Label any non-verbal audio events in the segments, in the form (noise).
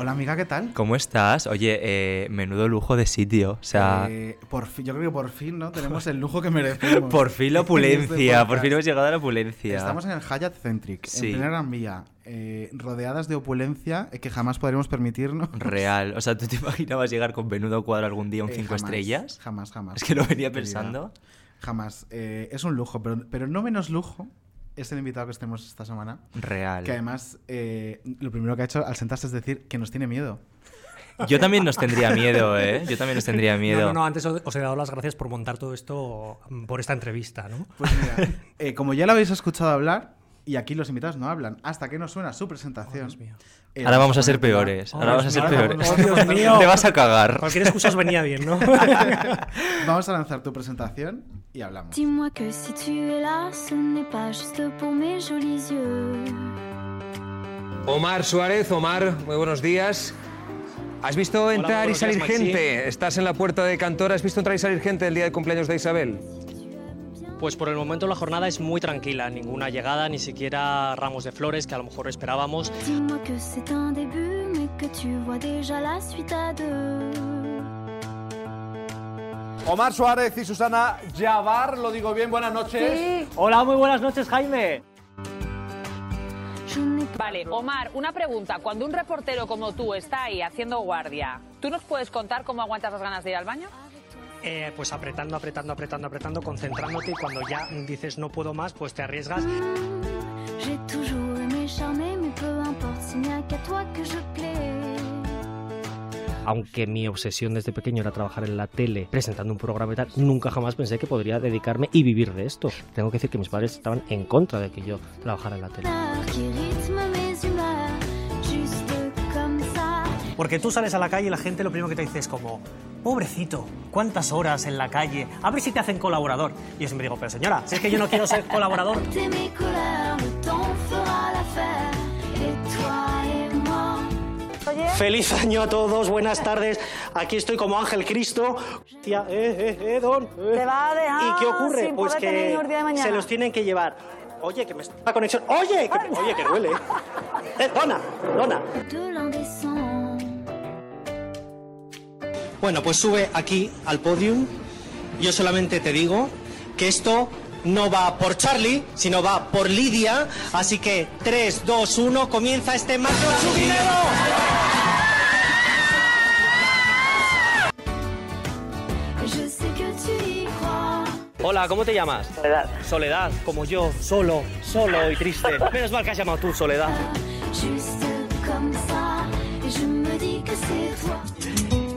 Hola amiga, ¿qué tal? ¿Cómo estás? Oye, eh, menudo lujo de sitio. O sea, Eh, por fin, yo creo que por fin, ¿no? Tenemos el lujo que merecemos. (laughs) por fin la (laughs) este opulencia. por fin hemos llegado a la opulencia. Estamos en el Hyatt Centric, Sí. en plena Gran Vía, eh, rodeadas de opulencia que jamás podremos permitirnos. Real. (laughs) O sea, ¿tú te imaginabas llegar con menudo cuadro algún día a un Eh, 5 jamás, estrellas? Jamás, jamás. Es que lo venía pensando. Jamás. Es un lujo, pero, pero no menos lujo es el invitado que tenemos esta semana. Real. Que además, eh, lo primero que ha hecho al sentarse es decir que nos tiene miedo. Yo también nos tendría miedo, ¿eh? Yo también nos tendría miedo. No, no, no, antes os he dado las gracias por montar todo esto mm, por esta entrevista, ¿no? Pues mira, (laughs) eh, como ya lo habéis escuchado hablar, y aquí los invitados no hablan, hasta que no suena su presentación. Oh, Dios mío. eh, Ahora vamos a ser peores. Oh, Ahora vamos a ser peores. Oh, Dios mío. Te vas a cagar. Cualquier excusa os venía bien, ¿no? (laughs) Vamos a lanzar tu presentación y hablamos. Dis-moi que si tu es là, ce n'est pas juste pour mes jolis yeux. Omar Suárez, Omar, muy buenos días. ¿Has visto entrar y salir días, gente? Estás en la puerta de Cantor, ¿has visto entrar y salir gente el día de cumpleaños de Isabel? Pues por el momento la jornada es muy tranquila, ninguna llegada, ni siquiera ramos de flores que a lo mejor esperábamos. Dis-moi que c'est un début, mais que tu vois déjà la suite à deux. Omar Suárez y Susana Yavar, lo digo bien, buenas noches. Hola, muy buenas noches, Jaime. Vale, Omar, una pregunta. Cuando un reportero como tú está ahí haciendo guardia, ¿tú nos puedes contar cómo aguantas las ganas de ir al baño? Eh, pues apretando, apretando, apretando, apretando, concentrándote y cuando ya dices no puedo más, pues te arriesgas. J'ai toujours aimé charmer, mais peu importe, s'il n'y a qu'à toi que je plais. Aunque mi obsesión desde pequeño era trabajar en la tele presentando un programa y tal, nunca jamás pensé que podría dedicarme y vivir de esto. Tengo que decir que mis padres estaban en contra de que yo trabajara en la tele. Porque tú sales a la calle y la gente lo primero que te dice es como, pobrecito, ¿cuántas horas en la calle? A ver si te hacen colaborador. Y yo siempre digo, pero señora, si es que yo no quiero ser colaborador. Feliz año a todos, buenas tardes. Aquí estoy como Ángel Cristo. Tía, eh, eh, eh, don. eh. Te va a dejar ¿Y qué ocurre? sin pues que se los tienen que llevar. Oye, que me está la conexión. Oye, que, oye, que duele. Eh, dona, dona. Bueno, pues sube aquí al podium. Yo solamente te digo que esto no va por Charlie, sino va por Lidia. Así que 3, 2, 1, comienza este macro chubinero. Hola, ¿cómo te llamas? Soledad. Soledad, como yo, solo, solo y triste. (laughs) Menos mal que has llamado tú, Soledad.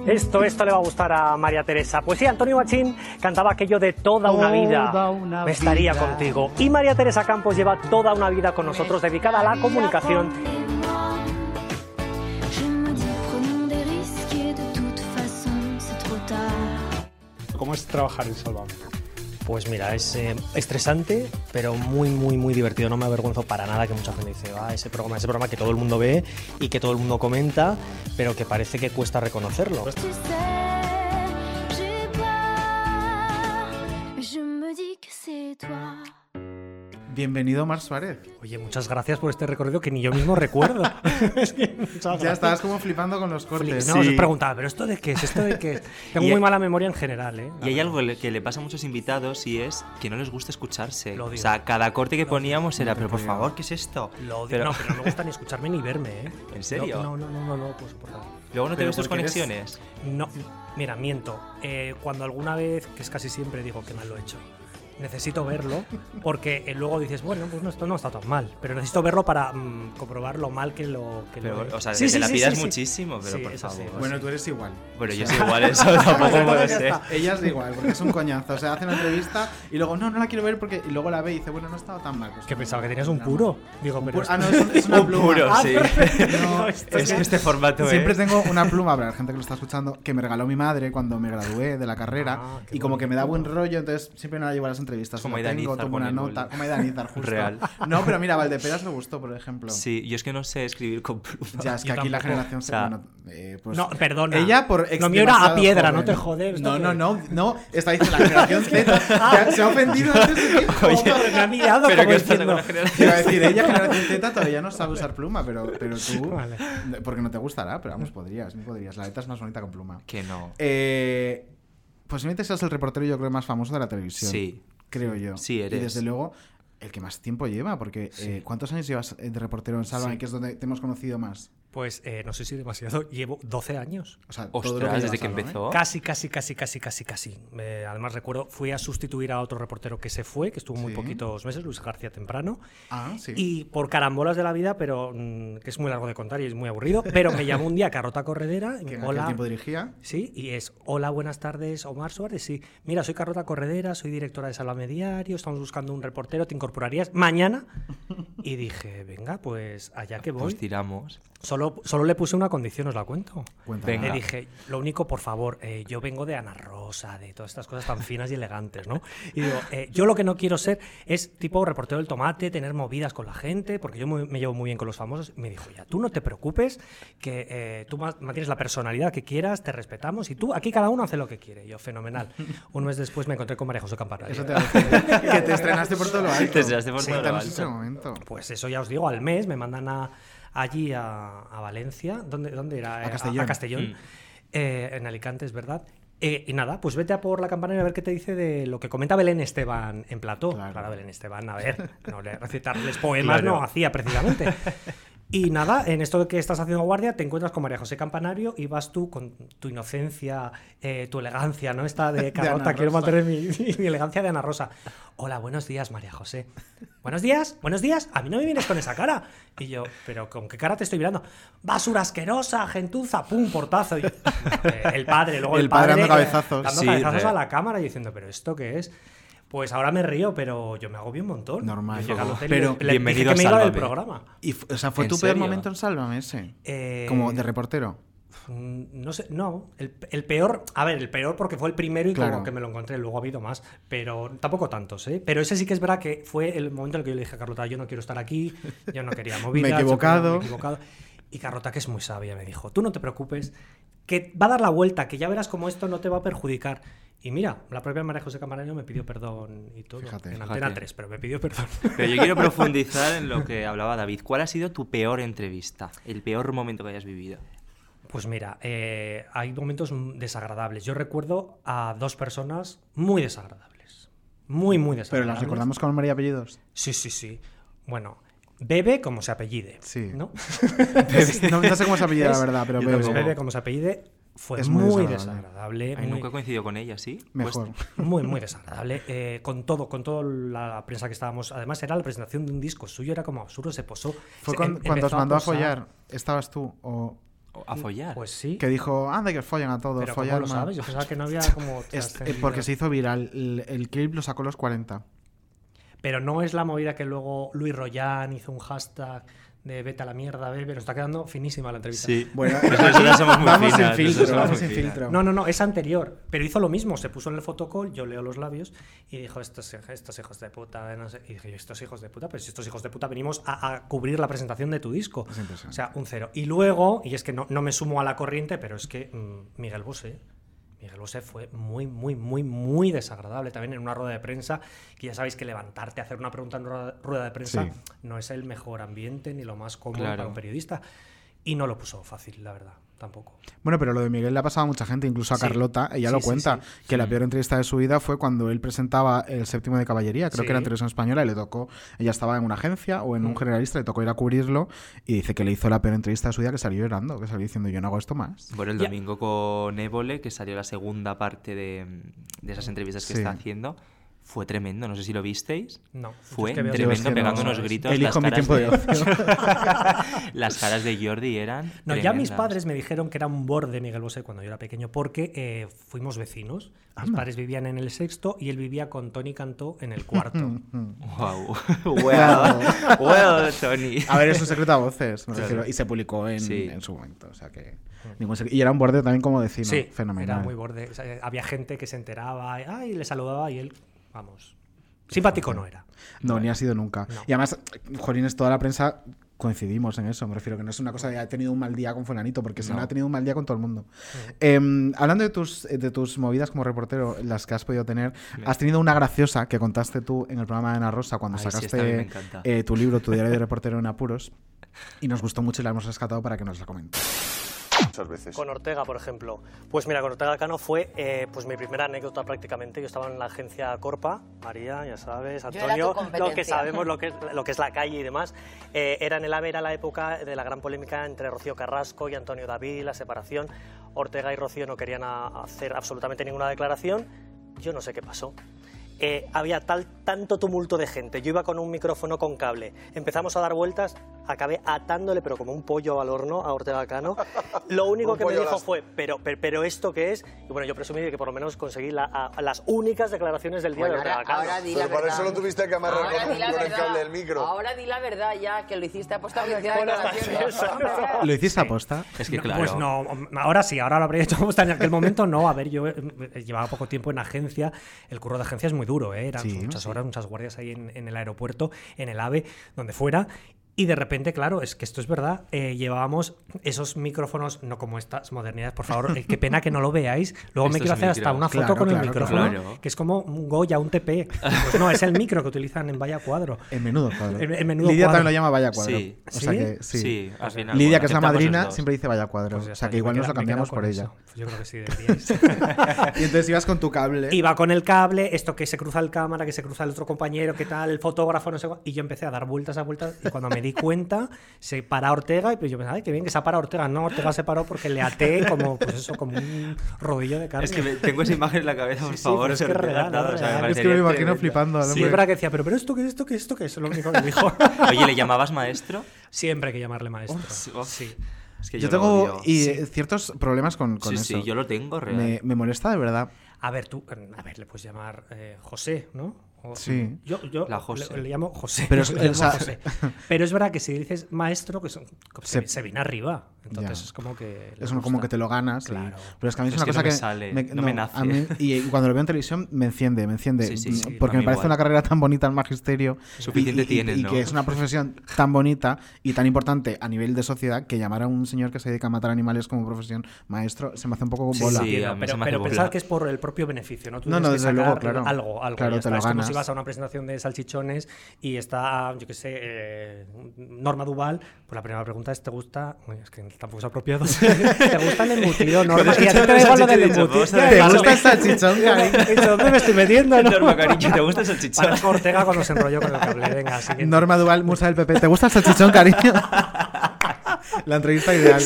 Esto, esto le va a gustar a María Teresa. Pues sí, Antonio Machín cantaba aquello de toda una vida. una Me estaría vida. contigo. Y María Teresa Campos lleva toda una vida con nosotros dedicada a la comunicación. ¿Cómo es trabajar en Sálvame? Pues mira, es eh, estresante, pero muy, muy, muy divertido. No me avergüenzo para nada que mucha gente dice, ah, ese programa, ese programa que todo el mundo ve y que todo el mundo comenta, pero que parece que cuesta reconocerlo. Toi. Bienvenido, Omar Suárez. Oye, muchas gracias por este recorrido que ni yo mismo recuerdo. (laughs) (laughs) Es que Ya estabas como flipando con los cortes. No, os preguntaba, ¿pero esto de qué es? ¿Esto de qué es? (laughs) Tengo Y- muy mala memoria en general, ¿eh? Y hay algo que le pasa a muchos invitados y es que no les gusta escucharse. Lo O odio. sea, cada corte que poníamos era, pero por favor, ¿qué es esto? Lo odio. Pero- No, pero no me gusta ni escucharme ni verme, ¿eh? ¿En serio? No, no, no, no, no, pues por favor. Luego no te ves tus eres- conexiones. No, mira, miento. Eh, cuando alguna vez, que es casi siempre, digo que mal lo he hecho. Necesito verlo, porque eh, luego dices, bueno, pues no, esto no está tan mal, pero necesito verlo para mm, comprobar lo mal que lo que Pero, lo o sea, Sí, te sí, la sí, pidas sí, sí. muchísimo, pero Sí, por favor. Bueno, tú eres igual. Bueno, yo soy igual, eso (laughs) tampoco puede ser. Ella es igual, porque es un coñazo. O sea, hace una entrevista y luego, no, no la quiero ver porque. Y luego la ve y dice, bueno, no ha estado tan mal. Pues, Que no, pensaba que tenías un puro. Digo, Un pero puro- Ah, no, (laughs) es, un- es una Un pluma. puro, Ah, sí. (laughs) No, Es que este formato Siempre es... tengo una pluma para la gente que lo está escuchando que me regaló mi madre cuando me gradué de la carrera Ah, y como que me da buen rollo, entonces siempre me la llevo a las entrevistas. Como Lo Aida tengo, una el nota. boli. Como Aida Nízar, (laughs) justo. Real. No, pero mira, Valdeperas le gustó, por ejemplo. Sí, yo es que no sé escribir con pluma. Ya, es que Yo aquí la generación. O sea, bueno, eh, pues, No, perdona. Ella por Lo mío era a piedra, joven. no te jodes. No, no, que- no, no. Está diciendo la generación (laughs) Z. Ya se ha ofendido (laughs) antes de ti. Oye, me ha mirado Pero como a decir, ella, generación Z, todavía no sabe usar pluma, pero, pero tú. Vale. Porque no te gustará, pero vamos, podrías, no podrías. La letra es más bonita con pluma. Que no. Eh, posiblemente seas el reportero, yo creo, más famoso de la televisión. Sí. Creo yo. Sí, eres. Y desde luego, el que más tiempo lleva, porque eh, ¿cuántos años llevas de reportero en Sálvame, Sí. que es donde te hemos conocido más? Pues eh, no sé si demasiado. (laughs) Llevo 12 años. O sea, todo lo Ostras, desde que empezó. Casi, casi, casi, casi, casi, casi. Eh, además recuerdo, fui a sustituir a otro reportero que se fue, que estuvo muy Sí. poquitos meses, Luis García Temprano. Ah, sí. Y por carambolas de la vida, pero mm, que es muy largo de contar y es muy aburrido, pero me llamó un día Carrota Corredera. y (laughs) que en hola. tiempo dirigía. Sí, y es, hola, buenas tardes, Omar Suárez, sí. Mira, soy Carlota Corredera, soy directora de Salvame Diario, estamos buscando un reportero, ¿te incorporarías mañana? (laughs) Y dije, venga, pues allá que voy. Pues tiramos. Solo, solo le puse una condición, os la cuento. Cuéntame. Le dije, lo único, por favor, eh, yo vengo de Ana Rosa, de todas estas cosas tan finas y elegantes, ¿no? Y digo, eh, yo lo que no quiero ser es tipo reportero del tomate, tener movidas con la gente, porque yo me llevo muy bien con los famosos. Y me dijo, ya, tú no te preocupes, que eh, tú ma- mantienes la personalidad que quieras, te respetamos, y tú, aquí cada uno hace lo que quiere. Y yo, fenomenal. (laughs) Un mes después me encontré con María José Campanario. Eso te va a decir. que te estrenaste por todo lo (laughs) alto. Te estrenaste por todo lo alto. ese momento. Pues eso ya os digo, al mes me mandan a, allí a, a Valencia. ¿Dónde, dónde era? A Castellón. A, Castellón. Mm. Eh, en Alicante, es verdad. Eh, y nada, pues vete a por la campana a ver qué te dice de lo que comenta Belén Esteban en plató. Claro. Claro, Belén Esteban, a ver, no le recitarles poemas Claro. no hacía precisamente. (laughs) Y nada, en esto de que estás haciendo guardia, te encuentras con María José Campanario y vas tú con tu inocencia, eh, tu elegancia, ¿no? Esta de (laughs) Carlota, Ana quiero mantener mi, (laughs) mi elegancia de Ana Rosa. Hola, buenos días, María José. Buenos días, buenos días. A mí no me vienes con esa cara. Y yo, ¿pero con qué cara te estoy mirando? Basura asquerosa, gentuza, pum, portazo. Y, eh, el padre, luego el, El padre dando eh, cabezazos. dando Sí, cabezazos a la cámara y diciendo, ¿pero esto qué es? Pues ahora me río, pero yo me agobio un montón. Normal. Yo al hotel Pero le- le bienvenido dije que a me iba del programa. Y, o sea, ¿fue ¿En tu peor momento en Sálvame ese? Eh, Como de reportero. No sé, no. El, el peor, a ver, el peor porque fue el primero y Claro. como que me lo encontré. Luego ha habido más, pero tampoco tantos, ¿eh? Pero ese sí que es verdad que fue el momento en el que yo le dije a Carlota, yo no quiero estar aquí, yo no quería movidas, (laughs) Me he yo equivocado. me he equivocado. Y Carlota, que es muy sabia, me dijo, tú no te preocupes, que va a dar la vuelta, que ya verás cómo esto no te va a perjudicar. Y mira, la propia María José Camarero me pidió perdón y todo. Fíjate, en fíjate. Antena 3, pero me pidió perdón. Pero yo quiero (laughs) profundizar en lo que hablaba David. ¿Cuál ha sido tu peor entrevista? El peor momento que hayas vivido. Pues mira, eh, hay momentos desagradables. Yo recuerdo a dos personas muy desagradables. Muy, muy Pero desagradables. las recordamos con María Apellidos. Sí, sí, sí. Bueno, Bebe como se apellide. Sí. ¿no? (laughs) no, no sé cómo se apellida, la verdad, pero Bebe. como se apellide fue Es muy muy, desagradable. desagradable. Muy, nunca he coincidido con ella, ¿sí? Mejor. Pues- muy, muy desagradable. eh, con todo, con toda la prensa que estábamos. Además, era la presentación de un disco suyo, era como absurdo, se posó. Fue se- em- cuando os mandó a posar. follar. ¿Estabas tú? O a follar. Pues sí. que dijo, anda, que follan a todos. Pero ¿cómo follar lo mal". sabes? Yo pensaba que no había (laughs) como. Es- trascendido. porque se hizo viral. El, el clip lo sacó los 40. Pero no es la movida que luego Luis Royan hizo un hashtag de vete a la mierda, bebe. Nos está quedando finísima la entrevista. Sí. Bueno, (laughs) Nosotros ya somos muy vamos finas, sin filtro, vamos sin. No, no, no, es anterior. Pero hizo lo mismo. Se puso en el fotocall, yo leo los labios y dijo: Estos, estos hijos de puta. No sé. Y dije: Estos hijos de puta, pero si estos hijos de puta venimos a, a cubrir la presentación de tu disco. O sea, un cero. Y luego, y es que no, no me sumo a la corriente, pero es que mm, Miguel Bosé. Miguel Bosé fue muy, muy, muy, muy desagradable también en una rueda de prensa, que ya sabéis que levantarte a hacer una pregunta en rueda, rueda de prensa Sí. no es el mejor ambiente ni lo más cómodo Claro. para un periodista. Y no lo puso fácil, la verdad, tampoco. Bueno, pero lo de Miguel le ha pasado a mucha gente, incluso a Sí. Carlota, ella Sí, lo cuenta, sí. que la peor entrevista de su vida fue cuando él presentaba el séptimo de caballería, creo Sí. que era en televisión española, y le tocó, ella estaba en una agencia o en un Mm. generalista, le tocó ir a cubrirlo, y dice que le hizo la peor entrevista de su vida, que salió llorando, que salió diciendo, yo no hago esto más. Bueno, el domingo con Évole, que salió la segunda parte de, de esas entrevistas que Sí. está haciendo, Fue tremendo, no sé si lo visteis. No, Fue es que tremendo, es que no, pegando unos gritos. Elijo las mi caras tiempo de ocio. (laughs) las caras de Jordi eran. No, ya mis padres me dijeron que era un borde Miguel Bosé cuando yo era pequeño, porque eh, fuimos vecinos. Mis padres vivían en el sexto y él vivía con Tony Cantó en el cuarto. Wow. well, well, Tony. A ver, es un secreto a voces, me Claro. refiero, y se publicó en, Sí. en su momento. O sea que. ningún. Y era un borde también como vecino. sí, fenomenal. era muy borde. O sea, había gente que se enteraba y, ay, le saludaba y él, vamos, simpático no era. No, ni ha sido nunca. No. Y además, Jolines, toda la prensa coincidimos en eso. Me refiero que no es una cosa de ha tenido un mal día con Fulanito, porque si no ha tenido un mal día con todo el mundo. Em, hablando de tus, de tus movidas como reportero, las que has podido tener, has tenido una graciosa que contaste tú en el programa de Ana Rosa cuando Ay, sacaste eh, tu libro, tu diario de reportero en apuros. Y nos gustó mucho y la hemos rescatado para que nos la comentes. Muchas veces. Con Ortega, por ejemplo. Pues mira, con Ortega Cano fue eh, pues mi primera anécdota prácticamente. Yo estaba en la agencia Corpa, María, ya sabes, Antonio, lo que sabemos, lo que es, lo que es la calle y demás. Eh, era en el AVE, era la época de la gran polémica entre Rocío Carrasco y Antonio David, la separación. Ortega y Rocío no querían a- hacer absolutamente ninguna declaración. Yo no sé qué pasó. Eh, había tal, tanto tumulto de gente. Yo iba con un micrófono con cable. Empezamos a dar vueltas, acabé atándole, pero como un pollo al horno a Ortega Cano. (laughs) Lo único que me dijo las- fue, pero, pero, pero ¿esto qué es? Y bueno, yo presumí de que por lo menos conseguí la- a- las únicas declaraciones del día Bueno, de Ortega ahora, Cano. ahora di la Pero para verdad. eso lo tuviste que amarrar Ahora con, el cable del micro. Ahora di la verdad ya, que lo hiciste aposta. (laughs) ¿Lo hiciste aposta? Es que No, claro. Pues no, ahora sí, ahora lo habría hecho en aquel momento no. A ver, yo eh, llevaba poco tiempo en agencia, el curro de agencia es muy duro, ¿eh? eran Sí, muchas sí. horas, muchas guardias ahí en, en el aeropuerto, en el AVE, donde fuera. Y de repente, claro, es que esto es verdad, eh, llevábamos esos micrófonos, no como estas modernidades, por favor, eh, qué pena que no lo veáis. Luego me quiero hacer hasta una foto Claro, con el micrófono, claro. que es como un Goya, un TP. Pues no, es el micro que utilizan en Vaya Cuadro. En menudo cuadro. En- en menudo Lidia cuadro. también lo llama vaya cuadro. Sí. O sea ¿Sí? que sí. Sí, al final. Lidia, bueno, que es la madrina, siempre dice vaya cuadro. Pues o sea que igual nos lo cambiamos por ella. Pues yo creo que sí, deberíais. (laughs) y entonces ibas con tu cable. Iba con el cable, esto que se cruza el cámara, que se cruza el otro compañero, que tal, el fotógrafo, no sé cuál. Y yo empecé a dar vueltas a vueltas. Y cuando me di cuenta, se para Ortega. Y pues yo pensaba, ay, qué bien que se ha parado Ortega. No, Ortega se paró porque le até como, pues eso, como un rodillo de carne. Es que me- tengo esa imagen en la cabeza, por Sí, favor. es que real, Cano, es o sea, me real. es que me imagino tremendo. flipando. al Sí, hombre. es verdad que decía, pero, pero esto, ¿qué es esto, qué es esto, qué es? Lo único que me dijo. Oye, ¿le llamabas maestro? Siempre hay que llamarle maestro. Uf, Sí. Es que Yo lo tengo y, ciertos problemas con, con Sí, eso. sí, yo lo tengo, real. me, me molesta de verdad. A ver, tú, a ver, le puedes llamar eh, José, ¿no? O- Sí. Yo, yo La José. Le, le llamo José. Pero es- (laughs) le llamo o sea- José. Pero es verdad que si dices maestro, que son- se viene arriba. Entonces Ya. es como que. Es como que te lo ganas. y- Claro. pero es que a mí es Es una que cosa no me que. sale, no me nace. a mí- y (laughs) cuando lo veo en televisión me enciende, me enciende. Sí, sí, Mm, sí, porque me parece igual. una carrera tan bonita el magisterio. Suficiente y, y- tienes, y ¿no? que es una profesión tan bonita y tan importante a nivel de sociedad que llamar a un señor que se dedica a matar animales como profesión maestro se me hace un poco bola. pero me pero bola. pensad que es por el propio beneficio, ¿no? Tú No, no, desde luego, claro. algo, algo. Claro, te lo es como ganas. si vas a una presentación de salchichones y está, yo qué sé, eh, Norma Duval, pues la primera pregunta es, ¿te gusta? Uy, es que tampoco es apropiado. (laughs) (laughs) ¿Te gusta el embutido, Norma? Y a ti te igual lo del embutido. ¿Te gusta el salchichón, cariño? ¿Y ¿Dónde me estoy metiendo? no? Norma, cariño, ¿te gusta el salchichón? Parezco Ortega cuando se enrolló con el cable. Venga, siguiente. Norma Duval, musa del PP. ¿Te gusta el salchichón, cariño? La entrevista ideal.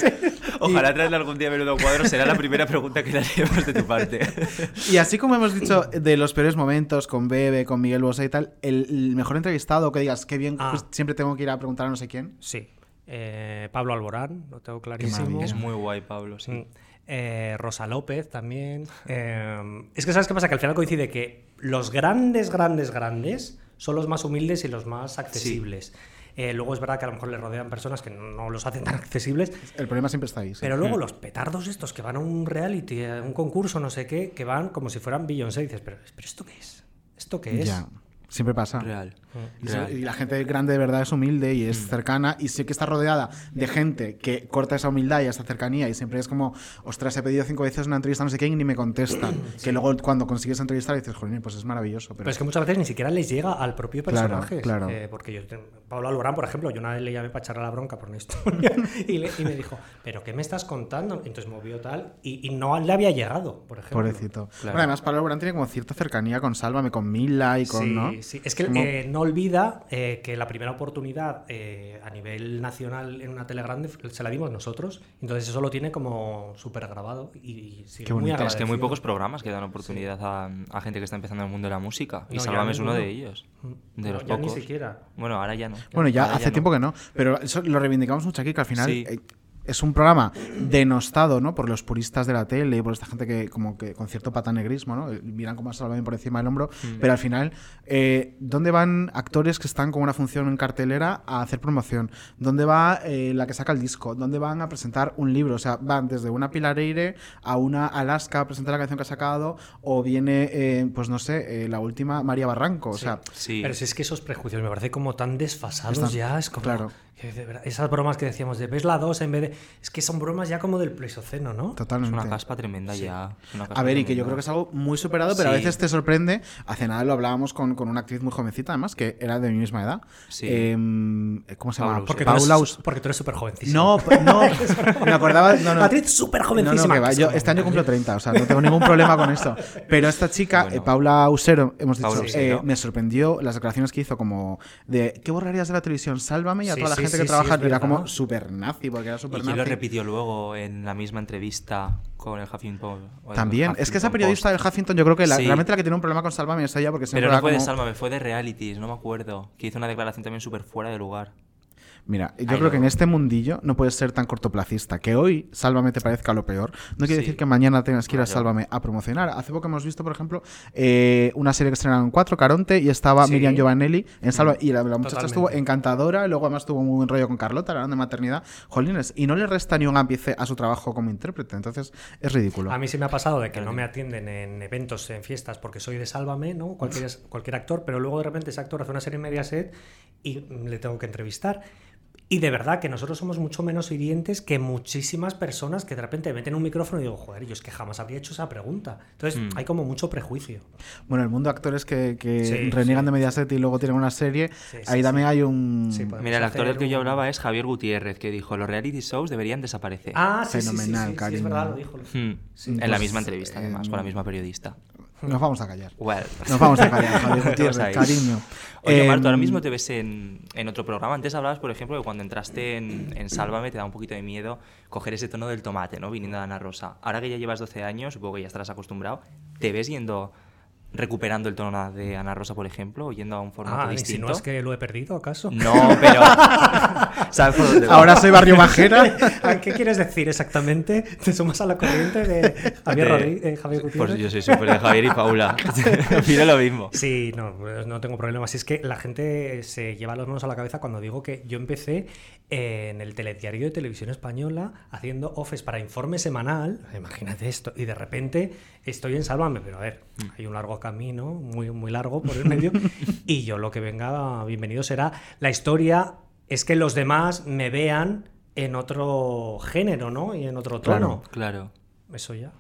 Ojalá traerle algún día a menudo cuadro, será la primera pregunta que le haremos de tu parte. Y así como hemos dicho de los peores momentos con Bebe, con Miguel Bosé y tal, el, el mejor entrevistado que digas, qué bien, Ah. pues siempre tengo que ir a preguntar a no sé quién. Sí. Eh, Pablo Alborán, lo tengo clarísimo. Es muy guay, Pablo, sí. Mm. Eh, Rosa López también. Eh, es que sabes qué pasa, que al final coincide que los grandes, grandes, grandes son los más humildes y los más accesibles. Eh, luego es verdad que a lo mejor le rodean personas que no los hacen tan accesibles, El problema siempre está ahí. sí. pero luego los petardos estos que van a un reality, a un concurso, no sé qué, que van como si fueran Beyoncé, y dices, pero, pero ¿esto qué es? ¿Esto qué es? Ya, siempre pasa. Real. Y, se- real. y la gente grande de verdad es humilde y es cercana y sé que está rodeada de gente que corta esa humildad y esa cercanía y siempre es como, ostras, he pedido cinco veces una entrevista no sé quién y ni me contestan. (clears throat) Que luego cuando consigues entrevistar dices, joder, pues es maravilloso. Pero, Pero es que muchas veces ni siquiera les llega al propio Claro, personaje. claro. Eh, porque yo, Pablo Alborán, por ejemplo, yo una vez le llamé para echarle la bronca por una historia (laughs) y, le- y me dijo, ¿pero qué me estás contando? Entonces movió tal y, y no le había llegado, por ejemplo. Pobrecito. Claro. Bueno, además, Pablo Alborán tiene como cierta cercanía con Sálvame, con Mila y con. Sí, ¿no? Sí, sí. Es que Como- eh, no olvida eh, que la primera oportunidad eh, a nivel nacional en una tele grande se la dimos nosotros. Entonces eso lo tiene como súper grabado y, y sigue muy Es que muy pocos programas que dan oportunidad a, a gente que está empezando en el mundo de la música. Y No, ya Sálvame es uno de ellos. Mm. De No, los ya ni pocos. siquiera. Bueno, ahora ya no. Bueno, ya Ahora hace no. tiempo que no, pero eso lo reivindicamos mucho aquí, que al final Sí. eh, es un programa denostado, ¿no? Por los puristas de la tele y por esta gente que como que con cierto patanegrismo, ¿no? Eh, Miran como a Sálvame por encima del hombro, Mm. pero al final, eh, ¿dónde van actores que están con una función en cartelera a hacer promoción? ¿Dónde va eh, la que saca el disco? ¿Dónde van a presentar un libro? O sea, van desde una Pilareire a una Alaska a presentar la canción que ha sacado, o viene, eh, pues no sé, eh, la última María Barranco, o sea... Pero si es que esos prejuicios me parece como tan desfasados Están- ya. Es como. claro. Esas bromas que decíamos de ves la 2 en vez de. Es que son bromas ya como del Pleistoceno, ¿no? Totalmente. Es una caspa tremenda ya. es una caspa A ver, y que yo creo que es algo muy superado, pero a veces te sorprende. Hace nada lo hablábamos con, con una actriz muy jovencita, además, que era de mi misma edad. Sí. Em, ¿Cómo se llama? Paula Porque, Paula tú eres, Us- porque tú eres súper jovencísimo. No, (laughs) no, me acordaba. No, no. Actriz súper jovencísima. no, que va, que es yo este año cumplo 30, o sea, no tengo ningún problema con esto. Pero esta chica, Bueno. eh, Paula Usero, hemos dicho, Paula eh, me sorprendió las declaraciones que hizo como de ¿qué borrarías de la televisión? Sálvame y a Sí, toda la sí, gente sí, que trabaja y era como súper nazi, porque era ¿Y súper quién lo nazi. repitió luego en la misma entrevista con el Huffington? el También, es que esa periodista Post? del Huffington, yo creo que la- realmente la que tiene un problema con Sálvame es ella, porque siempre Pero no fue de como- Sálvame, fue de realities, no me acuerdo. Que hizo una declaración también súper fuera de lugar. Mira, yo creo que en este mundillo no puedes ser tan cortoplacista. Que hoy Sálvame te parezca lo peor. No quiere Sí. decir que mañana tengas que ir a. Sálvame a promocionar. Hace poco hemos visto, por ejemplo, eh, una serie que estrenaron en cuatro, Caronte, y estaba Sí. Miriam Giovanelli en Sálvame. Y la, la muchacha Totalmente. estuvo encantadora. Luego además tuvo muy buen rollo con Carlota, hablando de maternidad. Jolines. Y no le resta ni un ápice a su trabajo como intérprete. Entonces es ridículo. A mí sí me ha pasado de que no me atienden en eventos, en fiestas, porque soy de Sálvame, ¿no? Cualquier, cualquier actor, pero luego de repente ese actor hace una serie en Mediaset y mm, le tengo que entrevistar. Y de verdad que nosotros somos mucho menos hirientes que muchísimas personas que de repente meten un micrófono y digo, joder, yo es que jamás habría hecho esa pregunta. Entonces Mm. hay como mucho prejuicio. Bueno, el mundo de actores que, que Sí, reniegan sí. de Mediaset y luego tienen una serie, Sí, sí, ahí sí. también hay un... Mira, el actor del que yo hablaba es Javier Gutiérrez, que dijo, los reality shows deberían desaparecer. Ah, sí, sí, sí, Fenomenal, sí, es verdad, lo dijo. Hmm. Sí, en la pues, misma entrevista, además, eh, con la misma periodista. Nos vamos a callar. Well. Nos vamos a callar, (laughs) Javier Gutiérrez, cariño. Oye, Em, Marto, ahora mismo te ves en, en otro programa. Antes hablabas, por ejemplo, que cuando entraste en, en Sálvame te da un poquito de miedo coger ese tono del tomate, ¿no? Viniendo de Ana Rosa. Ahora que ya llevas 12 años, supongo que ya estarás acostumbrado, ¿te ves yendo, recuperando el tono de Ana Rosa, por ejemplo, yendo a un formato Ah, distinto? ¿insinúas que lo he perdido acaso? No, pero... (laughs) ¿Sabes por dónde? Ahora soy Barrio Bajera. (laughs) ¿Qué quieres decir exactamente? ¿Te sumas a la corriente de Javier, De- eh, Javier Gutiérrez? Pues yo soy súper de Javier y Paula. (laughs) Opino lo mismo. Sí, no, no tengo problema. Si es que la gente se lleva las manos a la cabeza cuando digo que yo empecé en el telediario de televisión española haciendo offes para informe semanal. Imagínate esto. Y de repente estoy en Sálvame, pero a ver, hay un largo camino, muy, muy largo por el medio. (laughs) y yo lo que venga, bienvenido será. La historia es que los demás me vean en otro género, ¿no? Y en otro tono. Claro. Eso ya.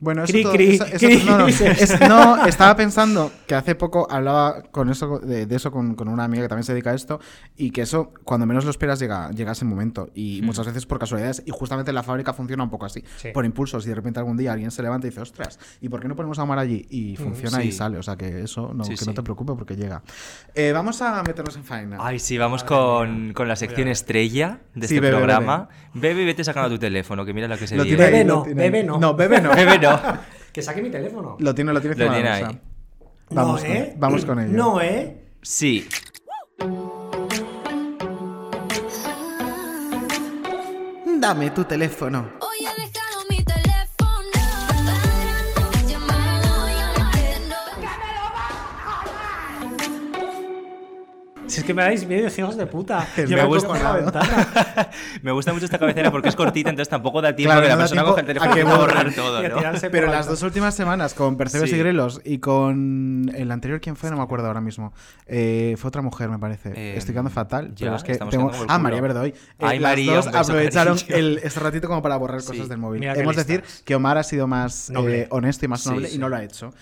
Bueno, eso Cri, todo- cri, eso- eso- cri. no, no, (laughs) es- no, estaba pensando que hace poco hablaba con eso, de, de eso con, con una amiga que también se dedica a esto y que eso, cuando menos lo esperas, llega, llega ese momento. Y Mm. muchas veces por casualidades. Y justamente la fábrica funciona un poco así, Sí. por impulsos. Y de repente algún día alguien se levanta y dice, ostras, ¿y por qué no ponemos a Omar allí? Y funciona y Sí. sale. O sea que eso, no, Sí, que sí. no te preocupes porque llega. Eh, vamos a meternos en faena. Ay, sí, vamos con, con la sección estrella de Sí, este bebe, programa. Bebe. y vete sacando tu teléfono, que mira lo que se Bebe no, bebe no. No, bebe no. (laughs) Bebe no. (laughs) Que saque mi teléfono. Lo tiene, lo tiene Lo tiene ahí. Vamos, no, con, ¿eh? vamos con ello. No, ¿eh? Sí. Dame tu teléfono. Hoy he Si es que me dais miedo, hijos de puta. (laughs) Yo me me gusta la ventana. (laughs) Me gusta mucho esta cabecera porque es cortita, entonces tampoco da tiempo Claro, que la no persona coja el teléfono a que y borrar todo, Y ¿no? Pero la las dos últimas semanas con Percebes Sí. y Grelos y con el anterior, ¿quién fue? No me acuerdo ahora mismo. Eh, fue otra mujer, me parece. Eh, Estoy quedando fatal. ya, pero es que tengo... Ah. María Verdoy. Eh, Ay, las María, dos aprovecharon el, este ratito como para borrar cosas Sí. del móvil. Mira Hemos de decir que Omar ha sido más Noble. eh, honesto y más Sí, noble y sí. no lo ha hecho.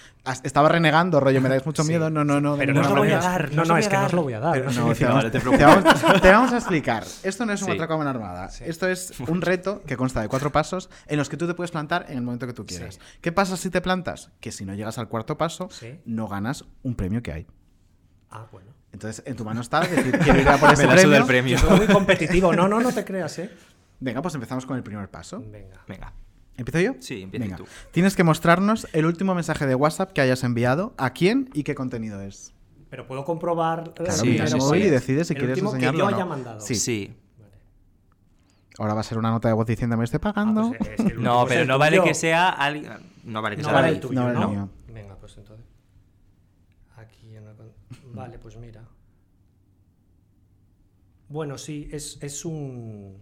Estaba renegando, rollo, me dais mucho miedo. No, no, no. Pero no os lo voy a dar. No, no, es que no os lo voy a dar. Pero no no, significa te, vamos, no te te preocupes. vamos- te (laughs) vamos a explicar. Esto no es un Sí. atraco a mano armada. Esto es un reto que consta de cuatro pasos en los que tú te puedes plantar en el momento que tú quieras. Sí. ¿Qué pasa si te plantas? Que si no llegas al cuarto paso, Sí. no ganas un premio que hay. Ah, bueno. Entonces, en tu mano está decir, quiero ir a por (laughs) ese premio. el premio. Yo soy muy competitivo. No, no, no te creas, ¿eh? Venga, pues empezamos con el primer paso. Venga. Venga. ¿Empiezo yo? Sí, empieza Venga. tú. Tienes que mostrarnos el último mensaje de WhatsApp que hayas enviado, a quién y qué contenido es. Pero puedo comprobar. Claro, Sí, mira el sí, móvil sí. y decides si El quieres último que enseñarlo yo o no. haya mandado. Sí. Sí. Ahora va a ser una nota de voz diciendo me estoy pagando. Ah, pues, eh, es que el No, pero no vale que sea alguien. No vale que No sea vale el tuyo, No vale el ¿no? mío. Venga, pues entonces. Aquí en la con- Vale, pues mira. Bueno, sí, es, es un.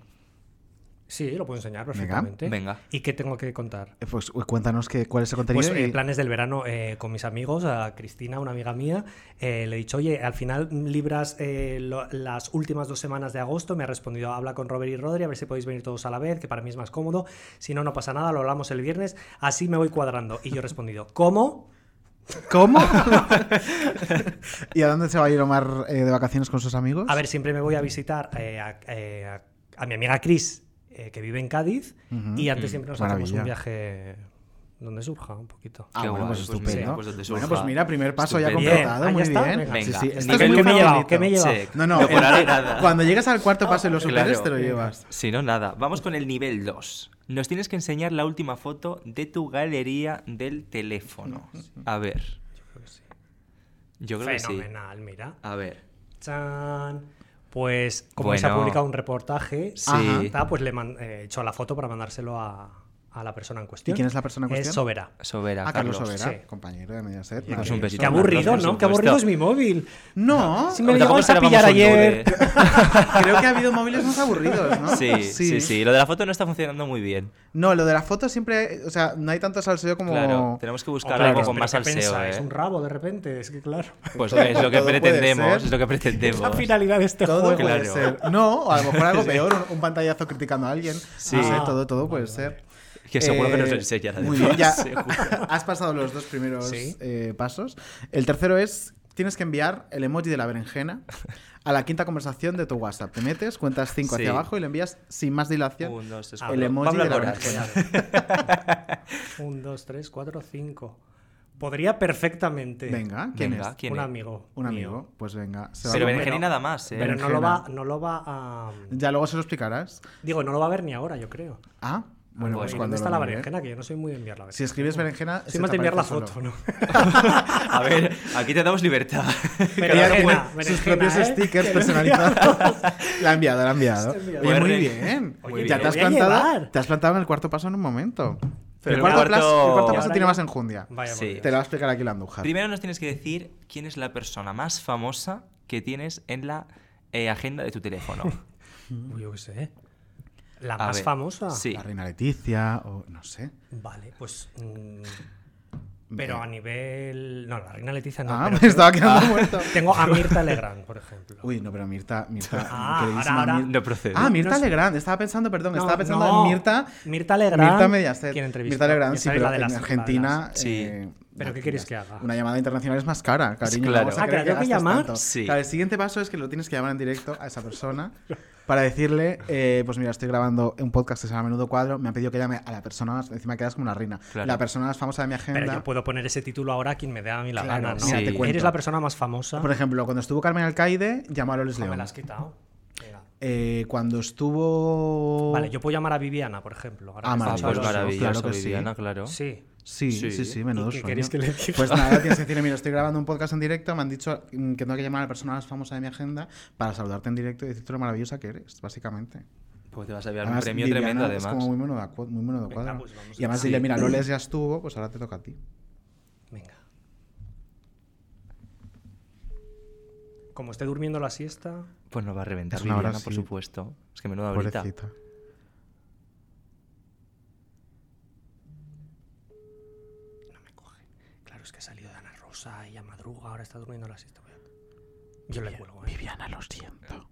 Sí, lo puedo enseñar perfectamente. Venga. ¿Y qué tengo que contar? Eh, Pues cuéntanos qué, cuál es el contenido. Pues eh, y- planes del verano eh, con mis amigos, a Cristina, una amiga mía, eh, le he dicho, oye, al final libras eh, lo- las últimas dos semanas de agosto, me ha respondido, habla con Robert y Rodri, a ver si podéis venir todos a la vez, que para mí es más cómodo, si no, no pasa nada, lo hablamos el viernes, así me voy cuadrando. Y yo he respondido, ¿cómo? ¿Cómo? (laughs) ¿Y a dónde se va a ir Omar eh, de vacaciones con sus amigos? A ver, siempre me voy a visitar eh, a, eh, a- a mi amiga Cris, eh, que vive en Cádiz, y antes siempre nos maravilla. hacemos un viaje donde surja un poquito. Ah, bueno, guay, pues pues estupendo. mira, pues bueno, pues mira, primer paso ya completado. Ah, muy bien. Venga. Sí, sí, ¿Qué estás me. No, no, No, por el- ahora nada. cuando llegas al cuarto paso y lo superes, Claro. te lo llevas. Si no, nada. Vamos con el nivel 2. Nos tienes que enseñar la última foto de tu galería del teléfono. A ver. Yo creo que sí. Fenomenal, mira. A ver. Chan. Pues como se ha publicado un reportaje, Sí. está, pues le eh, he hecho la foto para mandárselo a, a la persona en ¿Y cuestión. quién es la persona en cuestión? Es Sobera. Sobera, Ah, Carlos Carlos. Sobera, Sí. compañero de Mediaset. Pues un maravilloso. besito. Qué aburrido, ¿no? Qué aburrido es mi móvil. No, Si me lo llegamos a pillar ayer. (laughs) creo que ha habido móviles más aburridos, ¿no? Sí, sí, sí, Lo de la foto no está funcionando muy bien. No, lo de la foto siempre, o sea, no hay tanto salseo como... Claro, tenemos que buscar Claro, algo con más ¿qué salseo? ¿eh? un rabo de repente, es que claro. Pues es lo que pretendemos, es lo que pretendemos. La finalidad de este Todo juego. puede ser. No, o a lo mejor algo peor, un, pantallazo criticando a alguien. Sí. No sé, Ah, todo, todo puede ser. Que seguro que nos Eh, lo enseñará Muy bien, ya (laughs) has pasado los dos primeros Sí. eh, pasos. El tercero es, tienes que enviar el emoji de la berenjena a la quinta conversación de tu WhatsApp. Te metes, cuentas cinco Sí. hacia abajo y le envías sin más dilación Un, dos, tres, el cuatro. emoji Pablo de la berenjena. (laughs) Un, dos, tres, cuatro, cinco. Podría perfectamente. Venga, ¿quién Venga, es? ¿quién un es? amigo. Un mío. amigo. Pues venga. se va Pero berenjena y nada más, ¿eh? Pero no lo, va, no lo va a. Ya luego se lo explicarás. Digo, no lo va a ver ni ahora, yo creo. Ah, bueno, pues ¿Y cuando ¿Dónde está la berenjena? Que yo no soy muy de enviar la berenjena. Si escribes berenjena, Soy más te de enviar la foto. ¿no? (laughs) A ver, aquí te damos libertad. (laughs) Pero Ella berenjena, sus propios ¿eh? stickers personalizados. (laughs) la ha enviado, la ha enviado. Oye, muy Pues, bien. Oye, ya te has, plantado, te has plantado en el cuarto paso en un momento. Pero el, cuarto cuarto- paso, el cuarto Y paso ahora tiene más enjundia. Vaya, Sí. Te lo va a explicar aquí la Andújar. Primero nos tienes que decir quién es la persona más famosa que tienes en la eh, agenda de tu teléfono. Uy, yo qué sé. La A más ver, famosa. Sí. La reina Leticia, o no sé. Vale, pues. mm, pero a nivel. No, la reina Leticia no. Ah, pero (laughs) me tengo- estaba quedando Ah, muerto. (laughs) Tengo a Mirta Legrand, por ejemplo. Uy, no, pero Mirta. Mirta Ah, ahora- ahora- Mir- No procede. Ah, Mirta No. Legrand. Estaba pensando, perdón, No, estaba pensando no. en Mirta. Mirta Legrand, Mirta Mediaset. ¿quién entrevistó? Mirta Legrand, sí, pero la de en Argentina. las- Sí. ¿Pero qué quieres que haga? Una llamada internacional es más cara, cariño. Claro. vamos a Ah, que tengo que llamar. tanto. Sí. Claro, el siguiente paso es que lo tienes que llamar en directo a esa persona para decirle, eh, pues mira, estoy grabando un podcast que se llama Menudo Cuadro, me han pedido que llame a la persona más, encima quedas como una reina, Claro. la persona más famosa de mi agenda. Pero yo puedo poner ese título ahora a quien me dé a mí la Claro, gana, ¿no? mira, te cuento. Eres la persona más famosa. Por ejemplo, cuando estuvo Carmen Alcaide, llamó a Loles No, me León. la has quitado. Eh, cuando estuvo... Vale, yo puedo llamar a Viviana, por ejemplo. ahora Ah, Ah, pues maravilloso, maravilloso, claro que sí. Viviana, claro. Sí. Sí, sí, Sí. sí, menudo ¿Y qué sueño. queréis que le diga? Pues nada, tienes que decirle, mira, (laughs) estoy grabando un podcast en directo, me han dicho que tengo que llamar a la persona más famosa de mi agenda para saludarte en directo y decirte lo maravillosa que eres, básicamente. Pues te vas a llevar un premio Viviana tremendo, Es además. como muy menudo, cu- muy menudo Venga, cuadro. pues y además dile, Sí. mira, Loles ya estuvo, pues ahora te toca a ti. Venga. Como esté durmiendo la siesta. Pues nos va a reventar Es una hora Viviana, por así. supuesto. Es que menuda ahorita. Pobrecita. No me coge. Claro, es que ha salido de Ana Rosa y a madruga, ahora está durmiendo la siesta. Yo le cuelgo, ¿eh? Viviana, lo siento.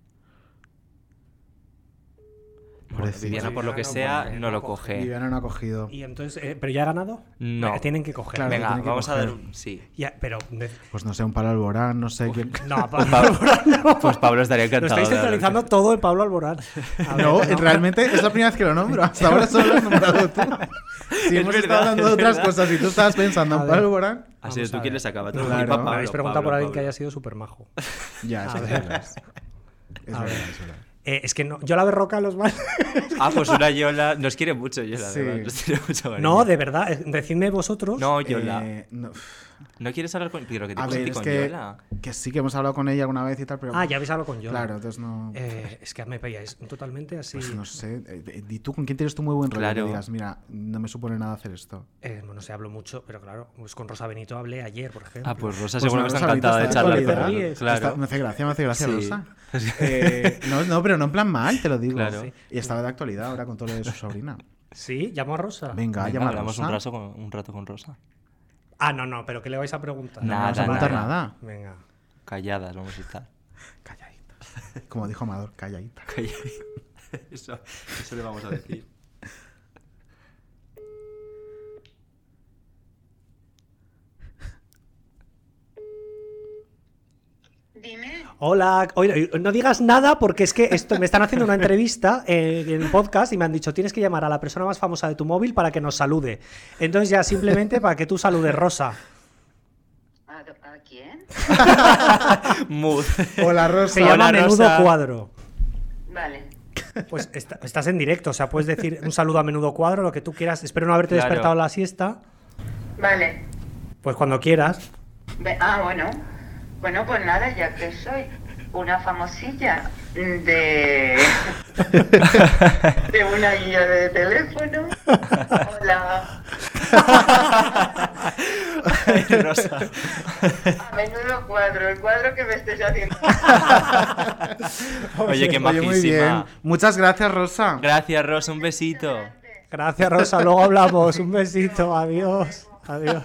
Bueno. Viviana, por lo que sea, no no lo coge. Viviana no ha cogido. Y entonces, eh, ¿pero ya ha ganado? No. Tienen que coger. Claro, Venga, que vamos a coger. dar un. Sí. Ya, pero de- Pues no sé, un Pablo Alborán, no sé quién. no, Pues (laughs) Pablo Pablo, Alborán no. pues Pablo estaría Lo encantado. estáis de hablar. centralizando todo en Pablo Alborán. (laughs) A ver, No, realmente es la primera vez que lo nombro. (laughs) Hasta ahora solo lo has nombrado tú. Si Es hemos verdad, estado hablando de es otras verdad. cosas y tú estabas pensando A en. Pablo Alborán. Ha sido tú a quien ver. le sacaba tu Claro. Me habéis preguntado por alguien que haya sido súper majo. Ya, eso A es ver. verdad. Es A verdad, ver. es verdad. Eh, es que no, yo la Berroca los mal. (laughs) Ah, pues una Yola. Nos quiere mucho, Yola. Sí. Nos quiere mucho. cariño. No, de verdad, eh, decidme vosotros. No, Yola. Eh, no. ¿No quieres hablar con.? Pero que te A ver, es con que, Yola. que sí que hemos hablado con ella alguna vez y tal, pero. Ah, ya habéis hablado con yo. Claro, entonces no. Eh, es que me veíais totalmente así. Pues no sé. eh, ¿Y tú con quién tienes tú muy buen rollo? Claro. Digas, mira, no me supone nada hacer esto. Eh, bueno, se hablo mucho, pero claro, pues con Rosa Benito hablé ayer, por ejemplo. Ah, pues Rosa Pues seguro no, que está encantada de charlar de con. Claro. Está- me hace gracia, me hace gracia, Sí. Rosa. (laughs) Eh, no, no, pero no en plan mal, te lo digo. Claro. Sí. Y estaba de actualidad ahora con todo lo de su sobrina. Sí, llamo a Rosa. Venga, Venga, llama a Rosa. un rato, con, un rato con Rosa. Ah, no, no, pero ¿qué le vais a preguntar? No vamos a preguntar nada. Venga. Calladas vamos a estar. Calladitas. Como dijo Amador, calladita. (laughs) Calladitas. Eso, eso le vamos a decir. Hola, oye, no digas nada porque es que esto, me están haciendo una (laughs) entrevista en el podcast y me han dicho tienes que llamar a la persona más famosa de tu móvil para que nos salude. Entonces ya simplemente para que tú saludes, Rosa. ¿A, a quién? (laughs) Mood. Hola, Rosa. Se llama Hola, Menudo Rosa. Cuadro. Vale. Pues está- estás en directo, o sea, puedes decir un saludo a Menudo Cuadro, lo que tú quieras. Espero no haberte Claro. despertado en la siesta. Vale. Pues cuando quieras. Ah, bueno. Bueno, pues nada, ya que soy una famosilla de... de una guía de teléfono. Hola. Rosa. A menudo cuadro, el cuadro que me estés haciendo. Oye, qué Oye, muy bien. majísima. Muchas gracias, Rosa. Gracias, Rosa. Un besito. Gracias, Rosa. Luego hablamos. Un besito. Adiós. Adiós.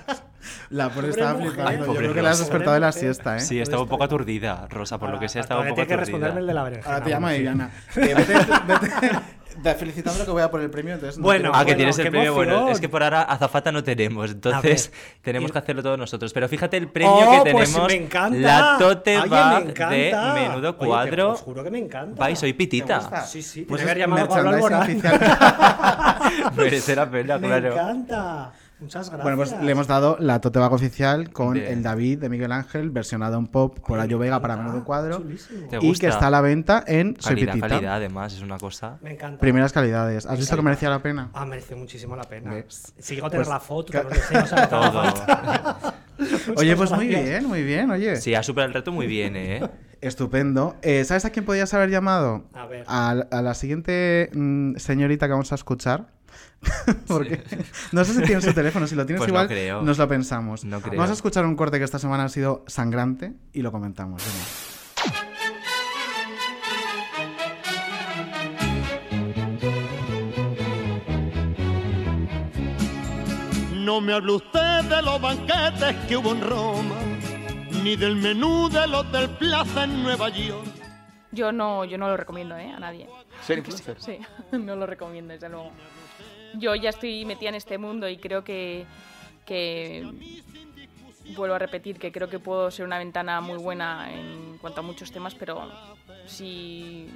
La pobre estaba mujer. flipando. Yo creo que la has despertado de la siesta, ¿eh? Sí, estaba un poco aturdida, Rosa, por lo que sea, estaba un poco tiene que aturdida. responderme el de la berenjena. Ahora te llama. Viviana. (laughs) Vete, felicitando que voy a por el premio. Entonces no Bueno, Ah, que tienes el premio. Bueno, es que por ahora azafata no tenemos, entonces ver, tenemos y- que hacerlo todos nosotros. Pero fíjate el premio Oh, que pues tenemos. me encanta. La tote Oye, bag me encanta. de menudo cuadro. os juro que me encanta. Vai, soy ¿Te pitita. Sí, sí, Pues haber llamado a Pablo Alborán. oficial. (laughs) Merece la pena, (laughs) Me claro. encanta. Muchas gracias. Bueno, pues le hemos dado la tote bag oficial con Bien. el David de Miguel Ángel, versionado en pop por Ayo Vega para menudo cuadro. Chulísimo. ¿Te Y que está a la venta en Soy Calidad, Pitita. calidad, además, es una cosa. Me encanta. Primeras calidades. ¿Has visto que merecía la pena? Ah, merece muchísimo la pena. ¿Ves? Si llego a tener Pues, la foto, que no sé, o sea, (laughs) Todo. (laughs) Oye, pues muy bien, muy bien, oye. Sí, ha superado el reto muy bien, ¿eh? Estupendo. Eh, ¿Sabes a quién podías haber llamado? A ver. A, a la siguiente mm, señorita que vamos a escuchar. (laughs) Porque (laughs) no sé si tienes su teléfono, si lo tienes Pues no igual, creo. nos lo pensamos. No creo. Vamos a escuchar un corte que esta semana ha sido sangrante y lo comentamos. venga. No me hable usted de los banquetes que hubo en Roma, ni del menú del Hotel Plaza en Nueva York. Yo no, yo no lo recomiendo ¿eh? a nadie. ¿Ser influencer? Sí, (laughs) no lo recomiendo, desde luego. Yo ya estoy metida en este mundo y creo que, que vuelvo a repetir que creo que puedo ser una ventana muy buena en cuanto a muchos temas, pero si,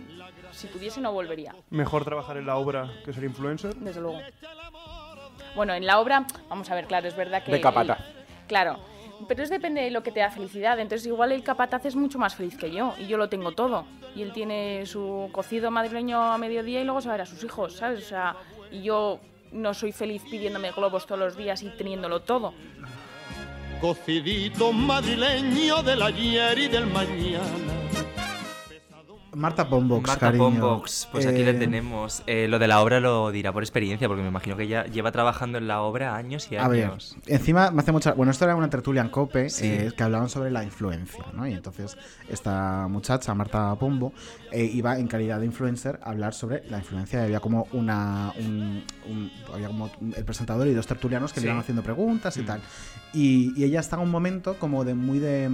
si pudiese no volvería, Mejor trabajar en la obra que ser influencer. desde luego. Bueno, en la obra, vamos a ver, claro, es verdad que... De capata. el- claro, pero es depende de lo que te da felicidad. Entonces igual el capataz es mucho más feliz que yo y yo lo tengo todo. Y él tiene su cocido madrileño a mediodía y luego se va a ver a sus hijos, ¿sabes? O sea, y yo no soy feliz pidiéndome globos todos los días y teniéndolo todo. Cocidito madrileño del ayer y del mañana. Marta Pombox, Marta cariño. Pombox, pues aquí le Eh, tenemos. Eh, lo de la obra lo dirá por experiencia, porque me imagino que ya lleva trabajando en la obra años y A ver, años. encima me hace mucha. Bueno, esto era una tertulia en Cope Sí. eh, que hablaban sobre la influencia, ¿no? Y entonces esta muchacha, Marta Pombo, iba en calidad de influencer a hablar sobre la influencia. Y había como una. un- un- había como el presentador y dos tertulianos que Sí. le iban haciendo preguntas y Mm. tal. Y, y ella está en un momento como de muy de.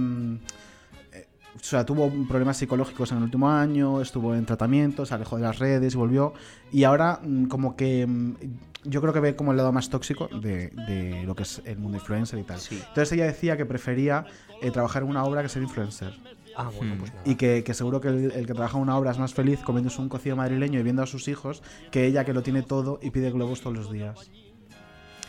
O sea, tuvo problemas psicológicos en el último año, estuvo en tratamiento, se alejó de las redes y volvió. Y ahora, mm, como que mm, yo creo que ve como el lado más tóxico de, de lo que es el mundo influencer y tal. Entonces ella decía que prefería eh, trabajar en una obra que ser influencer. Ah, bueno, pues nada. Y que, que seguro que el, el que trabaja en una obra es más feliz comiéndose un cocido madrileño y viendo a sus hijos que ella que lo tiene todo y pide globos todos los días.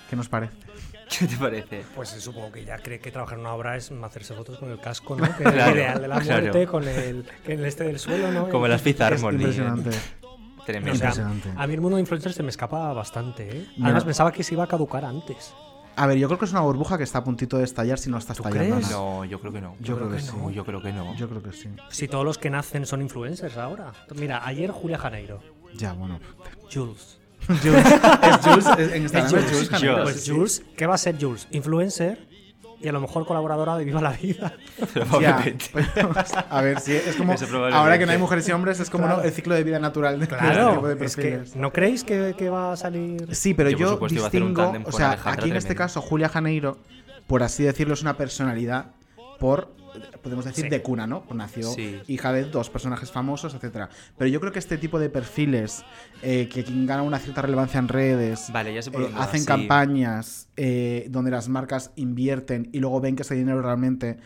¿Qué nos parece? ¿Qué te parece? Pues supongo que ya cree que trabajar en una obra es hacerse fotos con el casco, ¿no? (laughs) Que es el ideal de la claro. muerte, con el, con el este del suelo, ¿no? Como las Fifth Harmony. impresionante. Tremendo. O sea, Impresionante. a mí el mundo de influencers se me escapa bastante, ¿eh? Además pensaba que se iba a caducar antes. A ver, yo creo que es una burbuja que está a puntito de estallar si no está estallando crees? No, yo creo que no. Yo, creo, que, sí. no, yo creo que no. Yo creo que sí. Si todos los que nacen son influencers ahora. Mira, ayer Julia Janeiro. Ya, bueno. Jules. (laughs) Jules. Es Jules, (laughs) es- en Instagram es Jules Janeiro, Pues. Jules, ¿qué va a ser Jules? Influencer y a lo mejor colaboradora de Viva la Vida. (laughs) Ya, pero, a ver, sí, es como ahora que no hay mujeres y hombres, es como Claro. ¿no? el ciclo de vida natural de, de este tipo Claro, de es que. ¿no creéis que, que va a salir? Sí, pero Yo, supuesto, distingo, o sea, aquí en este caso Julia Janeiro, por así decirlo, es una personalidad por podemos decir Sí. de cuna, ¿no? Pues nació Sí. hija de dos personajes famosos, etcétera. Pero yo creo que este tipo de perfiles eh, que quien gana una cierta relevancia en redes, Vale, ya sé por eh, hacen sí. campañas eh, donde las marcas invierten y luego ven que ese dinero realmente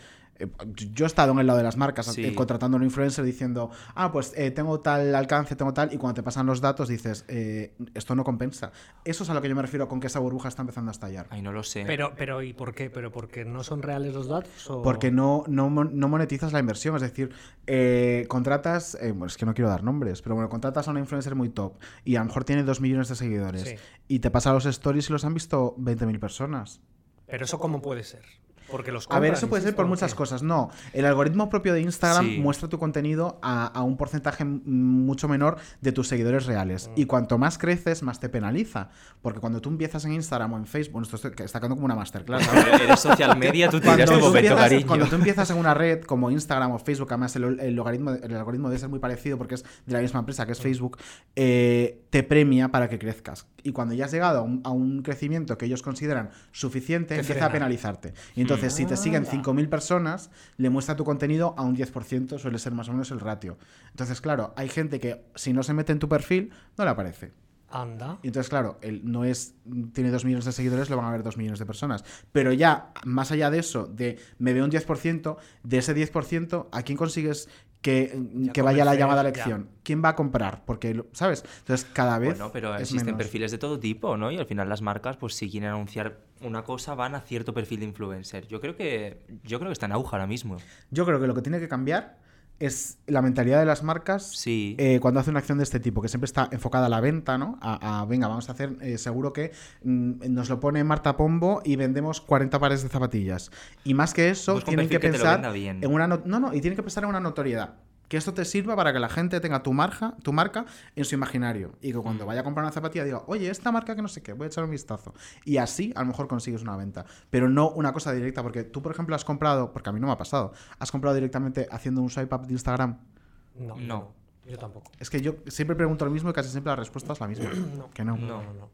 yo he estado en el lado de las marcas Sí. eh, contratando a un influencer diciendo, ah, pues eh, tengo tal alcance, tengo tal, y cuando te pasan los datos dices, eh, esto no compensa. Eso es a lo que yo me refiero con que esa burbuja está empezando a estallar. Ay, no lo sé. Pero, pero, ¿y por qué? ¿Pero porque no son reales los datos? O... Porque no, no, no monetizas la inversión, es decir, eh, contratas, eh, bueno, es que no quiero dar nombres, pero bueno, contratas a una influencer muy top y a lo mejor tiene dos millones de seguidores Sí. y te pasa los stories y los han visto 20.000 personas. Pero eso cómo puede ser? Porque los A ver, compran, eso puede ser por ¿o muchas qué? cosas. No, el algoritmo propio de Instagram Sí. muestra tu contenido a, a un porcentaje mucho menor de tus seguidores reales. Mm. Y cuanto más creces, más te penaliza. Porque cuando tú empiezas en Instagram o en Facebook, bueno, esto está quedando como una masterclass. (laughs) Eres social media, tú Cuando tu tú momento, empiezas- cariño. Cuando tú empiezas en una red como Instagram o Facebook, además el, el logaritmo, el algoritmo debe ser muy parecido porque es de la misma empresa que Mm. es Facebook, eh, te premia para que crezcas. Y cuando ya has llegado a un, a un crecimiento que ellos consideran suficiente, Te empieza a penalizarte. Y entonces, si te siguen Anda. 5.000 personas, le muestra tu contenido a un 10%, suele ser más o menos el ratio. Entonces, claro, hay gente que si no se mete en tu perfil, no le aparece. Anda. Y entonces, claro, él no es. Tiene 2 millones de seguidores, lo van a ver 2 millones de personas. Pero ya, más allá de eso, de me veo un 10%, de ese 10%, ¿a quién consigues que, que vaya la llamada ya. elección? ¿Quién va a comprar? Porque, ¿sabes? Entonces, cada vez. Bueno, pero existen menos. perfiles de todo tipo, ¿no? Y al final las marcas, pues si quieren anunciar una cosa, van a cierto perfil de influencer. Yo creo que yo creo que está en auge ahora mismo. Yo creo que lo que tiene que cambiar es la mentalidad de las marcas Sí. eh, cuando hace una acción de este tipo, que siempre está enfocada a la venta, ¿no? A, a, venga, vamos a hacer, eh, seguro que mm, nos lo pone Marta Pombo y vendemos 40 pares de zapatillas. Y más que eso, tienen que pensar bien. en una... no- No, no, y tienen que pensar en una notoriedad. Que esto te sirva para que la gente tenga tu marca, tu marca en su imaginario. Y que cuando Mm. vaya a comprar una zapatilla diga, oye, esta marca que no sé qué, voy a echar un vistazo. Y así a lo mejor consigues una venta. Pero no una cosa directa, porque tú, por ejemplo, has comprado, porque a mí no me ha pasado, has comprado directamente haciendo un swipe up de Instagram. No, No. no. Yo tampoco. Es que yo siempre pregunto lo mismo y casi siempre la respuesta es la misma. (clears throat) No. Que no. No. No, no.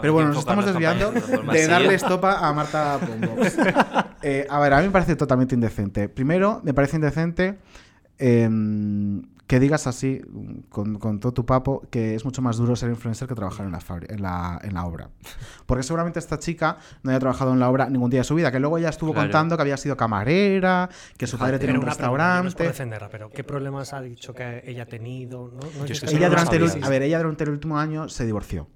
Pero bueno, nos estamos desviando de darle estopa a Marta Pombo. (laughs) Eh, a ver, a mí me parece totalmente indecente. Primero, me parece indecente em, que digas así, con, con todo tu papo, que es mucho más duro ser influencer que trabajar en la, en la, en la obra. (laughs) Porque seguramente esta chica no haya trabajado en la obra ningún día de su vida, que luego ella estuvo Claro. contando que había sido camarera, que su padre tenía Pero un pregunta, no es por restaurante. defenderla, pero ¿qué problemas ha dicho que ella ha tenido? ¿No? No Yo es es que eso ella no durante el, a ver, ella durante el último año se divorció.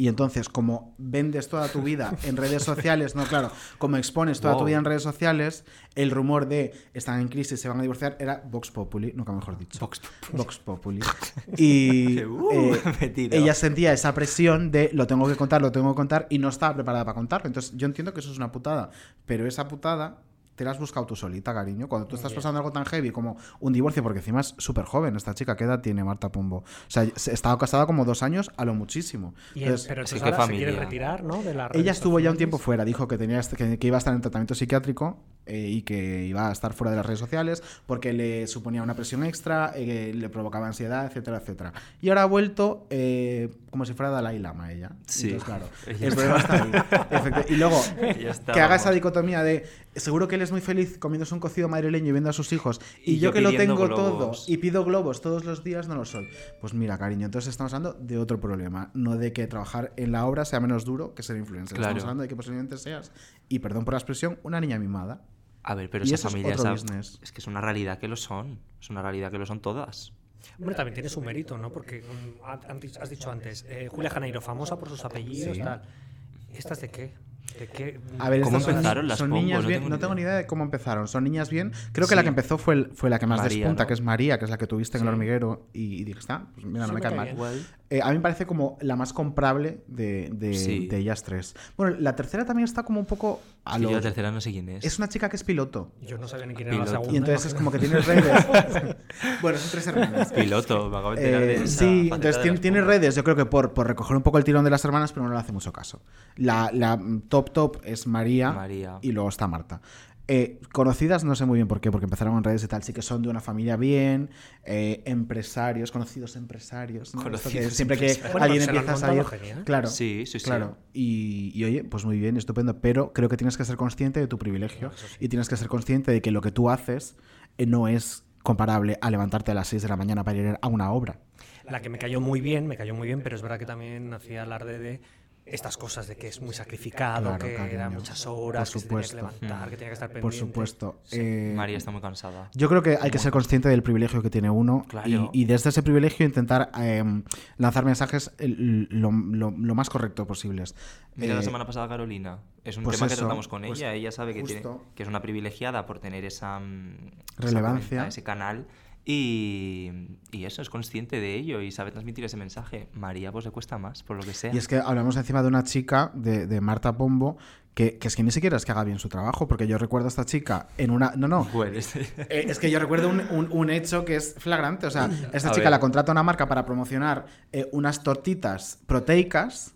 Y entonces, como vendes toda tu vida en redes sociales, no, claro, como expones toda tu vida en redes sociales, el rumor de están en crisis, se van a divorciar, era Vox Populi, nunca mejor dicho. Vox Vox Populi. (laughs) Y Uh, eh, ella sentía esa presión de lo tengo que contar, lo tengo que contar, y no estaba preparada para contarlo. Entonces, yo entiendo que eso es una putada, pero esa putada te la has buscado tú solita, cariño. Cuando tú estás pasando algo tan heavy como un divorcio, porque encima es súper joven esta chica, ¿qué edad tiene Marta Pombo? O sea, se- estaba casada como dos años a lo muchísimo. Y el- Entonces, pero sí, ahora se quiere retirar, ¿no? De la ella estuvo ya un tiempo fuera, dijo que, tenía, que, que iba a estar en tratamiento psiquiátrico eh, y que iba a estar fuera de las redes sociales porque le suponía una presión extra, eh, le provocaba ansiedad, etcétera, etcétera. Y ahora ha vuelto eh, como si fuera Dalai Lama ella. Sí. Entonces, claro, (laughs) el problema está ahí. Y luego, (laughs) que haga esa dicotomía de seguro que él es muy feliz comiéndose un cocido madrileño y viendo a sus hijos, y, Y yo yo que lo tengo todo y pido globos todos los días, no lo soy. Pues mira, cariño, entonces estamos hablando de otro problema, no de que trabajar en la obra sea menos duro que ser influencer. Claro. Estamos hablando de que posiblemente seas, y perdón por la expresión, una niña mimada. A ver, pero Y esa eso es familia otro esa- business. es que es una realidad que lo son. Es una realidad que lo son todas. Hombre, también tiene su mérito, ¿no? Porque mm, has dicho antes, eh, Julia Janeiro, famosa por sus apellidos, Sí. tal. ¿Estas de qué? ¿De qué? A ver, ¿Cómo estas son- empezaron las son niñas No bien, tengo no ni tengo ni idea. de cómo empezaron. Son niñas bien. Creo que la que empezó fue, el- fue la que más María, despunta, ¿no? que es María, que es la que tuviste en el hormiguero. Y, y dije, está, pues mira, no Sí, me me cae cae mal. Eh, a mí me parece como la más comprable de, de, Sí. de ellas tres. Bueno, la tercera también está como un poco a yo la tercera no sé quién es. Es una chica que es piloto. Yo no sabía ni quién era la Piloto. segunda. Y entonces es como que tiene (laughs) redes. (laughs) bueno, son tres hermanas. Piloto, me acabo de enterar Eh, de esa sí, entonces de tiene, tiene redes, yo creo que por, por recoger un poco el tirón de las hermanas, pero no le hace mucho caso. La, la top top es María, María. y luego está Marta. Eh, conocidas no sé muy bien por qué, porque empezaron en redes y tal, sí que son de una familia bien, eh, empresarios, conocidos empresarios. ¿no? Esto que Conocidos siempre que. Bueno, alguien empieza a salir. genial. Claro, Sí, sí, sí. claro. Y, y oye, pues muy bien, estupendo, pero creo que tienes que ser consciente de tu privilegio y tienes que ser consciente de que lo que tú haces eh, no es comparable a levantarte a las 6 de la mañana para ir a una obra. La que me cayó muy bien, me cayó muy bien, pero es verdad que también hacía alarde de estas cosas de que es muy sacrificado, Claro, que era cariño. muchas horas, Por que se tenía que levantar, que tenía que estar pendiente. Por supuesto. Eh, María está muy cansada. Yo creo que hay que ser consciente del privilegio que tiene uno Claro. y, y desde ese privilegio intentar eh, lanzar mensajes lo, lo- lo más correcto posibles. Mira la Eh, semana pasada Carolina. Es un pues tema que tratamos con pues ella. Ella sabe que, tiene- que es una privilegiada por tener esa, mm, esa Relevancia. cuenta, ese canal. Y, y eso, es consciente de ello y sabe transmitir ese mensaje. María, pues le cuesta más, por lo que sea. Y es que hablamos encima de una chica, de, de Marta Pombo, que, que es que ni siquiera es que haga bien su trabajo, porque yo recuerdo a esta chica en una... No, no. Bueno, Eh, es que yo recuerdo un, un- un hecho que es flagrante. O sea, (laughs) esta A chica ver. la contrata una marca para promocionar eh, unas tortitas proteicas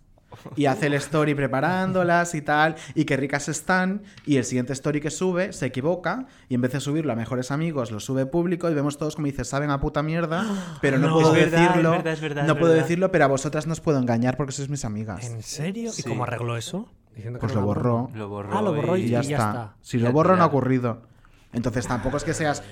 y hace el story preparándolas y tal, y qué ricas están. Y el siguiente story que sube se equivoca y en vez de subirlo a mejores amigos, lo sube público y vemos todos como dice, saben a puta mierda, pero no, (gasps) No, puedo es verdad, decirlo. es verdad, es verdad, no es puedo decirlo, pero a vosotras no os puedo engañar porque sois mis amigas. ¿En serio? Sí. ¿Y cómo arregló eso? Diciendo que Pues lo borró. Lo borró Ah, lo borró y, Y ya, y está. Si lo borro, no ha ocurrido. Entonces tampoco es que seas.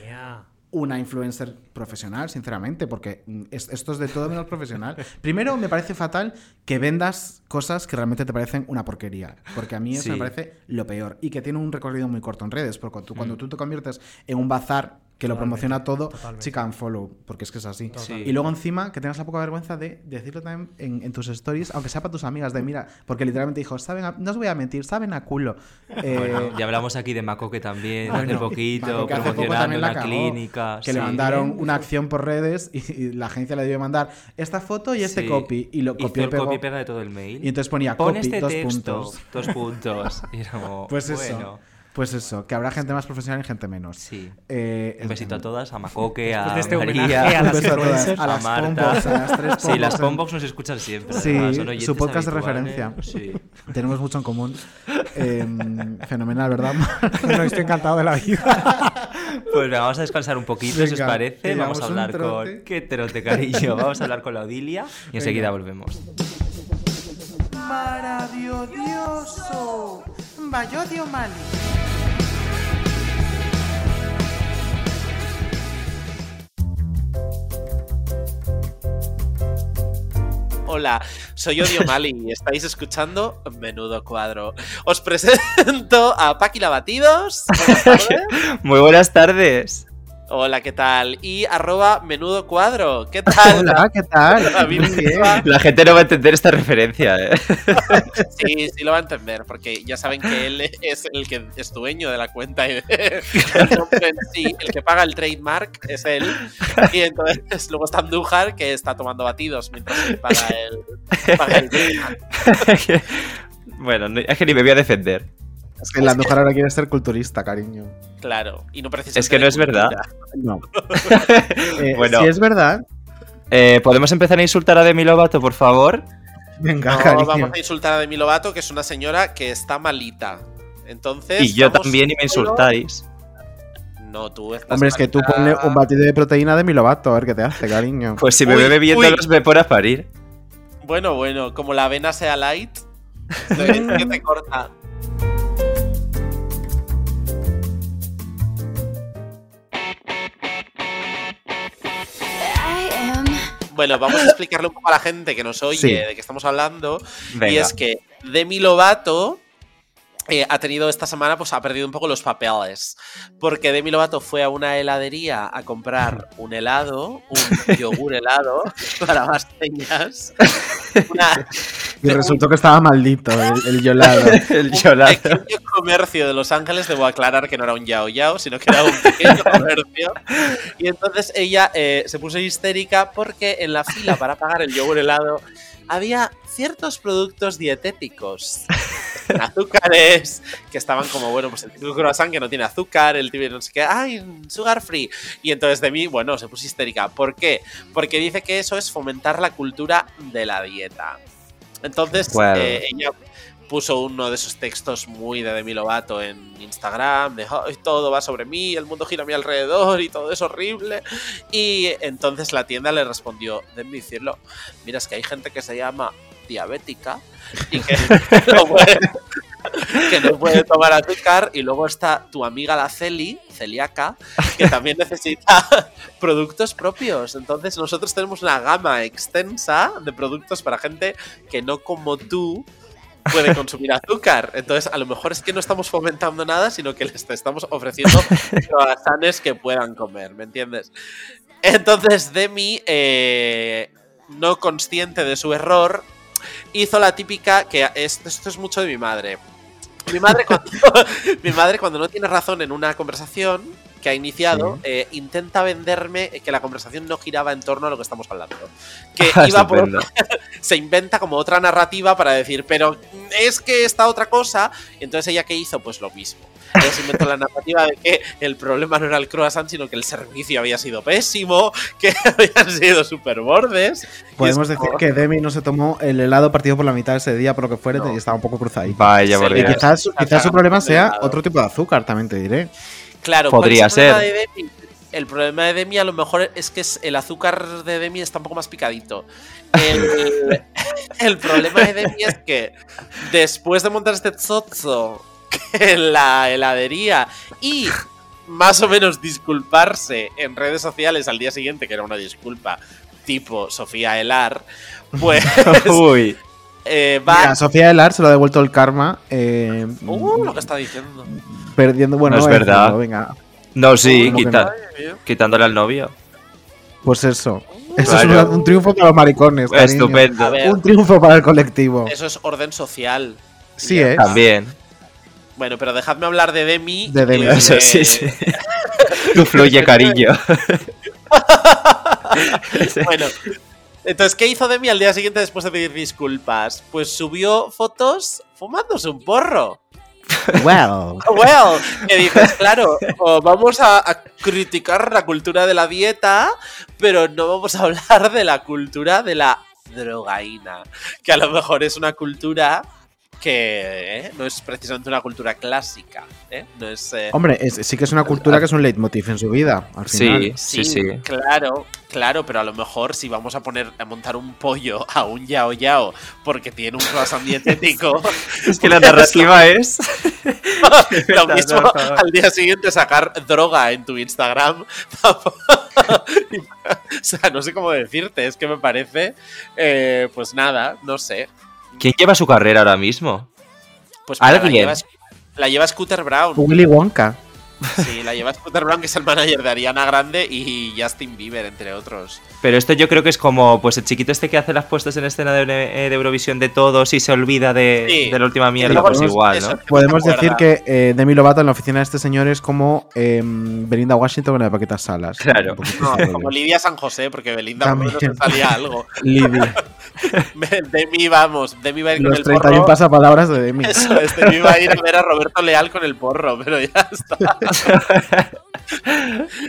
Una influencer profesional, sinceramente, porque mm, es- esto es de todo menos profesional. Primero, me parece fatal que vendas cosas que realmente te parecen una porquería, porque a mí eso Sí. me parece lo peor y que tiene un recorrido muy corto en redes, porque cuando tú te conviertes en un bazar que lo promociona todo, totalmente. chica, unfollow, porque es que es así. Sí. Y luego encima que tengas la poca vergüenza de decirlo también en, en tus stories, aunque sea para tus amigas, de mira, porque literalmente dijo, saben a- no os voy a mentir, saben a culo. Eh, Bueno, ya hablamos aquí de Macoque también, hace bueno, poquito, que hace poco promocionando también la una clínica. Que le mandaron una acción por redes y, y la agencia le debió mandar esta foto y este Sí. copy. Y lo copió y pegó. copy y pega de todo el mail. Y entonces ponía Pon copy, este dos texto, puntos. dos puntos. Y era como, (laughs) Pues eso. Bueno. Pues eso, que habrá gente más profesional y gente menos. Sí. Eh, Un besito a todas, a Macoque, a este María, a las beso a todas, a las Marta. Pombox, a las tres (laughs) Sí, las Pombox nos escuchan siempre. Sí, además, su podcast de referencia. Sí. Tenemos mucho en común. Eh, (laughs) fenomenal, ¿verdad? (laughs) No, estoy encantado de la vida. Pues vamos a descansar un poquito, si os parece. Vamos a hablar con. ¡Qué trote, cariño! Vamos a hablar con la Odilia y enseguida volvemos. Maravilloso. Bayodio Mali. Hola, soy Odio Mali y estáis escuchando Menudo Cuadro. Os presento a Paqui Lavatidos. Buenas. (laughs) Muy buenas tardes. Hola, ¿qué tal? Y arroba Menudo Cuadro. ¿Qué tal? Hola, ¿qué tal? (laughs) La gente no va a entender esta referencia, ¿eh? (laughs) Sí, sí lo va a entender, porque ya saben que él es el que es dueño de la cuenta y de- (laughs) el nombre en sí, el que paga el trademark es él. Y entonces luego está Andújar, que está tomando batidos mientras él paga el, paga el trademark. bueno, no- es que ni me voy a defender. Es que la mujer ahora quiere ser culturista, cariño. Claro, y no precisa Es que no es verdad. No. (laughs) Eh, Bueno. Si es verdad, Eh, ¿Podemos empezar a insultar a Demi Lovato, por favor? venga, No, cariño. vamos a insultar a Demi Lovato, que es una señora que está malita. Entonces. Y yo también y me insultáis. No, tú estás Hombre, es que tú ponle un batido de proteína de Milovato, a ver qué te hace, cariño. (laughs) Pues si me Uy, bebe viendo uy. los me pone a parir. Bueno, bueno, como la avena sea light, (laughs) que te corta. Bueno, vamos a explicarle un poco a la gente que nos oye Sí. de qué estamos hablando. Y es que Demi Lovato eh, ha tenido esta semana, pues ha perdido un poco los papeles. Porque Demi Lovato fue a una heladería a comprar (laughs) un helado, un yogur helado, (laughs) para más señas. Una, Y resultó que estaba maldito el, el yolado. (laughs) el un pequeño comercio de Los Ángeles, debo aclarar que no era un yao yao, sino que era un pequeño comercio. Y entonces ella eh, se puso histérica porque en la fila para pagar el yogur helado había ciertos productos dietéticos. (laughs) azúcares que estaban como, bueno, pues el típico croissant que no tiene azúcar, el típico no sé qué, ay, sugar free. Y entonces de mí, bueno, se puso histérica. ¿Por qué? Porque dice que eso es fomentar la cultura de la dieta. Entonces, Bueno. eh, ella puso uno de esos textos muy de Demi Lovato en Instagram, de "Ay, todo va sobre mí, el mundo gira a mi alrededor y todo es horrible. Y entonces la tienda le respondió, Demi, decirlo, mira, es que hay gente que se llama diabética y que no puede, tomar azúcar. Y luego está tu amiga la Celi, celíaca, que también necesita productos propios. Entonces nosotros tenemos una gama extensa de productos para gente que no como tú puede consumir azúcar. Entonces, a lo mejor es que no estamos fomentando nada, sino que les estamos ofreciendo croissants que puedan comer, ¿me entiendes? Entonces, Demi, eh, no consciente de su error, hizo la típica que es- esto es mucho de mi madre. Mi madre cuando, (laughs) mi madre cuando no tiene razón en una conversación que ha iniciado, eh, intenta venderme que la conversación no giraba en torno a lo que estamos hablando. (laughs) Que Ah, iba por (laughs) se inventa como otra narrativa para decir, pero es que esta otra cosa. Entonces ella qué hizo, pues lo mismo. Ella se inventó la narrativa de que el problema no era el croissant, sino que el servicio había sido pésimo, que (laughs) habían sido super bordes. Podemos decir como- que Demi no se tomó el helado partido por la mitad ese día, por lo que fuera, y estaba un poco cruzadito. Vaya, por Dios. quizás, quizás su problema sea otro tipo de azúcar, también te diré. Claro, Podría ¿cuál es el problema ser. de Demi? El problema de Demi a lo mejor es que es- el azúcar de Demi está un poco más picadito. El, (laughs) el problema de Demi es que después de montar este zozo en la heladería y más o menos disculparse en redes sociales al día siguiente, que era una disculpa tipo Sofía Elar, pues (laughs) Uy. eh, va... Mira, Sofía Elar se lo ha devuelto el karma. eh, Uh, lo que está diciendo. perdiendo. Bueno, No es a verdad. venga. No, sí, que quita- no. quitándole al novio. Pues eso. Eso Claro. es un triunfo para los maricones. cariño. Estupendo. Ver. Un triunfo para el colectivo. Eso es orden social. Sí, ya ¿eh? También. Bueno, pero dejadme hablar de Demi. De Demi. de- Eso sí, sí. (laughs) Tú fluye, cariño. (laughs) bueno, entonces, ¿qué hizo Demi al día siguiente después de pedir disculpas? Pues subió fotos fumándose un porro. Well. (laughs) Well, que dices, claro, o vamos a, a criticar la cultura de la dieta, pero no vamos a hablar de la cultura de la drogaína, que a lo mejor es una cultura que ¿eh? no es precisamente una cultura clásica, ¿eh? No es... eh, Hombre, es- sí que es una cultura que es un leitmotiv en su vida. Al final. Sí, sí, sí. Claro, claro, pero a lo mejor si vamos a poner a montar un pollo (laughs) a un yao yao porque tiene un croissant dietético. (laughs) Es que la (laughs) narrativa es. lo mismo al día siguiente sacar droga en tu Instagram. o sea, no sé cómo decirte, es que me parece. eh, pues nada, no sé. ¿Quién lleva su carrera ahora mismo? Pues mira, la ¿Alguien? lleva, la lleva Scooter Brown. Willy Wonka. Sí, la lleva Scooter Brown, que es el manager de Ariana Grande y Justin Bieber, entre otros. Pero esto yo creo que es como pues el chiquito este que hace las puestas en escena de, de Eurovisión de todos y se olvida de, Sí. de la última mierda, pues es- igual, ¿no? Podemos decir que eh, Demi Lovato en la oficina de este señor es como eh, Belinda Washington con la de Paquetas Salas. Claro. No, como Lidia San José, porque Belinda por lo menos También. salía algo. (laughs) Lidia. (laughs) Demi, vamos, Demi va a ir con Los el 31 porro. pasapalabras de Demi. Eso es, Demi va a ir a ver a Roberto Leal con el porro, pero ya está. (laughs)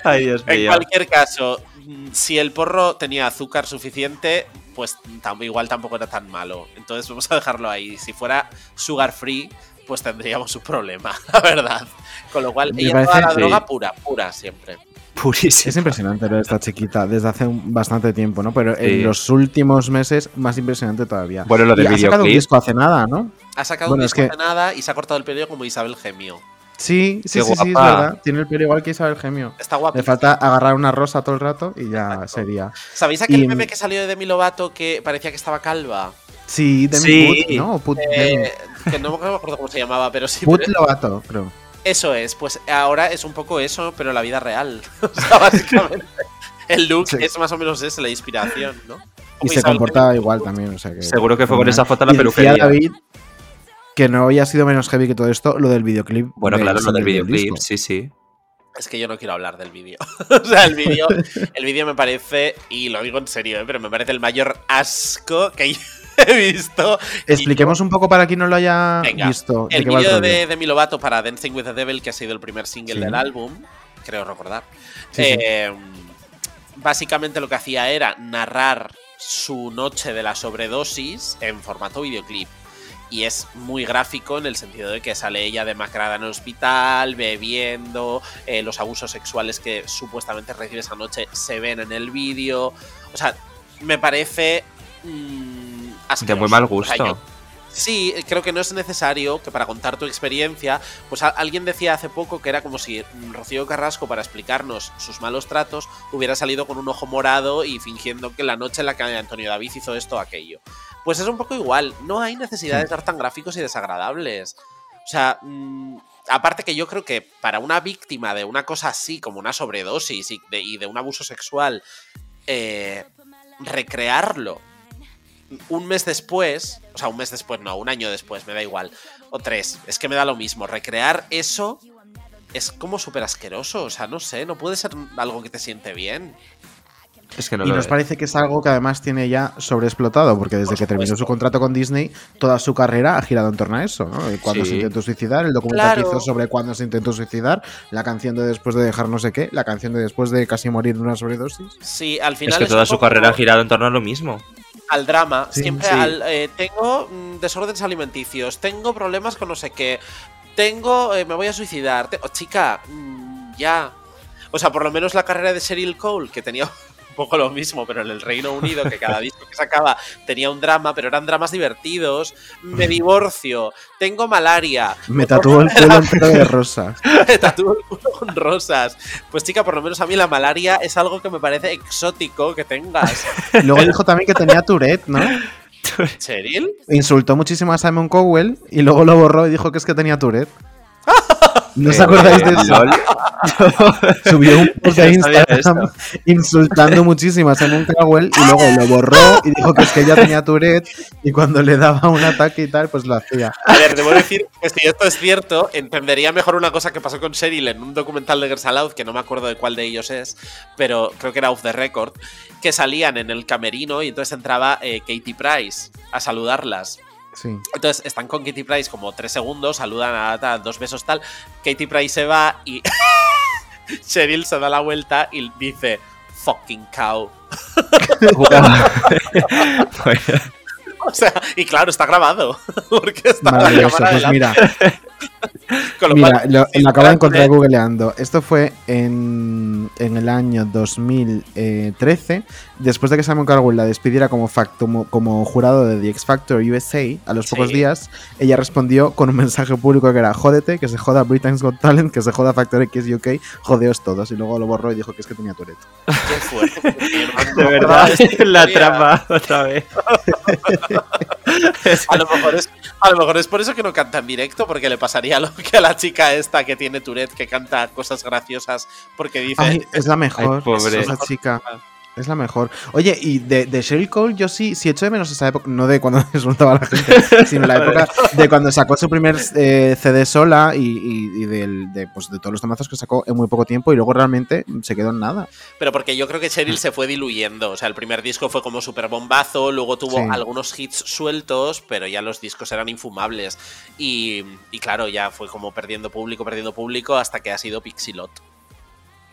Ay, Dios En cualquier caso, mm, si el porro tenía azúcar suficiente, pues tam- igual tampoco era tan malo. Entonces vamos a dejarlo ahí. Si fuera sugar free, pues tendríamos un problema, (laughs) la verdad. Con lo cual, Me ella toda la sí. droga pura, pura siempre. Purísimo. Es impresionante de esta chiquita desde hace un- bastante tiempo, ¿no? Pero Sí. en los últimos meses, más impresionante todavía. Bueno, lo del Y ha sacado un videoclip. disco hace nada, ¿no? Ha sacado Bueno, un es disco que- de nada y se ha cortado el pelo como Isabel Gemio. Sí, sí, sí, sí, es verdad. Tiene el pelo igual que Isabel Gemio. Está guapo. Le falta agarrar una rosa todo el rato y ya sería. ¿Sabéis aquel Y- meme que salió de Demi Lovato que parecía que estaba calva? Sí, Demi Sí. Put, ¿no? Put, Eh, que no me acuerdo cómo se llamaba, pero sí. Put pero- Lovato, creo. Eso es, pues ahora es un poco eso, pero en la vida real. (laughs) O sea, básicamente. El look Sí. es más o menos esa, la inspiración, ¿no? Y se Isabel comportaba igual también, o sea que... Seguro que fue fenomenal. esa foto la peluquería. David que no había sido menos heavy que todo esto, lo del videoclip. Bueno, del claro, lo del videoclip, disco. sí, sí. Es que yo no quiero hablar del vídeo. (laughs) o sea, el vídeo (laughs) el vídeo me parece, y lo digo en serio, ¿eh? pero me parece el mayor asco que (laughs) he visto. Expliquemos un poco para quien no lo haya Venga, visto. de el vídeo de Demi Lovato para Dancing with the Devil, que ha sido el primer single Sí. del álbum, creo recordar. Sí, sí. eh, Básicamente lo que hacía era narrar su noche de la sobredosis en formato videoclip. Y es muy gráfico en el sentido de que sale ella demacrada en el hospital, bebiendo, eh, los abusos sexuales que supuestamente recibe esa noche se ven en el vídeo. O sea, me parece... mm, De muy mal O sea, gusto. yo- Sí, creo que no es necesario que para contar tu experiencia, pues alguien decía hace poco que era como si mm, Rocío Carrasco para explicarnos sus malos tratos hubiera salido con un ojo morado y fingiendo que la noche en la que Antonio David hizo esto o aquello. Pues es un poco igual, no hay necesidad de ser tan gráficos y desagradables. O sea, mm, aparte que yo creo que para una víctima de una cosa así como una sobredosis y de, y de un abuso sexual, eh, recrearlo un mes después, o sea, un mes después, no, un año después, me da igual, o tres, es que me da lo mismo. Recrear eso es como súper asqueroso, o sea, no sé, no puede ser algo que te siente bien. Es que no y nos es. parece que es algo que además tiene ya sobreexplotado, porque desde que terminó su contrato con Disney, toda su carrera ha girado en torno a eso, ¿no? El Cuando Sí. se intentó suicidar, el documental que hizo sobre cuándo se intentó suicidar, la canción de después de dejar no sé qué, la canción de después de casi morir de una sobredosis. Sí, al Es final que es toda un su carrera ha girado en torno a lo mismo. Al drama, Sí, siempre sí. al eh, tengo mm, desórdenes alimenticios, tengo problemas con no sé qué, tengo eh, me voy a suicidar, te- oh, chica, mm, ya. O sea, por lo menos la carrera de Cheryl Cole, que tenía poco lo mismo, pero en el Reino Unido, que cada disco que sacaba tenía un drama, pero eran dramas divertidos. Me divorcio, tengo malaria. Me tatuó el culo entero de rosa. (laughs) me tatúo el culo con rosas. Pues chica, por lo menos a mí la malaria es algo que me parece exótico que tengas. (laughs) Luego dijo también que tenía Tourette, ¿no? ¿Cheryl? Insultó muchísimo a Simon Cowell y luego lo borró y dijo que es que tenía Tourette. ¿No os Eh, acordáis de eso? lol. (laughs) Subió un post sabía Instagram insultando muchísimo a Simon Cowell y luego lo borró y dijo que es que ella tenía Tourette y cuando le daba un ataque y tal, pues lo hacía. A ver, debo decir que si esto es cierto, entendería mejor una cosa que pasó con Cheryl en un documental de Girls Aloud, que no me acuerdo de cuál de ellos es, pero creo que era Off the Record, que salían en el camerino y entonces entraba eh, Katie Price a saludarlas. Sí. Entonces están con Katie Price como tres segundos, saludan a, a dos besos tal. Katie Price se va y (laughs) Cheryl se da la vuelta y dice fucking cow. (laughs) (laughs) O sea, y claro, está grabado. Porque está la cámara pues mira. (laughs) Mira, lo, lo acabo de encontrar googleando. Esto fue en, en el año 2013, después de que Simon Cowell la despidiera como, fact- como, jurado de The X Factor USA, a los pocos Sí. días, ella respondió con un mensaje público que era jódete, que se joda Britain's Got Talent, que se joda Factor X UK, jodeos todos. Y luego lo borró y dijo que es que tenía Tourette. (laughs) De verdad, (laughs) la trama otra vez. A lo, mejor es, a lo mejor es por eso que no canta en directo, porque le pasaría lo que a la chica esta que tiene Tourette, que canta cosas graciosas, porque dice. Ay, es la mejor, Ay, pobre. esa chica. Es la mejor. Oye, y de, de Sheryl Cole, yo sí, sí echo de menos esa época, no de cuando (laughs) insultaba a la gente, sino la (laughs) época de cuando sacó su primer eh, CD sola y, y- y del- de, pues, de todos los tomazos que sacó en muy poco tiempo y luego realmente se quedó en nada. Pero porque yo creo que Cheryl se fue diluyendo. O sea, el primer disco fue como súper bombazo, luego tuvo Sí. algunos hits sueltos, pero ya los discos eran infumables. Y, y claro, ya fue como perdiendo público, perdiendo público, hasta que ha sido Pixilot.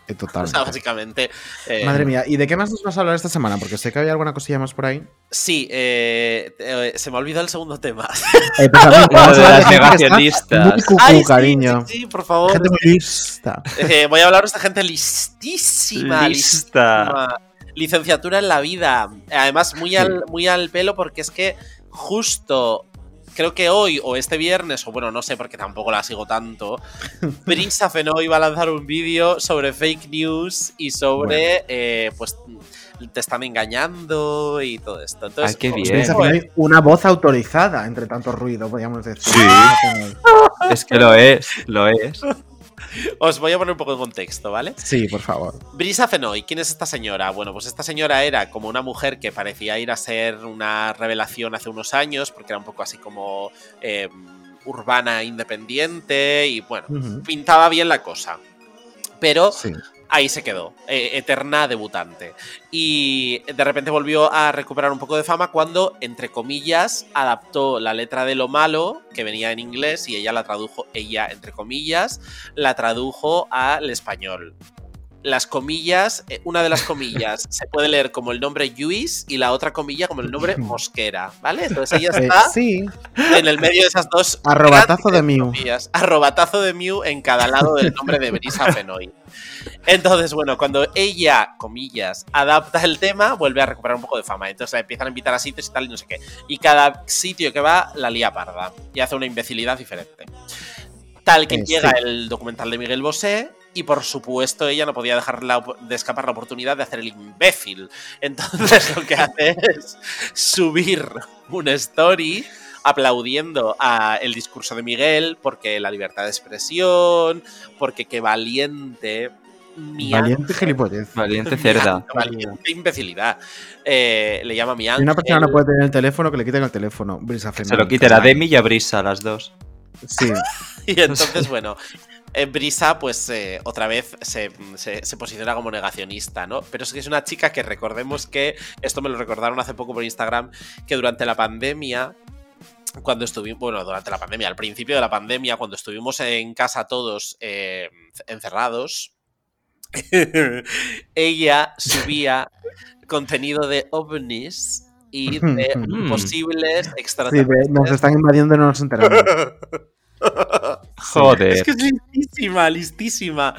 Eh, (laughs) O Totalmente. sea, básicamente. eh, Madre mía, ¿y de qué más nos vas a hablar esta semana? Porque sé que había alguna cosilla más por ahí. Sí, eh, eh, se me ha olvidado el segundo tema. Eh, pues a mí, (laughs) vamos a hablar negacionistas. Muy cucú, Ay, cariño. sí, sí, por favor. Gente muy lista. Eh, voy a hablaros de gente listísima, Lista. listísima. Licenciatura en la vida. Además, muy, al, muy al pelo porque es que justo creo que hoy o este viernes, o bueno, no sé porque tampoco la sigo tanto, (laughs) Brisa Fenoy va a lanzar un vídeo sobre fake news y sobre, eh, pues, te están engañando y todo esto. Entonces, Ay, qué os bien. Final hay una voz autorizada entre tanto ruido, podríamos decir. Sí. (laughs) Es que lo es, lo es. Os voy a poner un poco de contexto, ¿vale? Sí, por favor. Brisa Fenoy, ¿quién es esta señora? Bueno, pues esta señora era como una mujer que parecía ir a ser una revelación hace unos años, porque era un poco así como eh, urbana independiente y bueno, pintaba bien la cosa. Pero Sí. Ahí se quedó, eh, eterna debutante. Y de repente volvió a recuperar un poco de fama cuando, entre comillas, adaptó la letra de lo malo, que venía en inglés, y ella la tradujo, ella, entre comillas, la tradujo al español. Las comillas, eh, una de las comillas se puede leer como el nombre Lluís y la otra comilla como el nombre Mosquera, ¿vale? Entonces ella Eh, está sí. en el medio de esas dos (laughs) Arrobatazo de Mew. comillas. Arrobatazo de Mew en cada lado del nombre de Brisa Fenoy. Entonces, bueno, cuando ella, comillas, adapta el tema, vuelve a recuperar un poco de fama. Entonces la empiezan a invitar a sitios y tal y no sé qué. Y cada sitio que va la lía parda y hace una imbecilidad diferente. Tal que Eh, llega sí. el documental de Miguel Bosé y por supuesto ella no podía dejar la de escapar la oportunidad de hacer el imbécil. Entonces lo que hace es subir una story aplaudiendo a el discurso de Miguel porque la libertad de expresión, porque qué valiente. Valiente gilipollez. Valiente cerda. Valiente imbecilidad. Eh, le llama mi Si una persona ángel. no puede tener el teléfono, que le quiten el teléfono. Brisa Se lo quiten a Demi y a Brisa, las dos. Sí. (laughs) Y entonces, bueno, Brisa, pues eh, otra vez se, se- se posiciona como negacionista, ¿no? Pero es que es una chica que recordemos que, esto me lo recordaron hace poco por Instagram, que durante la pandemia, cuando estuvimos, bueno, durante la pandemia, al principio de la pandemia, cuando estuvimos en casa todos eh, encerrados, (laughs) ella subía contenido de ovnis y de posibles Sí, extraterrestres. de- nos están invadiendo y no nos enteramos. (laughs) Joder. Es que es listísima, listísima.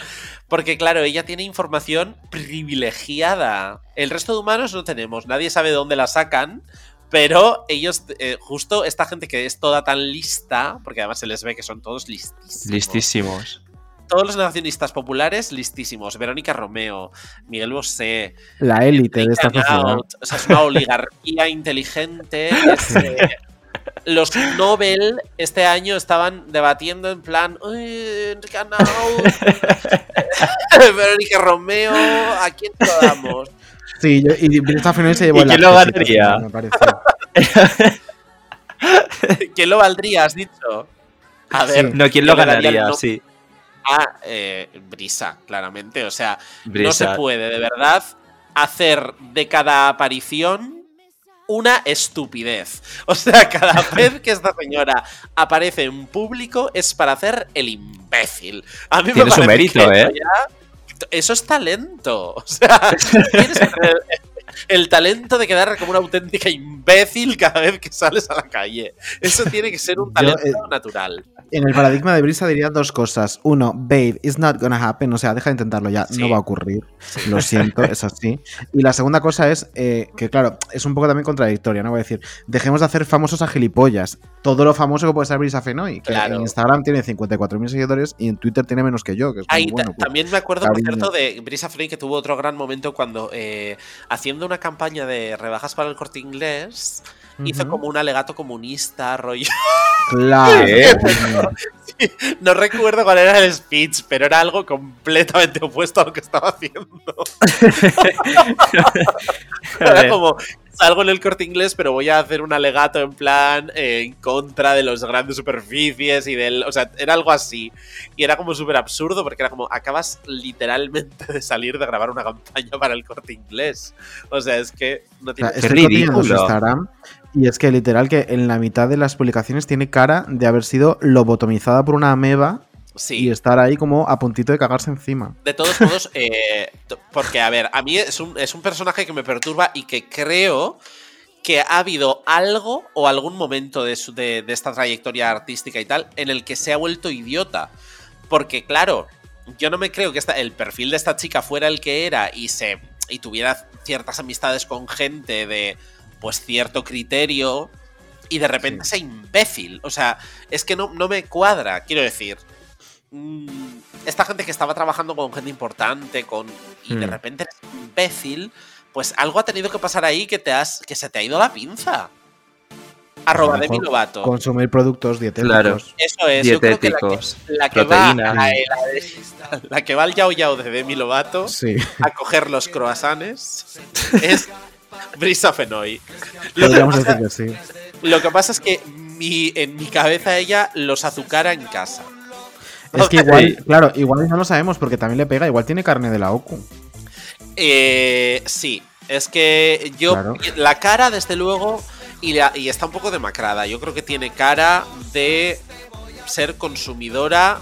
Porque, claro, ella tiene información privilegiada. El resto de humanos no tenemos. Nadie sabe de dónde la sacan. Pero ellos, eh, justo esta gente que es toda tan lista, porque además se les ve que son todos listísimos. Listísimos. Todos los nacionalistas populares, listísimos. Verónica Romeo, Miguel Bosé, La élite de esta sociedad. O sea, es una oligarquía inteligente. es, (laughs) eh, los Nobel este año estaban debatiendo en plan. "Uy, Enrique Arnaut, (laughs) Verónica Romeo, ¿a quién lo damos? Sí, yo- y Brisa Fenoy se llevó ¿Y el quién lo ganaría? me parece. (laughs) ¿Quién lo valdría, has dicho? A ver. No, ¿quién lo ganaría? no- Sí. Ah, eh, Brisa, claramente. O sea, no se puede, de verdad, hacer de cada aparición una estupidez. O sea, cada (laughs) vez que esta señora aparece en público es para hacer el imbécil. A mí me su parece mérito, que ¿eh? ya- Eso es talento. O sea, (laughs) tienes que tener el talento de quedar como una auténtica imbécil cada vez que sales a la calle. Eso tiene que ser un talento eh, natural. En el paradigma de Brisa diría dos cosas. Uno, babe, it's not gonna happen. O sea, deja de intentarlo ya, Sí. no va a ocurrir. Lo siento, es así. Y la segunda cosa es eh, que, claro, es un poco también contradictoria, ¿no? Voy a decir, dejemos de hacer famosos a gilipollas. Todo lo famoso que puede ser Brisa Fenoy, que Claro. en Instagram tiene 54.000 seguidores y en Twitter tiene menos que yo, que es muy Ahí bueno. pues, también me acuerdo, por cierto, de Brisa Frey que tuvo otro gran momento cuando, eh, haciendo una campaña de rebajas para el corte inglés, hizo como un alegato comunista, rollo. Claro. (laughs) (laughs) No recuerdo cuál era el speech, pero era algo completamente opuesto a lo que estaba haciendo. (laughs) era como. Salgo en el corte inglés, pero voy a hacer un alegato en plan eh, en contra de los grandes superficies y del. O sea, era algo así. Y era como súper absurdo porque era como, acabas literalmente de salir de grabar una campaña para el corte inglés. O sea, es que no O sea, tiene. estoy cotilleando su ridículo. Instagram y es que literal que en la mitad de las publicaciones tiene cara de haber sido lobotomizada por una ameba Sí. y estar ahí como a puntito de cagarse encima. De todos modos, (laughs) eh, porque, a ver, a mí es un, es un personaje que me perturba y que creo que ha habido algo o algún momento de, su- de- de esta trayectoria artística y tal en el que se ha vuelto idiota. Porque, claro, yo no me creo que esta- el perfil de esta chica fuera el que era y, se, y tuviera ciertas amistades con gente de pues cierto criterio y de repente sea imbécil. O sea, es que no, no me cuadra. Quiero decir, mm, esta gente que estaba trabajando con gente importante con y de Hmm. repente eres imbécil, pues algo ha tenido que pasar ahí que, te has, que se te ha ido la pinza. Arroba Demi mejor Lovato. Consumir productos dietéticos. Claro. Eso es, yo creo que la que, Dietéticos, la que va proteínas. a la, la- la que va al Yao Yao de Demi Lovato Sí. a coger los croissants (laughs) es Brisa Fenoy. Lo que, Podríamos pasa, decir que sí. lo que pasa es que mi, en mi cabeza ella los azucara en casa. Es que igual, (laughs) claro, igual no lo sabemos porque también le pega, igual tiene carne de la OCU. Eh, sí, es que yo. Claro. La cara, desde luego, y, la- y está un poco demacrada. Yo creo que tiene cara de ser consumidora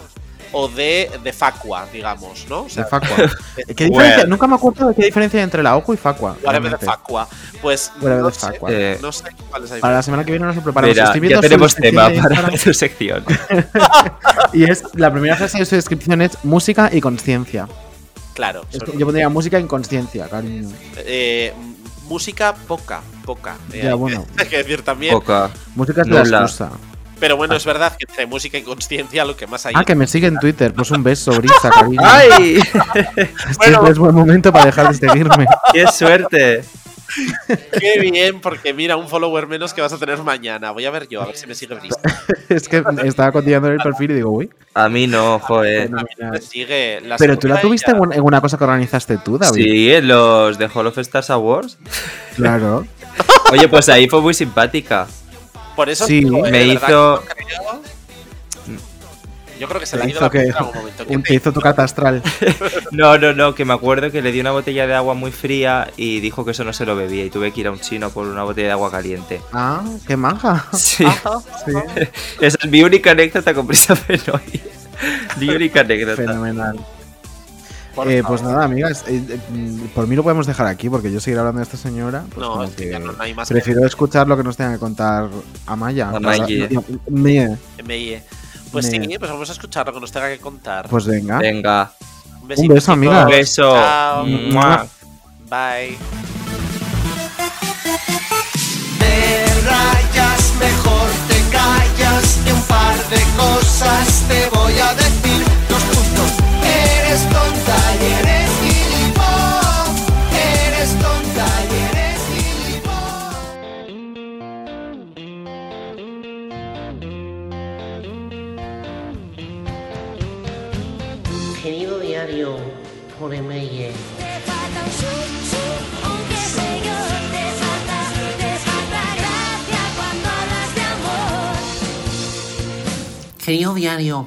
o de, de facua, digamos, ¿no? O De Facua. de- (laughs) ¿Qué diferencia? Nunca me acuerdo de qué diferencia hay entre la OCU y Facua. Whatever de facua. Pues Whatever no de sé, facua. Eh, no sé cuál es la Para la semana que viene nos lo preparamos. Mira, Estoy ya su tenemos tema para tu sección. (laughs) Y es la primera frase de su descripción es música y conciencia. Claro. Es sobre- que Yo pondría música y conciencia, cariño. eh, música poca, poca. eh, Ya, bueno. que, hay (laughs) que decir también. Poca. Música es la excusa. Pero bueno, es verdad que entre música y conciencia lo que más hay. Ah, que me sigue en Twitter. Pues un beso, Brisa, (laughs) cariño. ¡Ay! Siempre (laughs) es buen momento para dejar de seguirme. (laughs) ¡Qué suerte! Qué bien, porque mira, un follower menos que vas a tener mañana. Voy a ver yo, a ver si me sigue Brisa. es que estaba continuando en el perfil y digo, uy. A mí no, joder. Me sigue. La Pero tú la tuviste ella- en una cosa que organizaste tú, David. Sí, en los de Hall of Stars Awards. Claro. Oye, pues ahí fue muy simpática. Por eso Sí. eh, Me hizo- creo- Yo creo que se Te le ha ido la que, en algún momento. ¿Qué un- te hizo tu catastral. (laughs) No, no, no, que me acuerdo que le di una botella de agua muy fría y dijo que eso no se lo bebía y tuve que ir a un chino por una botella de agua caliente. Ah, qué maja. Sí. (laughs) (laughs) Sí. Esa es mi única anécdota con Prisa Fenoy. Mi única anécdota. Fenomenal. Eh, pues nada, amigas, eh, eh, mm, por mí lo podemos dejar aquí porque yo seguir hablando de esta señora. Pues No, es que ya no hay más prefiero escuchar lo que nos tenga que contar Amaya. Mie. MIE. Pues Me- sí, pues vamos a escuchar lo que nos tenga que contar. Pues venga. Venga. Un Un besito, beso, chicos. amiga. Un beso. Bye. Querido diario,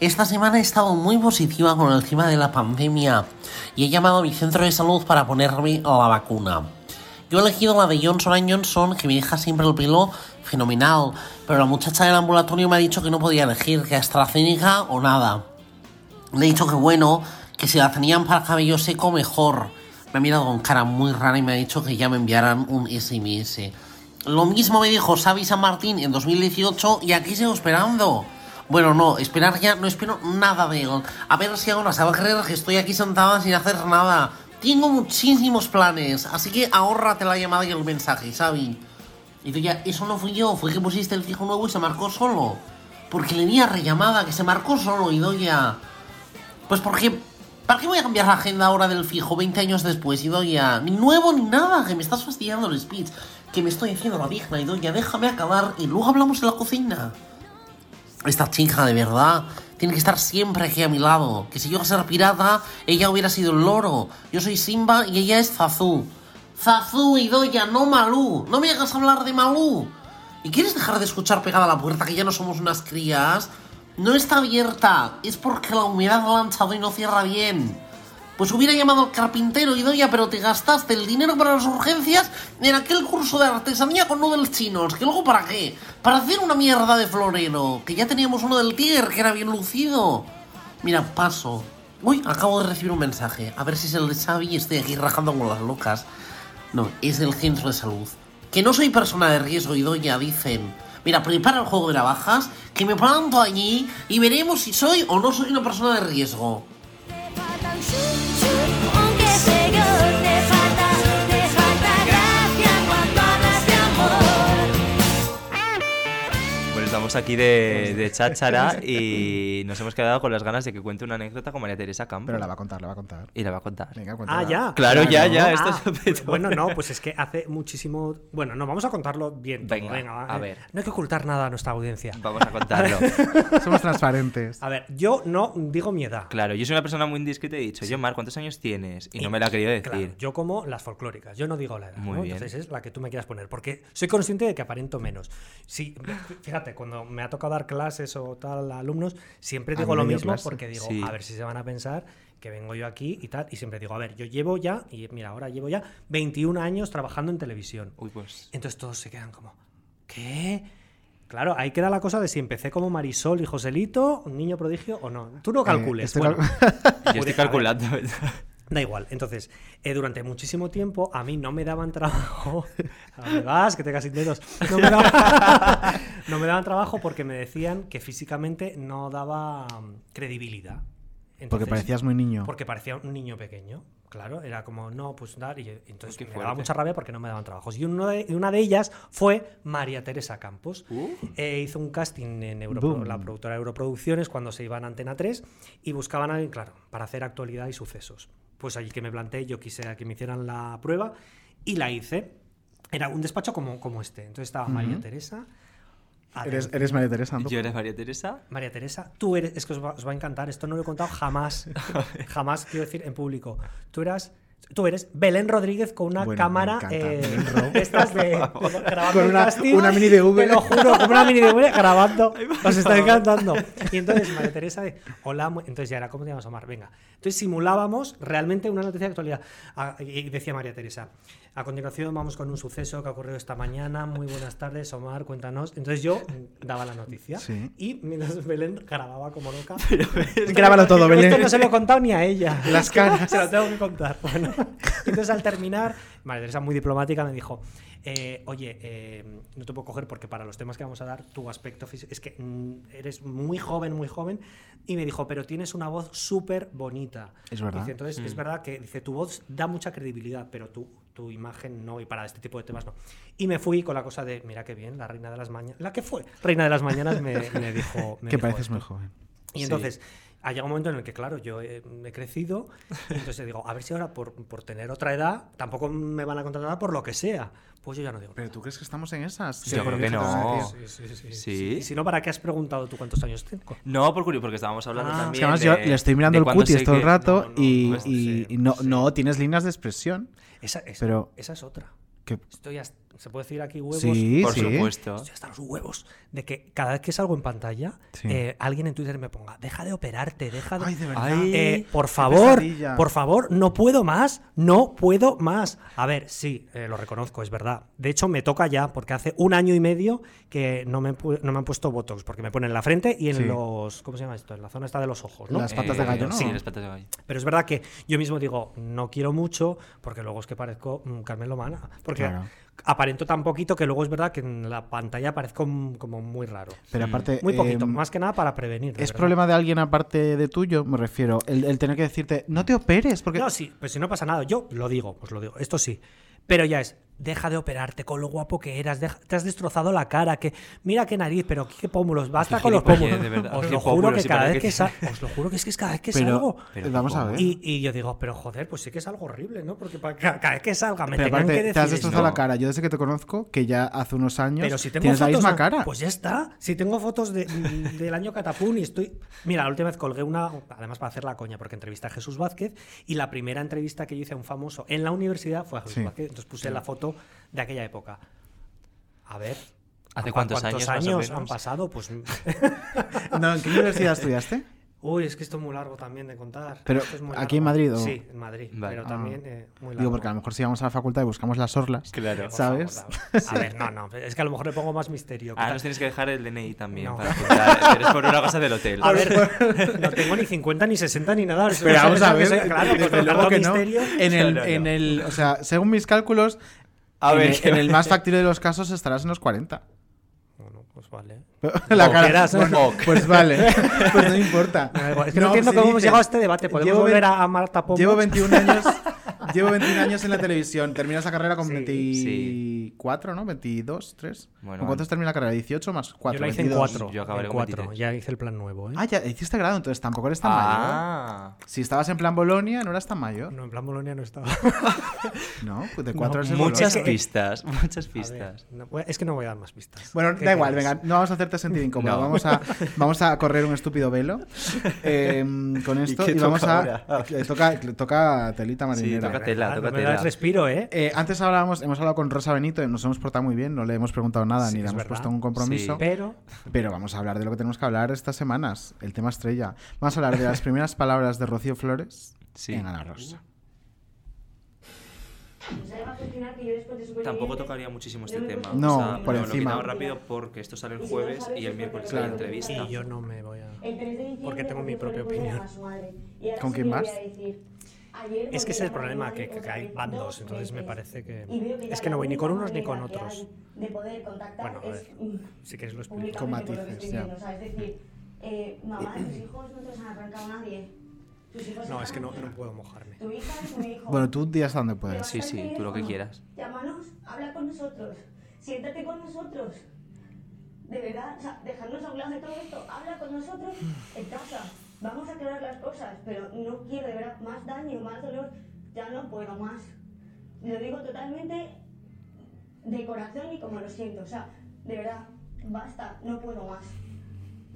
esta semana he estado muy positiva con el tema de la pandemia y he llamado a mi centro de salud para ponerme la vacuna. Yo he elegido la de Johnson Johnson, que me deja siempre el pelo fenomenal, pero la muchacha del ambulatorio me ha dicho que no podía elegir, que AstraZeneca o nada. Le he dicho que bueno, que si la tenían para cabello seco, mejor. Me ha mirado con cara muy rara y me ha dicho que ya me enviaran un SMS. Lo mismo me dijo Xavi San Martín en 2018 y aquí sigo esperando. Bueno, no, esperar ya, no espero nada de él. A ver si ahora se va a creer que estoy aquí sentada sin hacer nada. Tengo muchísimos planes, así que ahórrate la llamada y el mensaje, Xavi. Y tú eso no fui yo, fue que pusiste el fijo nuevo y se marcó solo. Porque le di a rellamada, que se marcó solo, y doy ya. Pues porque. ¿Para qué voy a cambiar la agenda ahora del fijo 20 años después, Idoya? Ni nuevo ni nada, que me estás fastidiando el speech. Que me estoy haciendo la digna, Idoya. Déjame acabar y luego hablamos de la cocina. Esta chica, de verdad, tiene que estar siempre aquí a mi lado. Que si yo a ser pirata, ella hubiera sido el loro. Yo soy Simba y ella es Zazú. Zazú, Idoya, no Malú. No me hagas hablar de Malú. ¿Y quieres dejar de escuchar pegada a la puerta que ya no somos unas crías? No está abierta. Es porque la humedad ha lanzado y no cierra bien. Pues hubiera llamado al carpintero, Idoya, pero te gastaste el dinero para las urgencias en aquel curso de artesanía con noodles chinos. ¿Que luego para qué? Para hacer una mierda de florero. Que ya teníamos uno del Tiger, que era bien lucido. Mira, paso. Uy, acabo de recibir un mensaje. A ver si es el de Xavi y estoy aquí rajando con las locas. No, es del centro de salud. Que no soy persona de riesgo, Idoya, dicen. Mira, prepara el juego de navajas, que me planto allí y veremos si soy o no soy una persona de riesgo. Aunque sé yo te falta, te falta gracia estamos aquí de, de cháchara (laughs) y nos hemos quedado con las ganas de que cuente una anécdota con María Teresa Campos. Pero la va a contar, la va a contar. Y la va a contar. Venga, Ah, cuéntala. ya. Claro, ya, ya. Ah, Esto es lo pues bueno, no, pues es (laughs) que hace muchísimo. Bueno, no, vamos a contarlo bien. todo, Venga, va, a eh. ver. No hay que ocultar nada a nuestra audiencia. Vamos a contarlo. (laughs) Somos transparentes. A ver, yo no digo mi edad. Claro, yo soy una persona muy indiscreta y he dicho, yo, Mar, ¿cuántos años tienes? Y no me la ha querido decir. Claro, yo como las folclóricas, yo no digo la edad. Muy ¿no? bien. Entonces es la que tú me quieras poner, porque soy consciente de que aparento menos. Sí, fíjate, cuando me ha tocado dar clases o tal a alumnos, siempre digo lo mismo clase. porque digo, Sí. a ver si se van a pensar que vengo yo aquí y tal, y siempre digo, a ver, yo llevo ya, y mira, ahora llevo ya 21 años trabajando en televisión. Uy, pues. Entonces todos se quedan como, ¿qué? Claro, ahí queda la cosa de si empecé como Marisol y Joselito, un niño prodigio o no. Tú no Eh, calcules. estoy bueno. cal- (laughs) Yo estoy ver, calculando. Da igual. Entonces, eh, durante muchísimo tiempo a mí no me daban trabajo. (laughs) ¿A dónde vas? Que te sin dedos. No me, daban... (laughs) no me daban trabajo porque me decían que físicamente no daba mm, credibilidad. Porque parecías muy niño. Porque parecía un niño pequeño. Claro, era como, no, pues dar. Y entonces me daba mucha rabia porque no me daban trabajos. Y uno de- una de ellas fue María Teresa Campos. Eh, hizo un casting en Europro- la productora Europroducciones cuando se iban a Antena 3 y buscaban a alguien, claro, para hacer actualidad y sucesos. Pues allí que me planteé, yo quise que me hicieran la prueba y la hice. Era un despacho como, como este. Entonces estaba María. Teresa. Eres, María Teresa, ¿no? ¿Yo eres María Teresa? María Teresa, tú eres, es que os va, os va a encantar, esto no lo he contado jamás, (laughs) jamás quiero decir en público. Tú eras, tú eres Belén Rodríguez con una Bueno, cámara, eh, (laughs) estas de, de- grabando Con una- mini DV. Te lo juro, con una mini DV grabando, (laughs) os está encantando. Y entonces María Teresa de, hola, entonces ya era, ¿cómo te llamas Omar? Venga. Entonces simulábamos realmente una noticia de actualidad. Ah, Y decía María Teresa, a continuación vamos con un suceso que ha ocurrido esta mañana. Muy buenas tardes, Omar, cuéntanos. Entonces yo daba la noticia Sí. y mientras Belén grababa como loca. (laughs) Grábalo todo, Belén. Esto no se lo he contado ni a ella. (laughs) Las caras. (laughs) Se lo tengo que contar. Bueno, entonces al terminar, María Teresa muy diplomática me dijo, eh, oye, eh, no te puedo coger porque para los temas que vamos a dar, tu aspecto físico, es que mm, eres muy joven, muy joven. Y me dijo, pero tienes una voz súper bonita. Es verdad. Dice, entonces es Mm. verdad que dice, tu voz da mucha credibilidad, pero tu, tu imagen no, y para este tipo de temas no. Y me fui con la cosa de, mira qué bien, la reina de las mañanas, la que fue reina de las mañanas me, me dijo... me Que dijo pareces esto. muy joven. Y Sí. Ha llegado un momento en el que, claro, yo he, he crecido, (laughs) entonces digo, a ver si ahora por, por tener otra edad, tampoco me van a contratar por lo que sea. Pues yo ya no digo. ¿Pero tú crees que estamos en esas? Yo creo que no. Sí, sí, sí, sí. Sí. Y si no, ¿para qué has preguntado tú cuántos años tengo? No, por curioso, porque estábamos hablando Ah. Es también. que además yo de- le estoy mirando el cutis todo el rato No, no, y, pues, y- sí, y no, sí. no tienes líneas de expresión. Esa, esa, Pero- esa es otra. Que, Estoy hasta- se puede decir aquí huevos. Sí, Por sí. supuesto. Estoy hasta los huevos de que cada vez que salgo en pantalla, Sí. eh, alguien en Twitter me ponga, deja de operarte, deja de... Ay, de verdad. Ay, Eh, por favor, por favor, no puedo más, no puedo más. A ver, sí, eh, lo reconozco, es verdad. De hecho, me toca ya, porque hace un año y medio que no me, no me han puesto Botox, porque me ponen en la frente y en Sí. los. ¿Cómo se llama esto? En la zona esta de los ojos, ¿no? Las patas de gallo, ¿no? Sí, las patas de gallo. Pero es verdad que yo mismo digo, no quiero mucho, porque luego es que parezco mm, Carmen Lomana. Porque Claro. Aparento tan poquito que luego es verdad que en la pantalla parezco mm, como muy raro. Pero aparte. Muy poquito, em, más que nada para prevenir. ¿Es verdad. problema de alguien aparte de tuyo? Me refiero. El, el tener que decirte, no te operes. Porque No, sí, pues si no pasa nada, yo lo digo, pues lo digo, esto sí. Pero ya es, deja de operarte con lo guapo que eras, deja- te has destrozado la cara, que mira qué nariz, pero qué pómulos, basta con los pómulos. de verdad. Os lo juro que cada vez que que os lo juro que es que es cada vez que Pero- salgo. pero vamos a ver. Y, y yo digo, pero joder, pues sí que es algo horrible, ¿no? Porque para, cada vez que salga me Pero aparte, que decir te has destrozado la cara. Yo desde que te conozco, que ya hace unos años, Pero si tengo tienes la fotos misma a- cara. Pues ya está. Si tengo fotos de- (laughs) del año Catapún y estoy. Mira, la última vez colgué una, además para hacer la coña, porque entrevisté a Jesús Vázquez y la primera entrevista que yo hice a un famoso en la universidad fue a Jesús Sí. Vázquez. Entonces puse la foto de aquella época. A ver. ¿Hace ¿cu- cuántos años, o han pasado? Pues. (laughs) No, ¿En qué universidad estudiaste? Uy, es que esto es muy largo también de contar. Pero, es muy ¿aquí en. Madrid o- Sí, en Madrid. Vale. Pero Ah. también eh, muy largo. Digo, porque a lo mejor si vamos a la facultad y buscamos las orlas, Claro. ¿sabes? (laughs) a ver, no, no. Es que a lo mejor le pongo más misterio. Ah, Quizá- nos tienes que dejar el DNI también. No. Para. (laughs) Eres por una cosa del hotel. A ver, no tengo ni 50 ni 60 ni nada. Pero vamos a ver, Claro, pues luego que no. En el, en no. el, o sea, según mis cálculos, A en, ver, el, en el más (laughs) factible de los casos estarás en los 40. Bueno, pues vale. (laughs) La cara, quieras, ¿no? bueno, pues vale, (laughs) pues no importa. Igual. Es que no, entiendo si cómo hemos llegado a este debate. Podemos llevo volver ve- a, a Marta Pombo. Llevo 21 años, Llevo 21 años en la televisión. Terminas la carrera con Sí. 24, ¿no? 22, 3. Bueno, ¿Con cuántos termina la carrera? 18 más 4. Yo la hice en 22. cuatro. Yo acabaré en con cuatro. 23. Ya hice el plan nuevo, ¿eh? Ah, ya hiciste grado, entonces tampoco eres tan Ah. mayor. Si estabas en plan Bolonia, no eras tan mayor. No, en plan Bolonia no estaba. (laughs) No, pues de 4 No, Muchas Bolonia. pistas, muchas ver, pistas. no, es que no voy a dar más pistas. Bueno, ¿Qué da igual, venga, no vamos a hacerte sentir incómodo. No. Vamos, a, vamos a correr un estúpido velo (laughs) eh, con esto y, vamos toca a. ahora? que toca, toca telita marinera. toca tela, toca no me das respiro, ¿eh? Eh, antes hablábamos, hemos hablado con Rosa Benito y nos hemos portado muy bien, no le hemos preguntado nada Sí, ni le hemos verdad. puesto un compromiso. Sí. Pero Pero vamos a hablar de lo que tenemos que hablar estas semanas, el tema estrella. Vamos a hablar de las primeras (laughs) palabras de Rocío Flores Sí. en Ana Rosa. Tampoco tocaría muchísimo este tema. No, O sea, por lo- encima. Lo rápido porque esto sale el jueves y el miércoles Claro. la entrevista. y yo no me voy a. Porque tengo mi propia opinión. ¿Con quién vas? Es que ese es el problema, que, que hay bandos, entonces me parece que... Es que no voy ni con unos ni con otros. Bueno, a ver, si queréis lo explico. Con matices, ya. Es decir, eh, mamá, tus hijos no te los han arrancado nadie. No, es que no, no puedo mojarme. Tu hija es mi hijo. Bueno, tú días donde puedes. Sí, sí, tú lo que quieras. Llámanos, habla con nosotros, siéntate con nosotros. De verdad, o sea, dejarnos a un lado de todo esto, habla con nosotros en casa. Vamos a aclarar las cosas, pero no quiero de verdad más daño, más dolor. Ya no puedo más. Lo digo totalmente de corazón y como lo siento. O sea, de verdad, basta, no puedo más.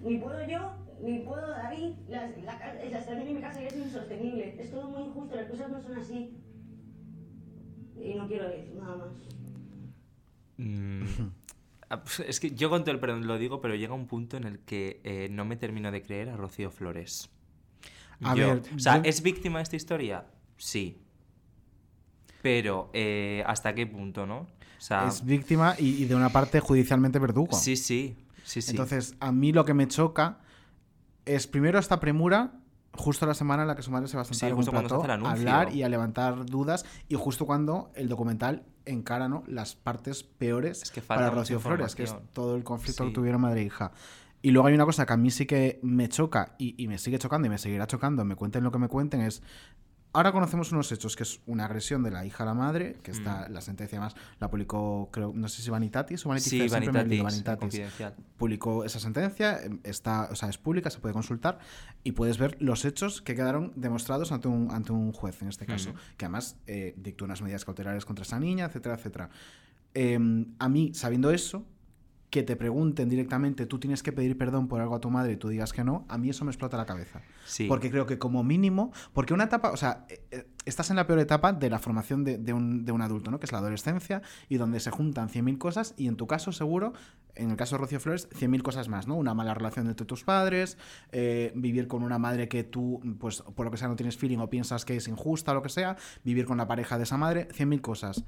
Ni puedo yo, ni puedo David. La, la, la situación en mi casa ya es insostenible. Es todo muy injusto, las cosas no son así. Y no quiero decir nada más. Mm, (laughs) Es que yo con todo el perdón lo digo, pero llega un punto en el que eh, no me termino de creer a Rocío Flores. A Yo- ver, o sea, yo- ¿es víctima de esta historia? Sí. Pero, eh, ¿hasta qué punto, no? O sea, Es víctima y, y de una parte judicialmente verdugo. sí, sí, sí, sí. Entonces, a mí lo que me choca es primero esta premura, justo la semana en la que su madre se va a sentar Sí, en un plató a hablar y a levantar dudas, y justo cuando el documental encara ¿no? las partes peores Es que falta para Rocío Flores, que es todo el conflicto Sí. que tuvieron madre e hija. Y luego hay una cosa que a mí sí que me choca y, y me sigue chocando y me seguirá chocando, me cuenten lo que me cuenten, es Ahora conocemos unos hechos, que es una agresión de la hija a la madre, que está la sentencia más, la publicó, creo, no sé si Vanitatis o Vanity Mm. Sí, Vanitatis, Vanitatis. Publicó esa sentencia, em, está, o sea, es pública, se puede consultar y puedes ver los hechos que quedaron demostrados ante un, ante un juez, en este caso, Ujú. que además eh, dictó unas medidas cautelares contra esa niña, etcétera, etcétera. Em, a mí, sabiendo eso, que te pregunten directamente, tú tienes que pedir perdón por algo a tu madre y tú digas que no, a mí eso me explota la cabeza. Sí. Porque creo que como mínimo, porque una etapa, o sea, eh, eh, estás en la peor etapa de la formación de, de un, de un adulto, ¿no? Que es la adolescencia y donde se juntan 100.000 cosas y en tu caso seguro, en el caso de Rocío Flores, 100.000 cosas más, ¿no? Una mala relación entre tus padres, eh, vivir con una madre que tú, pues por lo que sea, no tienes feeling o piensas que es injusta o lo que sea, vivir con la pareja de esa madre, 100.000 cosas.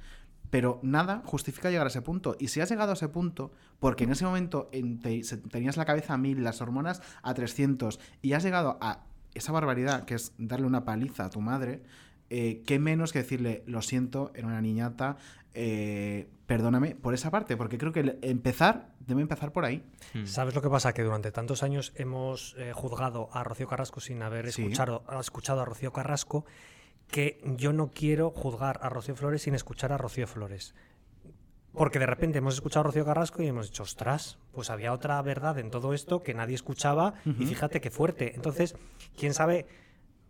Pero nada justifica llegar a ese punto. Y si has llegado a ese punto, porque en ese momento en- te- se- tenías la cabeza a mil, las hormonas a 300, y has llegado a esa barbaridad que es darle una paliza a tu madre, eh, qué menos que decirle, lo siento, era una niñata, eh, perdóname por esa parte, porque creo que el- empezar, debe empezar por ahí. Hmm. ¿Sabes lo que pasa? Que durante tantos años hemos eh, juzgado a Rocío Carrasco sin haber Sí. escuchado, escuchado a Rocío Carrasco, que yo no quiero juzgar a Rocío Flores sin escuchar a Rocío Flores. Porque de repente hemos escuchado a Rocío Carrasco y hemos dicho, ostras, pues había otra verdad en todo esto que nadie escuchaba y fíjate qué fuerte. Entonces, quién sabe,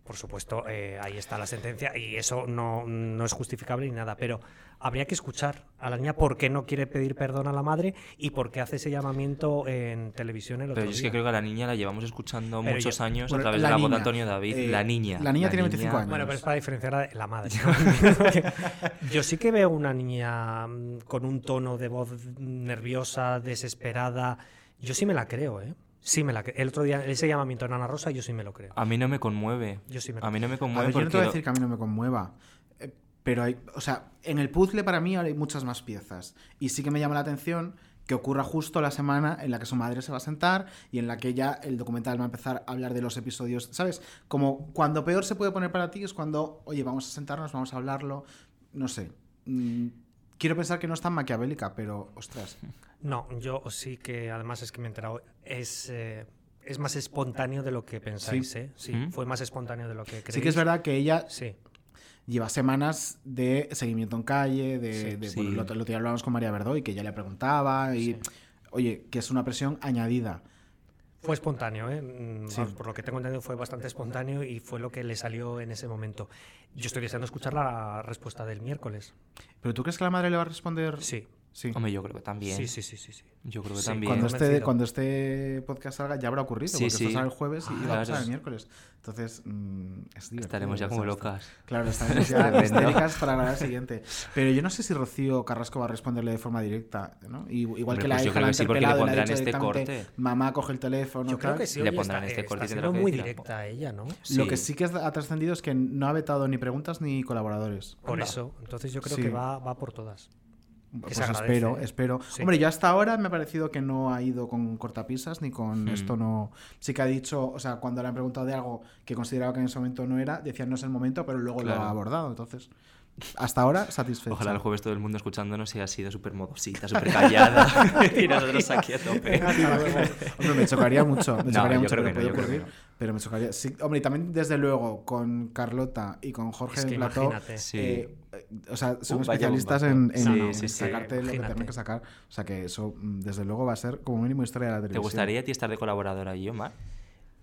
por supuesto, eh, ahí está la sentencia y eso no, no es justificable ni nada, pero habría que escuchar a la niña por qué no quiere pedir perdón a la madre y por qué hace ese llamamiento en televisión el otro Pero yo es que creo que a la niña la llevamos escuchando Pero muchos yo- años Bueno, a través la de la voz de niña, Antonio David. eh, la niña. la niña tiene 25 años. Bueno, pero es para diferenciar a la madre. (laughs) ¿no? Yo sí que veo una niña mm, con un tono de voz nerviosa, desesperada. Yo sí me la creo, ¿eh? Sí me la creo. El otro día, ese llamamiento en Ana Rosa, yo sí me lo creo. A mí no me conmueve. Yo sí me A mí no me A conmueve ver, yo no te voy a lo- decir que a mí no me conmueva. eh, Pero hay, o sea, en el puzzle para mí ahora hay muchas más piezas. Y sí que me llama la atención que ocurra justo la semana en la que su madre se va a sentar y en la que ya el documental va a empezar a hablar de los episodios. ¿Sabes? Como cuando peor se puede poner para ti es cuando, oye, vamos a sentarnos, vamos a hablarlo. No sé. Mm, quiero pensar que no es tan maquiavélica, pero ostras. (laughs) No, yo sí que, además es que me he enterado, es, eh, es más espontáneo de lo que pensáis, Sí. ¿eh? Sí, ¿Mm? fue más espontáneo de lo que creéis. Sí que es verdad que ella Sí. lleva semanas de seguimiento en calle, de, Sí. de- Sí. bueno, lo, lo otro día hablábamos con María Verdoy, que ella le preguntaba y, oye, que es una presión añadida. Fue espontáneo, ¿eh? Mm, Sí. vamos, Por lo que tengo entendido fue bastante espontáneo y fue lo que le salió en ese momento. Yo estoy deseando escuchar la respuesta del miércoles. ¿Pero tú crees que la madre le va a responder? Sí. Sí. Hombre, yo creo que también. Sí, sí, sí, sí. sí. Yo creo que Sí, también. Cuando este, cuando este podcast salga ya habrá ocurrido, Sí, porque sí. esto sale el jueves y Ah, va a pasar el miércoles. Entonces, mm, es divertido Estaremos ya como esto. locas. Claro, (laughs) estaremos ya histéricas para la hora siguiente. Pero yo no sé si Rocío Carrasco va a responderle de forma directa, ¿no? Y- Igual Hombre, que la pues hija la sí, porque le interpelado y le ha pondrán dicho este corte. Mamá, coge el teléfono. Yo creo tal. que sí. Le pondrán este corte está muy directa algo. ella, ¿no? Lo que sí que ha trascendido es que no ha vetado ni preguntas ni colaboradores. Por eso. Entonces yo creo que va, va por todas. Pues espero, ¿eh? espero. Sí. Hombre, yo hasta ahora me ha parecido que no ha ido con cortapisas ni con Mm. esto no. Sí que ha dicho, o sea, cuando le han preguntado de algo que consideraba que en ese momento no era, decía no es el momento, pero luego lo ha abordado. Entonces, hasta ahora satisfecho. Ojalá el jueves todo el mundo escuchándonos (laughs) y ha sido súper modosita, súper callada. y nosotros aquí a tope. Hombre, me chocaría mucho. Me No, chocaría yo mucho, que no, puede que ocurrir. Pero me chocaría. Sí, hombre, y también, desde luego, con Carlota y con Jorge Es que plató. imagínate. Sí. eh, eh, o sea, son Uh, vaya especialistas en, en- Sí, en sí, sí. sacarte lo que tengan que sacar. O sea, que eso, mm, desde luego, va a ser como mínimo historia de la ¿Te televisión. gustaría a ti estar de colaboradora allí, Omar?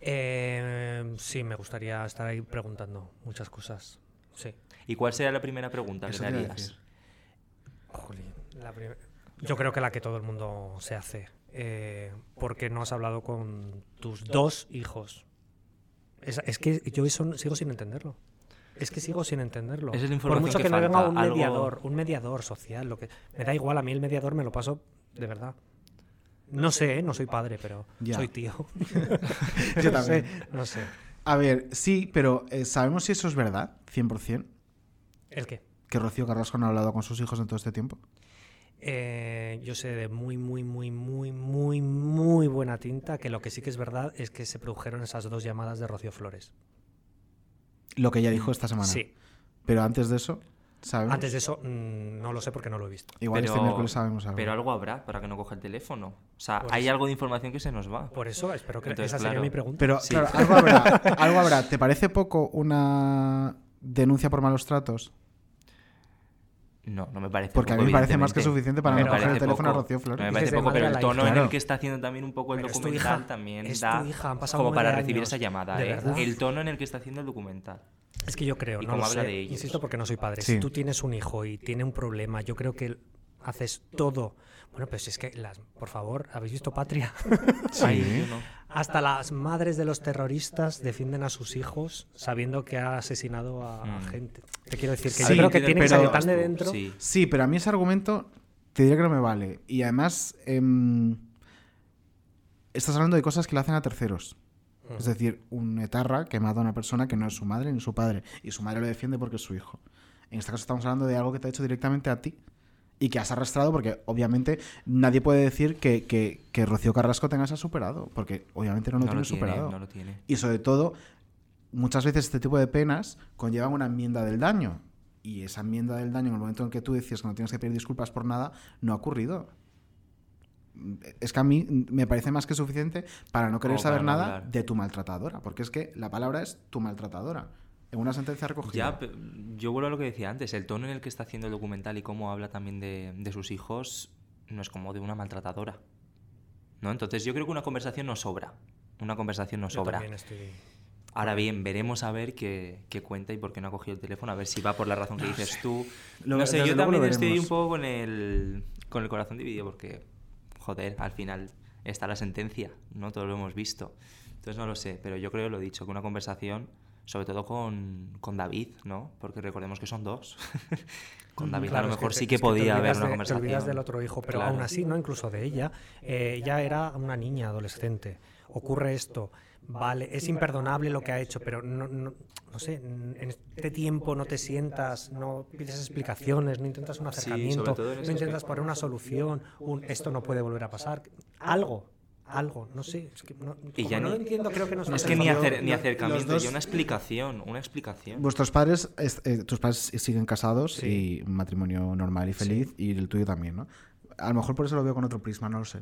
Eh, sí, me gustaría estar ahí preguntando muchas cosas. Sí. ¿Y cuál sería la primera pregunta que Eso le harías? decir. Jolín, la prim- Yo creo que la que todo el mundo se hace. Eh, porque no has hablado con tus dos hijos. Es, es que yo eso sigo sin entenderlo. Es que sigo sin entenderlo. Es Por mucho que que, me venga un algo- mediador, un mediador social, lo que me da igual a mí el mediador me lo paso de verdad. No sé, ¿eh? no soy padre, pero Ya. soy tío. (laughs) Yo No también. sé, no sé. A ver, sí, pero eh, ¿sabemos si eso es verdad? 100%. ¿El qué? Que Rocío Carrasco no ha hablado con sus hijos en todo este tiempo. Eh, yo sé de muy, muy, muy, muy, muy, muy buena tinta que lo que sí que es verdad es que se produjeron esas dos llamadas de Rocío Flores. Lo que ella dijo esta semana. Sí. Pero antes de eso, Antes de eso, mm, no lo sé porque no lo he visto. Igual este miércoles sabemos algo. Pero algo habrá para que no coja el teléfono. O sea, Por hay eso. algo de información que se nos va. Por eso espero que Entonces, esa sería claro. mi pregunta. Pero, Sí. claro, algo habrá, (laughs) algo habrá. ¿Te parece poco una denuncia por malos tratos? No, no me parece Porque a poco, mí me parece más que suficiente para no coger el teléfono a. Rocío Flores. No me parece poco, pero a el tono en el que está haciendo también un poco el Pero es tu documental hija, también es da tu hija, han pasado como para recibir años. esa llamada, ¿De ¿eh? verdad? El tono en el que está haciendo el documental. Es que yo creo, Y no habla sé, de ellos. insisto porque no soy padre. Sí. Si tú tienes un hijo y tiene un problema, yo creo que haces todo. Bueno, pues es que, las, por favor, ¿habéis visto Patria? Sí. Ay, yo no. Hasta las madres de los terroristas defienden a sus hijos sabiendo que ha asesinado a, a Mm. gente. Te quiero decir que Sí, yo creo que tiene- que salir tan de dentro. sí. Sí, pero a mí ese argumento te diría que no me vale. Y además, em, estás hablando de cosas que le hacen a terceros. Es decir, un etarra que mata a una persona que no es su madre ni su padre. Y su madre lo defiende porque es su hijo. En este caso estamos hablando de algo que te ha hecho directamente a ti. Y que has arrastrado porque obviamente nadie puede decir que, que, que Rocío Carrasco tengas superado. Porque obviamente no lo No tiene lo tiene, superado. no lo tiene. Y sobre todo, muchas veces este tipo de penas conllevan una enmienda del daño. Y esa enmienda del daño, en el momento en que tú decías que no tienes que pedir disculpas por nada, no ha ocurrido. Es que a mí me parece más que suficiente para no querer Como saber nada hablar. de tu maltratadora. Porque es que la palabra es tu maltratadora. En una sentencia recogida. Ya, yo vuelvo a lo que decía antes, el tono en el que está haciendo el documental y cómo habla también de, de sus hijos no es como de una maltratadora. ¿No? Entonces yo creo que una conversación no sobra. Una conversación no Yo sobra. también estoy- Ahora bien, veremos a ver qué, qué cuenta y por qué no ha cogido el teléfono, a ver si va por la razón que dices tú. Lo- no sé, yo también estoy un poco con el, con el corazón dividido porque, joder, al final está la sentencia, ¿no? Todo lo hemos visto. Entonces no lo sé, pero yo creo, lo he dicho, que una conversación, sobre todo con, con David, ¿no? Porque recordemos que son dos. (laughs) con David Claro, a lo es que mejor sí que podía haber una de- conversación. Te olvidas del otro hijo, pero Claro. aún así, no incluso de ella, eh, ella era una niña adolescente. Ocurre esto, vale, es imperdonable lo que ha hecho, pero no, no, no sé, en este tiempo no te sientas, no pides explicaciones, no intentas un Sí, acercamiento, en no intentas poner una solución, un esto no puede volver a pasar, algo. Algo, no sé, es que no, Y ya no entiendo, creo que no es que ni, hace acer- falta. ni acercamiento, dos- una explicación, una explicación. Vuestros padres, es- eh, tus padres siguen casados Sí. y un matrimonio normal y feliz, y el tuyo también, ¿no? A lo mejor por eso lo veo con otro prisma, no lo sé.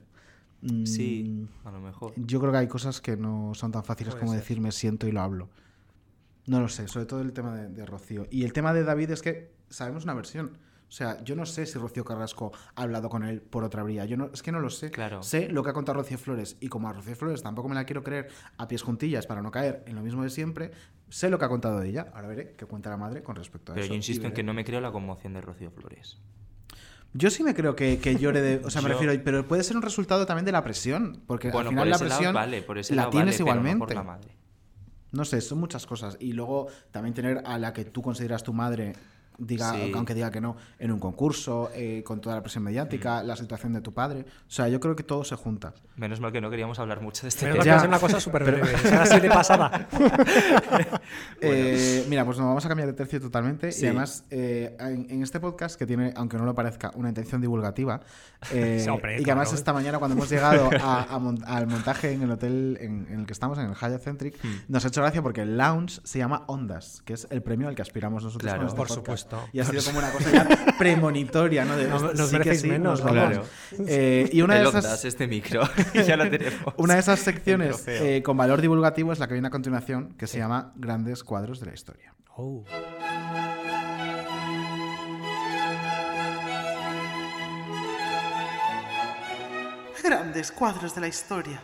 Mm, Sí, a lo mejor. Yo creo que hay cosas que no son tan fáciles Puede como ser. decir me siento y lo hablo. No lo sé, sobre todo el tema de, de Rocío. Y el tema de David es que sabemos una versión. O sea, yo no sé si Rocío Carrasco ha hablado con él por otra vía. Yo no, es que no lo sé. Claro. Sé lo que ha contado Rocío Flores. Y como a Rocío Flores tampoco me la quiero creer a pies juntillas para no caer en lo mismo de siempre, sé lo que ha contado de ella. Ahora veré qué cuenta la madre con respecto a Pero eso. yo insisto en que no me creo la conmoción de Rocío Flores. Yo sí me creo que, que llore de. O sea, me Yo- refiero. Pero puede ser un resultado también de la presión. Porque Bueno, al final por la lado presión vale, por ese la lado tienes vale, pero no igualmente. por la madre. No sé, son muchas cosas. Y luego también tener a la que tú consideras tu madre, diga, Sí. aunque diga que no, en un concurso, eh, con toda la presión mediática, la situación de tu padre. O sea, yo creo que todo se junta. Menos mal que no queríamos hablar mucho de este Menos mal tema. que una cosa súper breve, (laughs) será así de pasada. (laughs) Eh, mira, pues nos vamos a cambiar de tercio totalmente. Sí. Y además, eh, en, en este podcast, que tiene, aunque no lo parezca, una intención divulgativa, (laughs) eh, Sí, hombre, y que claro. además esta mañana, cuando hemos llegado a- a mon- al montaje en el hotel en, en el que estamos, en el Hyatt Centric, Hmm. nos ha hecho gracia porque el lounge se llama Ondas, que es el premio al que aspiramos nosotros. Claro. con este Por podcast. supuesto. Y ha sido como una cosa ya premonitoria, ¿no? De, (laughs) No, nos sí merecéis sí, menos, nos ¿no? vamos. Eh, y una El de esas. Ondas, este micro. (laughs) ya lo tenemos. Una de esas secciones (laughs) eh, con valor divulgativo es la que viene a continuación, que se llama Grandes Cuadros de la Historia. Oh. Grandes cuadros de la historia.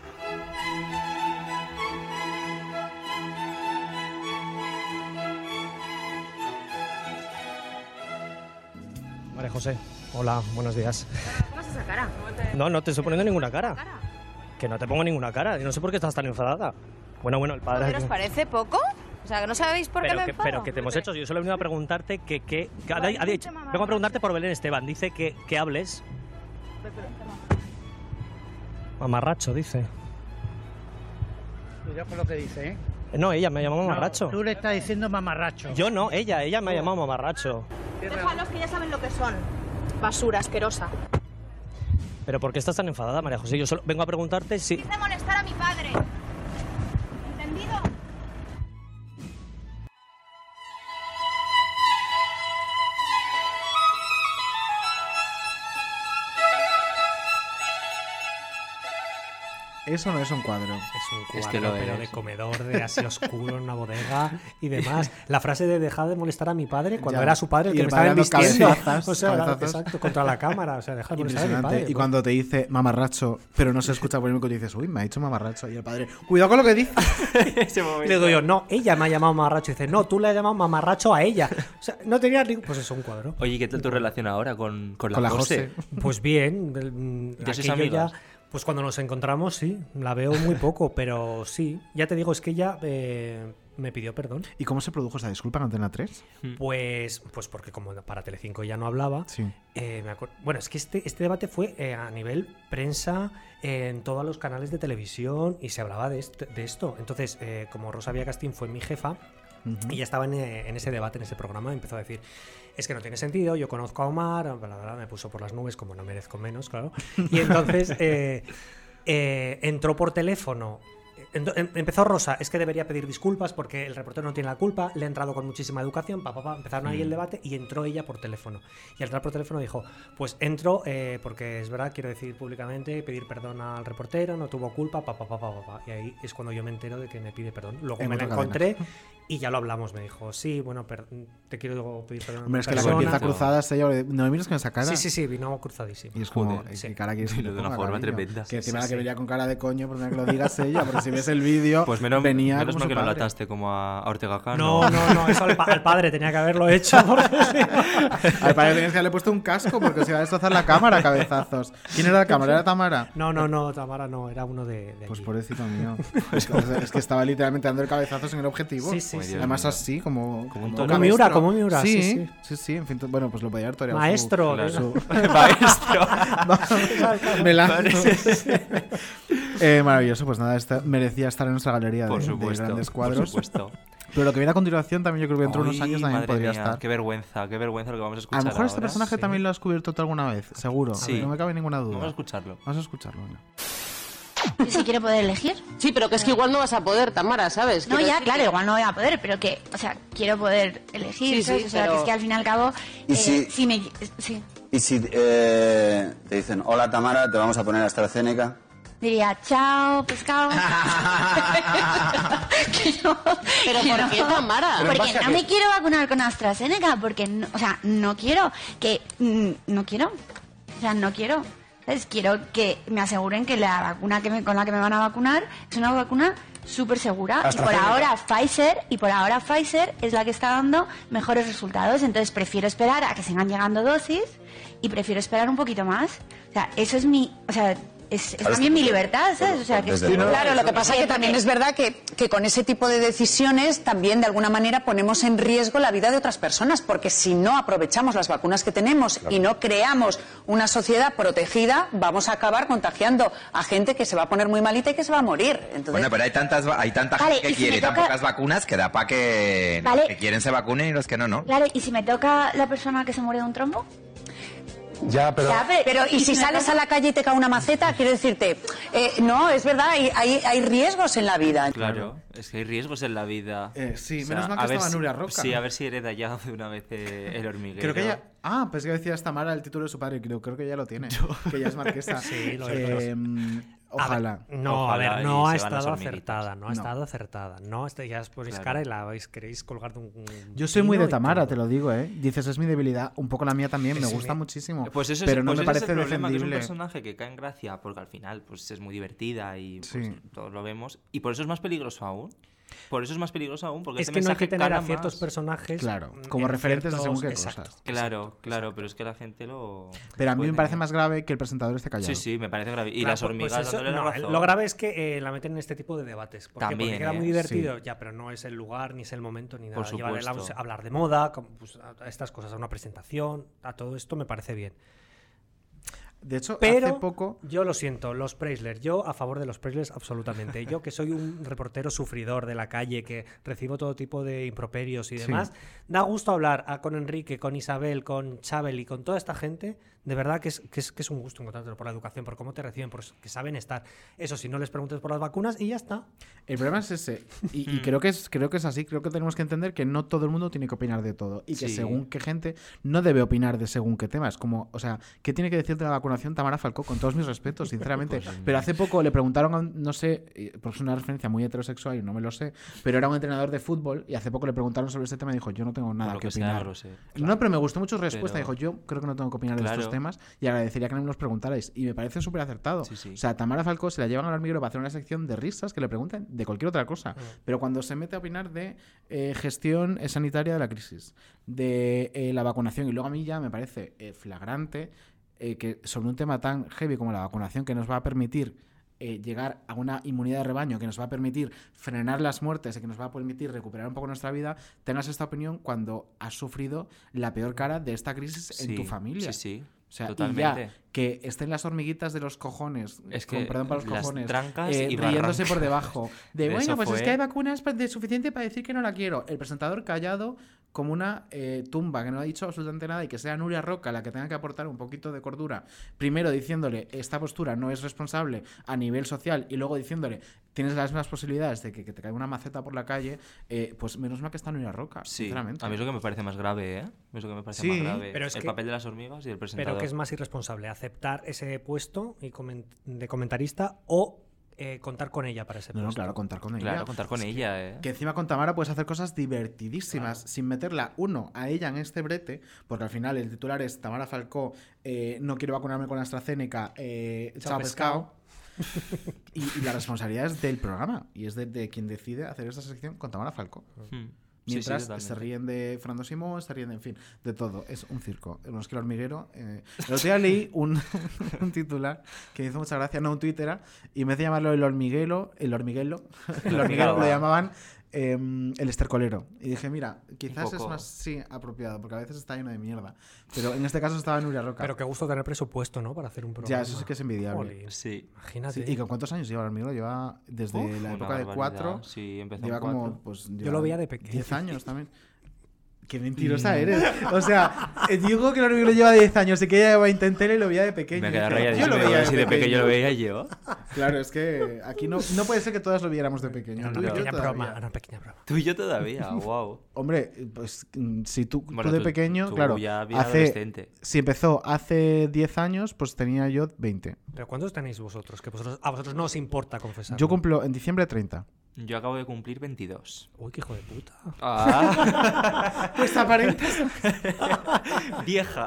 María José, hola, buenos días. pones esa cara? No, no te estoy poniendo ninguna cara. Que no te pongo ninguna cara. Y no sé por qué estás tan enfadada. Bueno, bueno, el padre... ¿Pero os parece poco? O sea, que no sabéis por qué pero, me que, enfado. pero que te hemos hecho. Yo solo he venido a preguntarte que... que, que- ha- ha Igualmente, dicho- mamá, vengo a preguntarte por Belén Esteban. Dice que, que hables. Mamarracho, dice. Cuidado con lo que dice, ¿eh? No, ella me ha llamado No, mamarracho. tú le estás diciendo mamarracho. Yo no, ella, ella me ha llamado mamarracho. Déjalos que ya saben lo que son. Basura asquerosa. Pero ¿por qué estás tan enfadada, María José? Yo solo vengo a preguntarte si... Dice molestar a mi padre. Eso no es un cuadro. Es un cuadro, Es que lo pero es. de comedor, de así (laughs) oscuro, en una bodega y demás. La frase de dejar de molestar a mi padre cuando Ya. era su padre el Y que el me estaba embistiendo. (laughs) O sea, exacto, contra la cámara. O sea, dejar de molestar a mi padre. y cuando te dice mamarracho, pero no se escucha por el micro, dices, uy, me ha dicho mamarracho. Y el padre, cuidado con lo que dice. (laughs) Le digo yo, no, ella me ha llamado mamarracho. Y dice, no, tú le has llamado mamarracho a ella. O sea, no tenía ni... Pues eso, un cuadro. Oye, ¿qué tal tu relación ahora con, con la, Con la José? Pues bien. mm, ¿Ya aquello amigas? Pues cuando nos encontramos, sí. La veo muy poco, (laughs) pero sí. Ya te digo, es que ella eh, me pidió perdón. ¿Y cómo se produjo esa disculpa en Antena 3? Pues, pues porque como para Telecinco ya no hablaba, Sí. eh, me bueno, es que este, este debate fue eh, a nivel prensa eh, en todos los canales de televisión y se hablaba de, este- de esto. Entonces, eh, como Rosalía Castín fue mi jefa, y ya estaba en, eh, en ese debate, en ese programa, empezó a decir, es que no tiene sentido, yo conozco a Omar, bla, bla, bla, me puso por las nubes, como no merezco menos, claro. (laughs) Y entonces eh, eh, entró por teléfono. Em- Empezó Rosa, es que debería pedir disculpas porque el reportero no tiene la culpa, le ha entrado con muchísima educación, pa, pa, pa, empezaron ahí el Mm. debate y entró ella por teléfono. Y al entrar por teléfono dijo, pues entro eh, porque es verdad, quiero decir públicamente, pedir perdón al reportero, no tuvo culpa, pa, pa, pa, pa, pa, pa". Y ahí es cuando yo me entero de que me pide perdón. Luego En me la encontré (laughs) y ya lo hablamos, me dijo, sí, bueno, te quiero pedir perdón. Hombre, es que la persona". empieza cruzada es ella. No me mires con esa cara. Sí, sí, sí, vino cruzadísimo. Y es como, Joder, ¿qué sí. cara que Pero te de una forma cariño? tremenda. Que encima Sí, la que sí. venía con cara de coño, por que lo digas ella, porque si ves el vídeo, Pues menos, venía menos mal que no padre. ataste como a Ortega Cano. No, no, no, eso al, pa- al padre tenía que haberlo hecho. (laughs) Al padre tenías que haberle puesto un casco porque se iba a destrozar la cámara a cabezazos. ¿Quién era la cámara? ¿Era Tamara? No, no, no, Tamara no, era uno de, de Pues pobrecito mío. (laughs) Es que, es que estaba literalmente dando el cabezazos en el objetivo. Sí, sí, sí. Además así, como... Como un. Como Miura, como Miura, Sí, sí, sí, sí. sí. en fin, tú- bueno, pues lo podía haber toreado. su- Maestro, Claro. su- (laughs) Maestro. (laughs) Melano. (laughs) Eh, maravilloso, pues nada, esta- merecía estar en nuestra galería Por de, de supuesto, grandes por cuadros. supuesto. Pero lo que viene a continuación también yo creo que dentro de unos años también madre podría mía, estar. Qué vergüenza, qué vergüenza lo que vamos a A escuchar lo mejor este personaje sí. también lo has descubierto tú alguna vez, seguro. Sí. No me cabe ninguna duda. Vamos a escucharlo. Vamos a escucharlo. venga. ¿Y si quiere poder elegir? Sí, pero que es que igual no vas a poder, Tamara, ¿sabes? No, Quiero ya, decir claro, que- igual no voy a poder, pero que, o sea, quiero poder elegir, Sí, ¿sabes? sí, o sea, pero- que es que al fin y al cabo, ¿Y eh, si- me... Sí. Y si eh, te dicen, hola Tamara, te vamos a poner AstraZeneca. diría, chao, pescado. (laughs) (laughs) Que no- ¿Pero que por no. qué, Tamara? ¿Pero en Porque no me quiero vacunar con AstraZeneca, porque, no- o sea, no quiero, que mm, no quiero. O sea, no quiero. ¿Sabes? Quiero que me aseguren que la vacuna que me- con la que me van a vacunar es una vacuna súper segura. Y por ahora Pfizer, y por ahora Pfizer es la que está dando mejores resultados. Entonces prefiero esperar a que sigan llegando dosis y prefiero esperar un poquito más. O sea, eso es mi, o sea, es, también mi libertad, ¿sabes? O sea, que estoy- luego. Claro, lo que pasa es que también es verdad que, que con ese tipo de decisiones también de alguna manera ponemos en riesgo la vida de otras personas, porque si no aprovechamos las vacunas que tenemos y no creamos una sociedad protegida, vamos a acabar contagiando a gente que se va a poner muy malita y que se va a morir. Entonces, Bueno, pero hay tantas hay tanta Vale, gente y que si quiere y tan toca- pocas vacunas que da para que Vale. los que quieren se vacunen y los que no, ¿no? Claro, ¿y si me toca la persona que se muere de un trombo? Ya, Ya, pero- Pero, y ¿y si sales a la calle y te cae una maceta, quiero decirte, eh, no, es verdad, hay, hay, hay riesgos en la vida. Claro, es que hay riesgos en la vida. Eh, sí, O menos mal que a ver estaba si- Nuria Roca. Sí, a ver si hereda ya de una vez eh, el hormiguero. Creo que ella. Ah, pues que decía esta Mara el título de su padre. Creo, creo que ya lo tiene. (laughs) Que ya es marquesa. (laughs) Sí, lo Eh. Ojalá. Ver, no, Ojalá a ver, no ha estado acertada, no ha No. estado acertada. No, este ya os ponéis Claro. cara y la vais, queréis colgar de un. un Yo soy muy de Tamara, te lo digo, ¿eh? Dices, es mi debilidad. Un poco la mía también, me Sí, gusta muchísimo. Pues eso pero es, no pues me parece es el problema, que es un defendible. personaje que cae en gracia porque al final pues es muy divertida y pues, Sí. todos lo vemos. Y por eso es más peligroso aún. Por eso es más peligroso aún porque Es que no hay que tener a ciertos más. personajes. Claro, como en referentes de ciertos- según qué exacto. cosas. Claro, claro, pero es que la gente lo. Pero a mí puede me parece tener. más grave que el presentador esté callado. Sí, sí, me parece grave. Y Claro, las pues hormigas eso- dándole la no, razón. Lo grave es que eh, la meten en este tipo de debates. También, Porque queda ¿eh? muy divertido, Sí. ya, pero no es el lugar, ni es el momento, ni nada. Por Lleva de lado supuesto. hablar de moda, como, pues, a- a estas cosas, a una presentación, a todo esto me parece bien. De hecho, Pero hace poco. yo lo siento, los Preisler, yo a favor de los Preisler absolutamente. Yo que soy un reportero sufridor de la calle, que recibo todo tipo de improperios y Sí. demás, da gusto hablar con Enrique, con Isabel, con Chabel y con toda esta gente. De verdad que es, que es, que es un gusto encontrártelo por la educación, por cómo te reciben, por que saben estar. Eso si no les preguntes por las vacunas y ya está. El problema es ese. Y, y (laughs) creo, que es, creo que es así. Creo que tenemos que entender que no todo el mundo tiene que opinar de todo. Y que Sí. según qué gente no debe opinar de según qué temas. Como, o sea, ¿qué tiene que decirte la vacunación Tamara Falcó? Con todos mis respetos, sinceramente. (laughs) Pues, pero hace poco le preguntaron, a un- no sé, eh, porque es una referencia muy heterosexual y no me lo sé, pero era un entrenador de fútbol y hace poco le preguntaron sobre este tema y dijo, yo no tengo nada que sea opinar. No, pero me gustó mucho su respuesta. Pero- Dijo, yo creo que no tengo que opinar de estos temas y agradecería que no me los preguntarais. Y me parece súper acertado. Sí, sí. O sea, Tamara Falcó se la llevan al hormiguero para hacer una sección de risas que le pregunten de cualquier otra cosa. Pero cuando se mete a opinar de eh, gestión sanitaria de la crisis, de eh, la vacunación, y luego a mí ya me parece eh, flagrante que sobre un tema tan heavy como la vacunación que nos va a permitir eh, llegar a una inmunidad de rebaño que nos va a permitir frenar las muertes y que nos va a permitir recuperar un poco nuestra vida, tengas esta opinión cuando has sufrido la peor cara de esta crisis en tu familia. sí, sí, O sea, y totalmente. ya que estén las hormiguitas de los cojones, Es con que perdón para los las cojones, trancas eh, y riéndose por debajo. (laughs) De bueno, pues es que hay vacunas de suficiente para decir que no la quiero. El presentador callado como una eh, tumba que no ha dicho absolutamente nada y que sea Nuria Roca la que tenga que aportar un poquito de cordura. Primero diciéndole esta postura no es responsable a nivel social y luego diciéndole tienes las mismas posibilidades de que, que te caiga una maceta por la calle, eh, pues menos mal que está Nuria Roca, Sí, sinceramente. a mí es lo que me parece más grave, ¿eh? Es lo que me parece Sí, más grave. pero es el que- papel de las hormigas y el presentador. Pero que es más irresponsable, aceptar ese puesto y de comentarista o eh, contar con ella para ese No, claro, contar con ella. Claro, contar con Es que- ella, ¿eh? Que encima con Tamara puedes hacer cosas divertidísimas sin meterla, uno, a ella en este brete, porque al final el titular es Tamara Falcó, eh, no quiero vacunarme con AstraZeneca, eh, Chao, chao pescado. y, y la responsabilidad es del programa y es de, de quien decide hacer esta sección con Tamara Falcó. Hmm. Sí, sí, Mientras se ríen de Fernando Simón, se ríen de, en fin, de todo. Es un circo. No es que el hormiguero. Eh... El otro día leí un, (laughs) un titular que me hizo mucha gracia, no un Twitter, y me hace llamarlo el hormiguelo. El hormiguelo. (laughs) El hormiguero lo llamaban eh, el estercolero. Y dije, mira, quizás es más, sí, apropiado, porque a veces está lleno de mierda. Pero en este caso estaba Nuria Roca. Pero qué gusto tener presupuesto, ¿no? Para hacer un programa. Ya, eso sí que es envidiable. Jolín. Sí. Imagínate. Sí, ¿Y con cuántos años lleva el hormiguero? Lleva desde Uf, la época de cuatro. Sí, empezó Lleva como, pues, Yo lo veía de pequeño. 10 años también. (laughs) Qué mentirosa eres. O sea, eh, digo que el hormiguero lleva 10 años y que ella lleva en tele y lo veía de pequeño. Me dice, rayadísimo. Yo lo veía si de pequeño lo veía yo. Claro, es que aquí no, no puede ser que todas lo viéramos de pequeño. Tú y yo pequeña todavía. broma, una pequeña broma. Tú y yo todavía, wow. (laughs) Hombre, pues mm, si tú, Bueno, tú de tú- pequeño, tú claro, ya hace, adolescente. si empezó hace 10 años, pues tenía yo 20. Pero ¿cuántos tenéis vosotros? Que vosotros, a vosotros no os importa confesar. Yo cumplo en diciembre 30. Yo acabo de cumplir 22. Uy, qué hijo de puta. Ah. (laughs) Pues aparentas. (laughs) Vieja.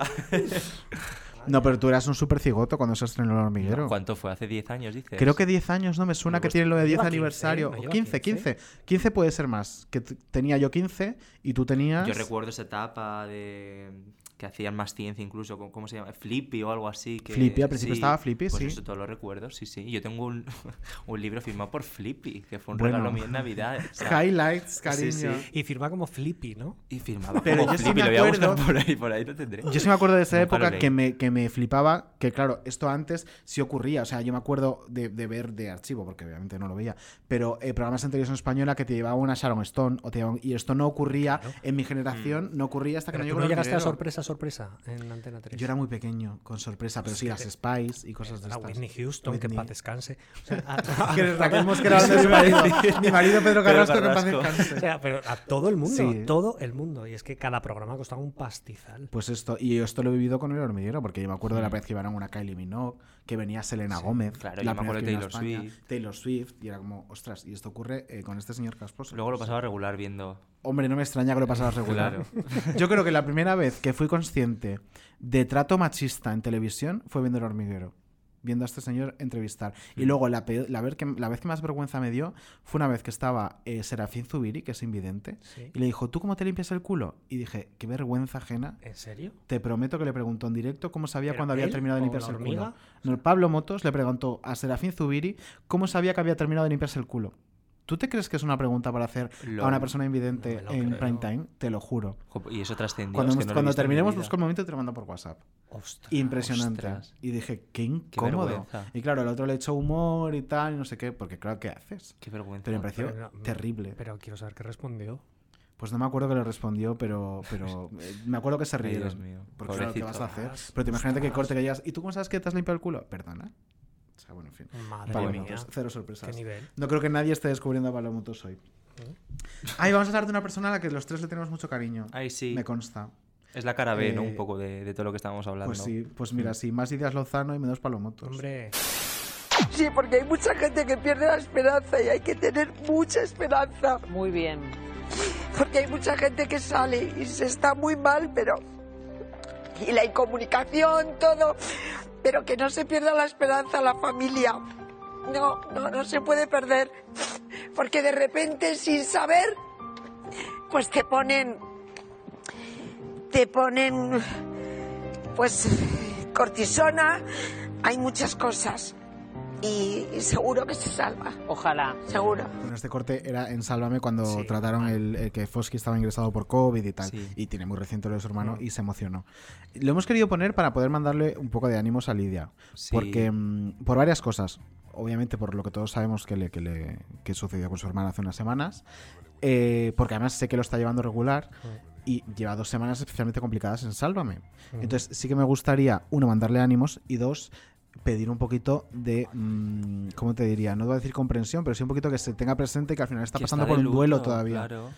No, pero tú eras un super cigoto cuando se estrenó el hormiguero. ¿Cuánto fue? ¿Hace 10 años, dices? Creo que 10 años, ¿no? Me suena que pues, tiene lo de 10 lleva 15, aniversario. ¿no O lleva 15, 15. 15 puede ser más. Que tenía yo 15 y tú tenías. Yo recuerdo esa etapa de que hacían más ciencia incluso, ¿cómo- ¿cómo se llama? Flippy o algo así. Que, Flippy, al principio estaba Flippy, pues sí. eso, todos los recuerdos, sí, sí. Yo tengo un, (laughs) un libro firmado por Flippy, que fue un Bueno. regalo mío en Navidad. o sea, Highlights, cariño. Sí, sí. Y firma como Flippy, ¿no? Y firmaba Pero como yo sí Flippy, me lo voy a acuerdo- por ahí, por ahí lo tendré. Yo sí me acuerdo de esa lo época que me, que me flipaba, que claro, esto antes sí ocurría, o sea, yo me acuerdo de, de ver de archivo, porque obviamente no lo veía, pero eh, programas anteriores en española que te llevaba una Sharon Stone, o te llevaban- y esto no ocurría en mi generación, no ocurría hasta que Pero no llegó no llegaste a hormiguero. Sorpresa, en Antena 3. Yo era muy pequeño, con sorpresa, pero sí, las Spice y cosas de La estas. Whitney Houston, que en Whitney. paz descanse. (laughs) O sea, (laughs) Que Raquel Mosquera hablando de su marido. Mi marido (laughs) Pedro Carrasco, que en paz descanse. O sea, pero a todo el mundo, Sí. todo el mundo. Y es que cada programa costaba un pastizal. Pues esto, y esto lo he vivido con el hormiguero, porque yo me acuerdo de la vez que iban a una Kylie Minogue, que venía Selena Gómez, claro, la yo me acuerdo Taylor España, Taylor Swift, y era como, ostras, y esto ocurre eh, con este señor casposo. Luego lo pasaba regular viendo. Hombre, no me extraña que lo pasaras regular. (laughs) Yo creo que la primera vez que fui consciente de trato machista en televisión fue viendo el hormiguero. Viendo a este señor entrevistar. Y luego la, que, la vez que más vergüenza me dio fue una vez que estaba eh, Serafín Zubiri, que es invidente, Sí. y le dijo, ¿tú cómo te limpias el culo? Y dije, qué vergüenza ajena. ¿En serio? Te prometo que le preguntó en directo cómo sabía ¿Pero cuando había terminado de limpiarse el culo. No, Pablo Motos le preguntó a Serafín Zubiri cómo sabía que había terminado de limpiarse el culo. ¿Tú te crees que es una pregunta para hacer a una persona invidente No en creo. prime time? Te lo juro. Y eso trascendió. Cuando, es que no cuando terminemos, busco el momento y te lo mando por WhatsApp. Ostras, Impresionante. ostras. Y dije, qué incómodo. y claro, el otro le echó humor y tal, y no sé qué, porque claro, ¿qué haces? Qué vergüenza. Pero me pareció Pero no, terrible. Pero quiero saber qué respondió. Pues no me acuerdo que le respondió, pero, pero eh, me acuerdo que se Ay, rieron. Dios mío. Porque claro, ¿qué vas a hacer? Pero te imagínate que corte que digas, ¿y tú cómo sabes que te has limpiado el culo? Perdona. O sea, bueno, en fin. Madre Pablo mía. Motos, cero sorpresas. Qué nivel. No creo que nadie esté descubriendo a Pablo Motos hoy. Ay, vamos a hablar de una persona a la que los tres le tenemos mucho cariño. Ay, sí. Me consta. Es la cara B, ¿no? Eh, Un poco de, de todo lo que estábamos hablando. Pues sí, pues mira, sí, más ideas Lozano y menos Palomotos. Hombre. Sí, porque hay mucha gente que pierde la esperanza y hay que tener mucha esperanza. Muy bien. Porque hay mucha gente que sale y se está muy mal, pero... Y la incomunicación, todo. Pero que no se pierda la esperanza, la familia. No, no, no se puede perder. Porque de repente, sin saber, pues te ponen... Te ponen... Pues cortisona, hay muchas cosas. Y, seguro que se salva. Ojalá. Seguro. Bueno, este corte era en Sálvame cuando trataron el, el que Fosky estaba ingresado por COVID y tal. Y tiene muy reciente lo de su hermano y se emocionó. Lo hemos querido poner para poder mandarle un poco de ánimos a Lidia. Sí. Porque, mm, por varias cosas. Obviamente por lo que todos sabemos que, le, que, le, que sucedió con su hermana hace unas semanas. Eh, porque además sé que lo está llevando regular. Y lleva dos semanas especialmente complicadas en Sálvame. Entonces sí que me gustaría, uno, mandarle ánimos y dos, pedir un poquito de, mm, ¿cómo te diría? No voy a decir comprensión, pero sí un poquito que se tenga presente que al final está Que pasando está por un duelo todavía. claro.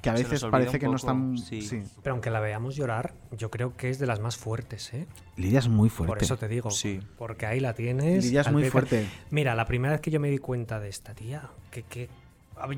Que a Se veces parece que no están... sí. sí. Pero aunque la veamos llorar, yo creo que es de las más fuertes, ¿eh? Lidia es muy fuerte. Por eso te digo. Sí. Porque ahí la tienes. Lidia es muy fuerte. Mira, la primera vez que yo me di cuenta de esta tía, que, que...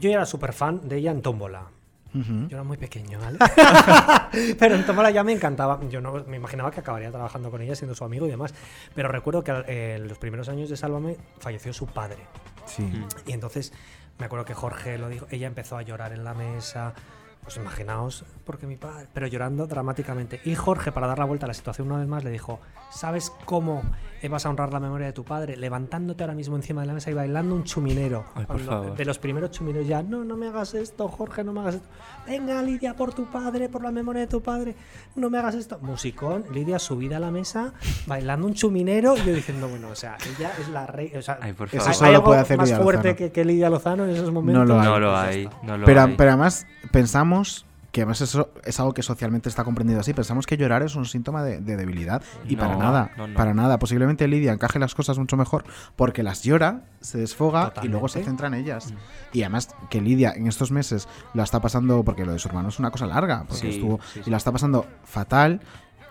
yo ya era súper fan de ella en Tómbola. Yo era muy pequeño, ¿vale? (laughs) Pero en Tómbola ya me encantaba. Yo no me imaginaba que acabaría trabajando con ella, siendo su amigo y demás. Pero recuerdo que eh, en los primeros años de Sálvame falleció su padre. Sí. Y entonces me acuerdo que Jorge lo dijo, ella empezó a llorar en la mesa. Pues imaginaos, porque mi padre, pero llorando dramáticamente. Y Jorge, para dar la vuelta a la situación una vez más, le dijo: ¿Sabes cómo vas a honrar la memoria de tu padre? Levantándote ahora mismo encima de la mesa y bailando un chuminero. Ay, por Cuando- favor. De los primeros chumineros ya, no, no me hagas esto, Jorge, no me hagas esto. Venga, Lidia, por tu padre, por la memoria de tu padre, no me hagas esto. Musicón, Lidia subida a la mesa, bailando un chuminero. Y yo diciendo, bueno, o sea, ella es la reina. O sea, Ay, por Eso favor. ¿hay- solo ¿hay algo puede hacer más Lidia fuerte que, que Lidia Lozano en esos momentos? No lo hay. No lo hay. No lo pero, hay. pero además pensamos que además eso es algo que socialmente está comprendido así. Pensamos que llorar es un síntoma de, de debilidad y No, para nada, no, no. para nada. Posiblemente Lidia encaje las cosas mucho mejor porque las llora, se desfoga y luego se centra en ellas. Y además que Lidia en estos meses la está pasando, porque lo de su hermano es una cosa larga, porque Sí, estuvo sí, y la está pasando fatal.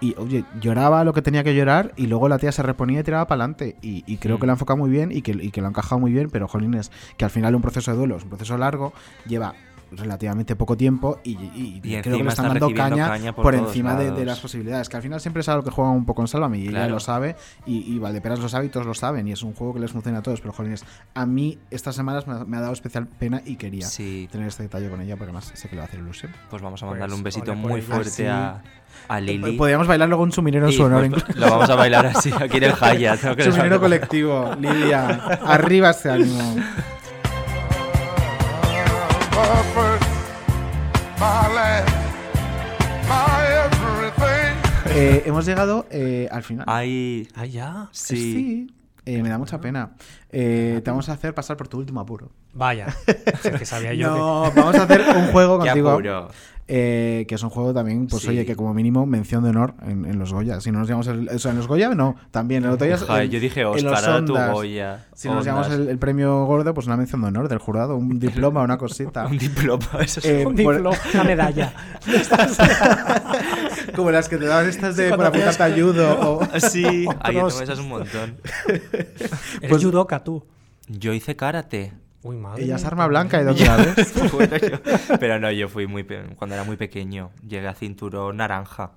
Y oye, lloraba lo que tenía que llorar y luego la tía se reponía y tiraba para adelante. Y, y creo Mm. que lo ha enfocado muy bien y que, y que lo ha encajado muy bien, pero jolines, que al final un proceso de duelo es un proceso largo, lleva relativamente poco tiempo y, y- y Y creo que le están dando caña, caña por, por encima de, de las posibilidades. Que al final siempre es algo que juegan un poco en Sálvame y ella Claro. lo sabe y, y Valdeperas lo sabe y todos lo saben y es un juego que les funciona a todos. Pero jolines, a mí estas semanas me ha, me ha dado especial pena y quería tener este detalle con ella porque además sé que le va a hacer ilusión. Pues vamos a Pues, mandarle un besito muy ella. fuerte Ah, a, a Lili. Podríamos bailar luego un suminero en su honor. pues, lo vamos a bailar así, aquí en el Hyatt, ¿no? (laughs) Suminero colectivo, Lidia. Arriba ese ánimo. (laughs) My first, my last, my everything. Eh, hemos llegado eh, al final. Ay, Ah, ya. Sí. Eh, me da mucha pena. Eh, te vamos a hacer pasar por tu último apuro. Vaya. (laughs) Es que sabía yo no, que- vamos a hacer un juego (laughs) Qué contigo. apuro. Eh, que es un juego también, pues Sí. oye, que como mínimo mención de honor en, en los Goya. Si no nos llamamos el, o sea, en los Goya, no, también. El otro día, Joder, en- yo dije en los Oscar, Ondas. Goya. Si nos llamamos Ondas. el, el premio gordo, pues una mención de honor del jurado, un (laughs) diploma, una cosita. Un diploma, (laughs) eso es Eh, Un por- diploma, una medalla. (laughs) Como las que te daban estas de Sí, por apuntarte hacías- ayudo. O... Sí, tengo esas un montón. Eres Pues- judoka tú. Yo hice karate. Uy, madre. Ella es arma blanca y. Bueno, yo- pero no, yo fui muy pe- cuando era muy pequeño, llegué a cinturón naranja.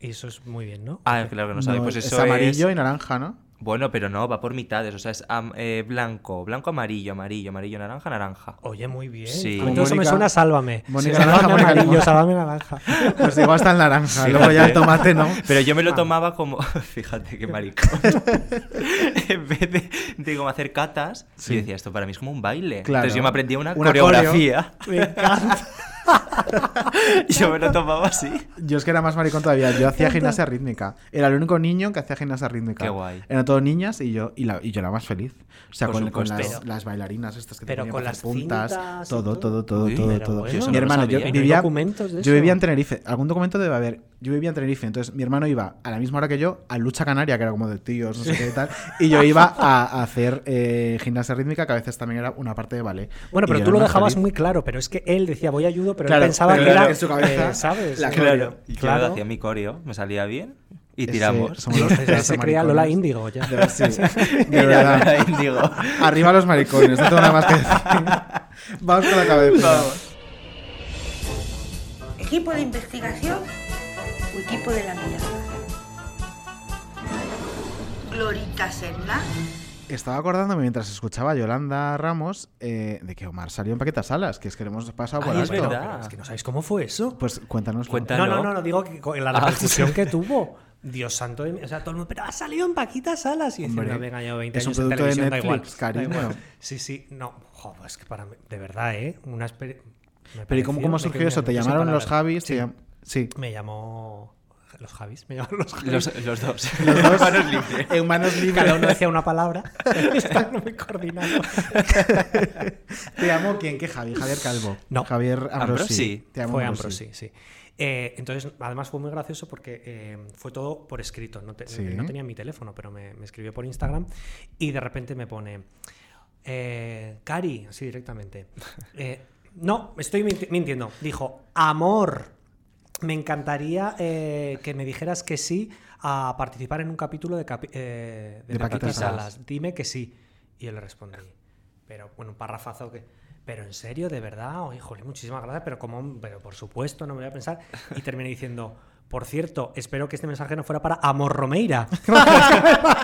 Y eso es muy bien, ¿no? Ah, claro que no sabes, No, pues es eso amarillo es- y naranja, ¿no? Bueno, pero no, va por mitades, o sea, es am- eh, blanco, blanco, amarillo, amarillo, amarillo, naranja, naranja. Oye, muy bien. Sí. A mí todo eso me Mónica- suena a Sálvame. Mónica Sálvame naranja, Mónica amarillo, naranja. Sálvame naranja. Pues igual está el naranja, Fíjate. luego ya el tomate no. Pero yo me lo tomaba como. (laughs) Fíjate qué maricón. (laughs) en vez de, de como hacer catas, Sí. yo decía, esto para mí es como un baile. Claro. Entonces yo me aprendía una, Una coreografía. Me encanta. (laughs) (laughs) yo me lo tomaba así. Yo es que era más maricón todavía. Yo hacía gimnasia rítmica. Era el único niño que hacía gimnasia rítmica. Qué guay. Eran todos niñas y yo, y, la- y yo era más feliz. O sea, Por con, las, bailarinas estas que pero con las puntas. cintas Todo, todo. todo, todo, Uy, todo, bueno. Mi hermano, yo sabía. ¿No hay vivía, documentos de yo vivía en Tenerife. Algún documento debe haber. Yo vivía en Tenerife. Entonces mi hermano iba a la misma hora que yo a lucha canaria, que era como de tíos, no sé qué y tal. Y yo iba a, a hacer eh, gimnasia rítmica, que a veces también era una parte de ballet. Bueno, pero tú lo dejabas feliz. muy claro, pero es que él decía voy a ayudo, pero Claro, él pensaba pero que era, en su cabeza, eh, ¿sabes? la coreo. Y Claro. hacía mi coreo, me salía bien y Ese- tiramos. somos los- (laughs) Se, creía Lola. Índigo ya. De- sí, de verdad. (laughs) índigo. Arriba los maricones, no tengo nada más que decir. (laughs) Vamos con la cabeza. ¿Equipo de investigación o equipo de la mierda? Glorita Senna. Estaba acordándome mientras escuchaba a Yolanda Ramos eh, de que Omar salió en Paquetas Salas, que es que le hemos pasado por Ay, es alto. verdad. Pero es que no sabéis cómo fue eso. Pues cuéntanos. Cuéntanos. No, no, no, no, digo que con la Ah, repercusión que tuvo. Dios santo, de mí, o sea, todo el mundo, pero ha salido en Paquita Salas. Y diciendo, venga, llevo 20 es un en producto de televisión, da igual. Netflix, da igual. Sí, sí, no, joder, es que para mí, de verdad, ¿eh? Una Pero ¿y cómo, cómo surgió eso? ¿Te llamaron los. Javis? Sí. Te llam- Sí. Me llamó los Javis, me llamaron los Javis. Los, los dos. (laughs) Los dos Manos libres. en manos libres. Cada uno decía una palabra. (laughs) Están muy coordinados. (laughs) ¿Te llamó quién? ¿Qué Javi? Javier Calvo. No. Javier Ambrosi. Ambrosi. Te llamó Fue Ambrosi. Ambrosi, sí. Eh, entonces, además fue muy gracioso porque eh, fue todo por escrito. No, te- Sí. no tenía mi teléfono, pero me, me escribió por Instagram y de repente me pone, eh, Cari, así directamente. eh, no, estoy minti- mintiendo. Dijo, amor, me encantaría eh, que me dijeras que sí a participar en un capítulo de, capi- eh, de, De Paquita Salas. Salas. Dime que sí. Y yo le respondí, pero bueno, un parrafazo que... Pero en serio, de verdad, oye, joder, muchísimas gracias, pero como, pero por supuesto, no me voy a pensar. Y terminé diciendo, por cierto, espero que este mensaje no fuera para Amor Romeira. (laughs)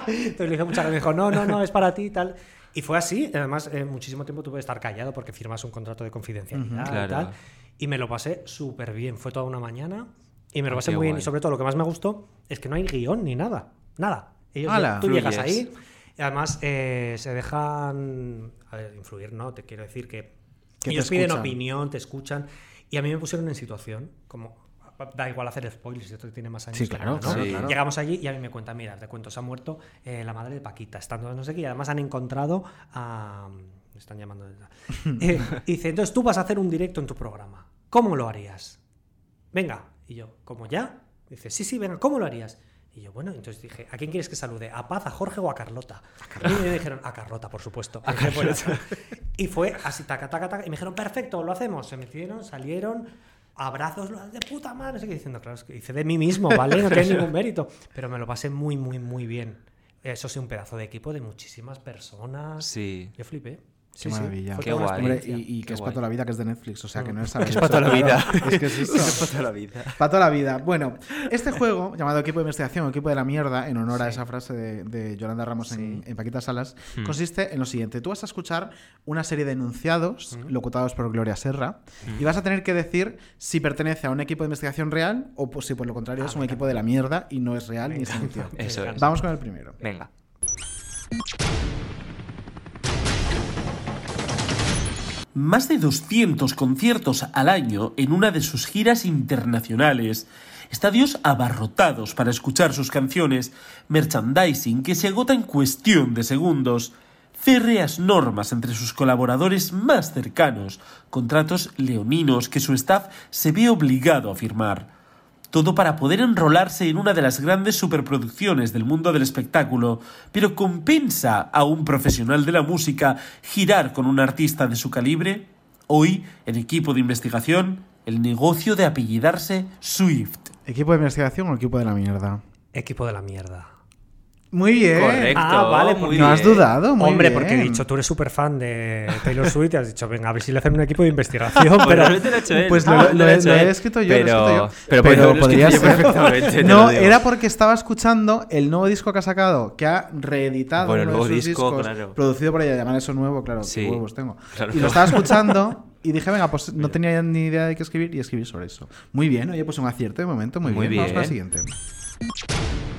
Entonces le dije muchas gracias, me dijo, no, no, no, es para ti y tal. Y fue así, además, eh, muchísimo tiempo tuve que estar callado porque firmas un contrato de confidencialidad y Claro. tal. Y me lo pasé súper bien, fue toda una mañana y me lo Ah, pasé muy bien. Y sobre todo, lo que más me gustó es que no hay guion ni nada, nada. Ellos, tú llegas ahí y además eh, se dejan a ver, influir, ¿no? Te quiero decir que, Que ellos piden opinión, te escuchan. Y a mí me pusieron en situación, como da igual hacer spoilers, si esto tiene más años. Sí, claro, nada, ¿no? Sí. claro. Llegamos allí y a mí me cuenta, mira, te cuento, se ha muerto eh, la madre de Paquita, estando no sé qué, y además han encontrado a... Me están llamando. desde- (laughs) Eh, y dice, entonces tú vas a hacer un directo en tu programa. ¿Cómo lo harías? venga. Y yo, ¿cómo ya? Dice, sí, sí, venga, ¿cómo lo harías? Y yo, bueno, entonces dije, ¿a quién quieres que salude? ¿A Paz, a Jorge o a Carlota? Y me dijeron, a Carlota, por supuesto. A Y dije, "Bueno". Carlota. Y fue así, taca, taca, taca. Y me dijeron, perfecto, lo hacemos. Se metieron, salieron, abrazos, de puta madre. Qué diciendo, claro, es que hice de mí mismo, ¿vale? No tiene ningún mérito. Pero me lo pasé muy, muy, muy bien. Eso sí, un pedazo de equipo de muchísimas personas. Sí. Yo flipé. Qué Sí, maravilla. Qué guay. Hombre, y, y que Qué es guay. para toda la vida, que es de Netflix, o sea que no es (laughs) Que (laughs) es para toda la vida. Es que es eso. Es para toda la vida. Para toda la vida. Bueno, este juego, llamado Equipo de Investigación o Equipo de la Mierda, en honor a esa frase de, de Yolanda Ramos en, en Paquita Salas, Hmm. consiste en lo siguiente. Tú vas a escuchar una serie de enunciados locutados por Gloria Serra y vas a tener que decir si pertenece a un equipo de investigación real o pues, si por lo contrario es un equipo de la mierda y no es real ni se emitió. (laughs) Eso es. Vamos con el primero. Venga. Más de 200 conciertos al año en una de sus giras internacionales, estadios abarrotados para escuchar sus canciones, merchandising que se agota en cuestión de segundos, férreas normas entre sus colaboradores más cercanos, contratos leoninos que su staff se ve obligado a firmar. Todo para poder enrolarse en una de las grandes superproducciones del mundo del espectáculo, pero ¿compensa a un profesional de la música girar con un artista de su calibre? Hoy, en equipo de investigación, el negocio de apellidarse Swift. ¿Equipo de investigación o equipo de la mierda? Equipo de la mierda. Muy bien. Correcto. Ah, vale, muy porque- No has bien. dudado, muy Hombre, bien. porque he dicho, tú eres súper fan de Taylor Swift y has dicho, venga, a ver si le hacen un equipo de investigación. Bueno, (laughs) pero no te lo he hecho él. Pues Ah, lo, he escrito yo, lo he Pero- escrito yo. pero podría ser. perfectamente, No, era porque estaba escuchando el nuevo disco que ha sacado, que ha reeditado Bueno, el uno de nuevo sus disco, discos, claro. producido por ella, llamar eso nuevo, claro, Sí, qué huevos tengo. claro. Y lo estaba escuchando (laughs) y dije, venga, pues no tenía ni idea de qué escribir y escribí sobre eso. Muy bien, oye, pues un acierto de momento, muy, Muy bien. Vamos con la bien. siguiente.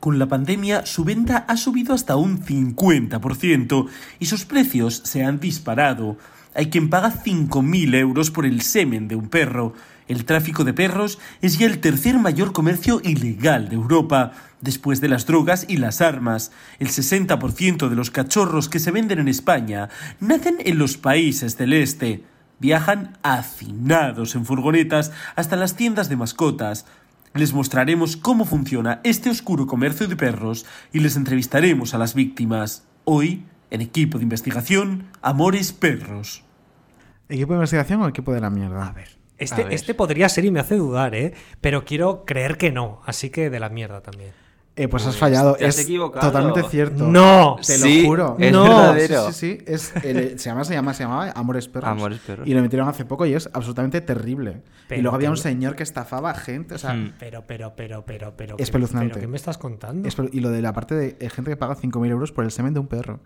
Con la pandemia, su venta ha subido hasta un 50% y sus precios se han disparado. Hay quien paga 5.000 euros por el semen de un perro. El tráfico de perros es ya el tercer mayor comercio ilegal de Europa, después de las drogas y las armas. El 60% de los cachorros que se venden en España nacen en los países del este. Viajan hacinados en furgonetas hasta las tiendas de mascotas. Les mostraremos cómo funciona este oscuro comercio de perros y les entrevistaremos a las víctimas. Hoy, en equipo de investigación, Amores Perros. ¿Equipo de investigación o equipo de la mierda? A ver. Este, A ver. este podría ser y me hace dudar, ¿eh? Pero quiero creer que no, así que de la mierda también. Eh, pues has fallado. te has es equivocado. totalmente cierto. No. te Sí, lo juro. es no, verdadero. Sí, sí, sí. Es, el- se, llama, se, llama, se llamaba Amores Perros. Amores Perros. Y lo emitieron hace poco y es absolutamente terrible. Pero y luego había un señor que estafaba a gente. O sea, Mm. Pero, pero, pero, pero, pero. ¿qué- Espeluznante. ¿Pero qué me estás contando? y lo de la parte de eh, gente que paga 5.000 euros por el semen de un perro.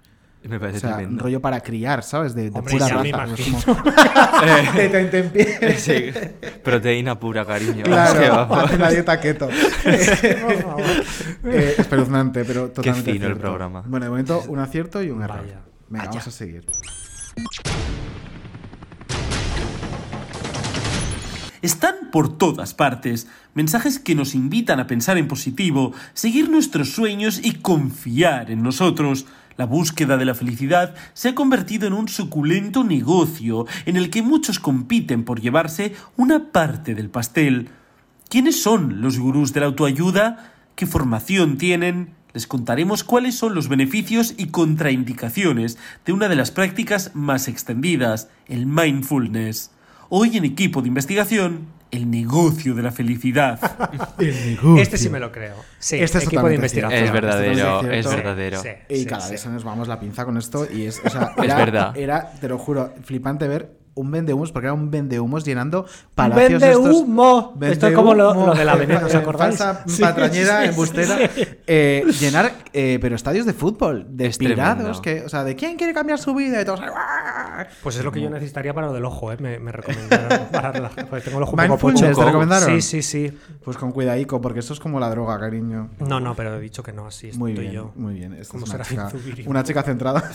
Me O parece sea, un tremendo. rollo para criar, ¿sabes? De, de Hombre, pura raza. Como- (laughs) tentempié. (laughs) Sí. Proteína pura, cariño. Claro, (laughs) hace la dieta keto. Por favor. Eh, espeluznante, pero totalmente fino el programa. Bueno, de momento un acierto y un error. Vaya. Venga, vamos a seguir. Están por todas partes. Mensajes que nos invitan a pensar en positivo, seguir nuestros sueños y confiar en nosotros. La búsqueda de la felicidad se ha convertido en un suculento negocio en el que muchos compiten por llevarse una parte del pastel. ¿Quiénes son los gurús de la autoayuda? ¿Qué formación tienen? Les contaremos cuáles son los beneficios y contraindicaciones de una de las prácticas más extendidas, el mindfulness. Hoy en equipo de investigación, el negocio de la felicidad. (laughs) Este sí me lo creo. Sí, Este es equipo de investigación. Es verdadero, es es verdadero. Sí, Y sí, cada sí. vez se nos vamos la pinza con esto y es, o sea, Es verdad. era, te lo juro, flipante ver un vendehumos, porque era un vendehumos llenando Un palacios vende estos- humo. Esto es como lo, vendehumo, lo de la veneno, ¿os acordáis? Falsa (laughs) Sí, patrañera, sí, embustera. sí. eh, llenar, eh, pero estadios de fútbol, de Es pirados, tremendo. que, o sea, de quién quiere cambiar su vida y todos. Pues es lo que yo necesitaría para lo del ojo, ¿eh? Me, me recomendaron (laughs) pararla. Porque tengo el ojo un poco pocho. ¿te recomendaron? Sí, sí, sí. Pues con cuidadico, porque esto es como la droga, cariño. No, no, pero he dicho que no, así Muy estoy bien, yo. muy bien. Esta es una chica, (laughs) una chica centrada.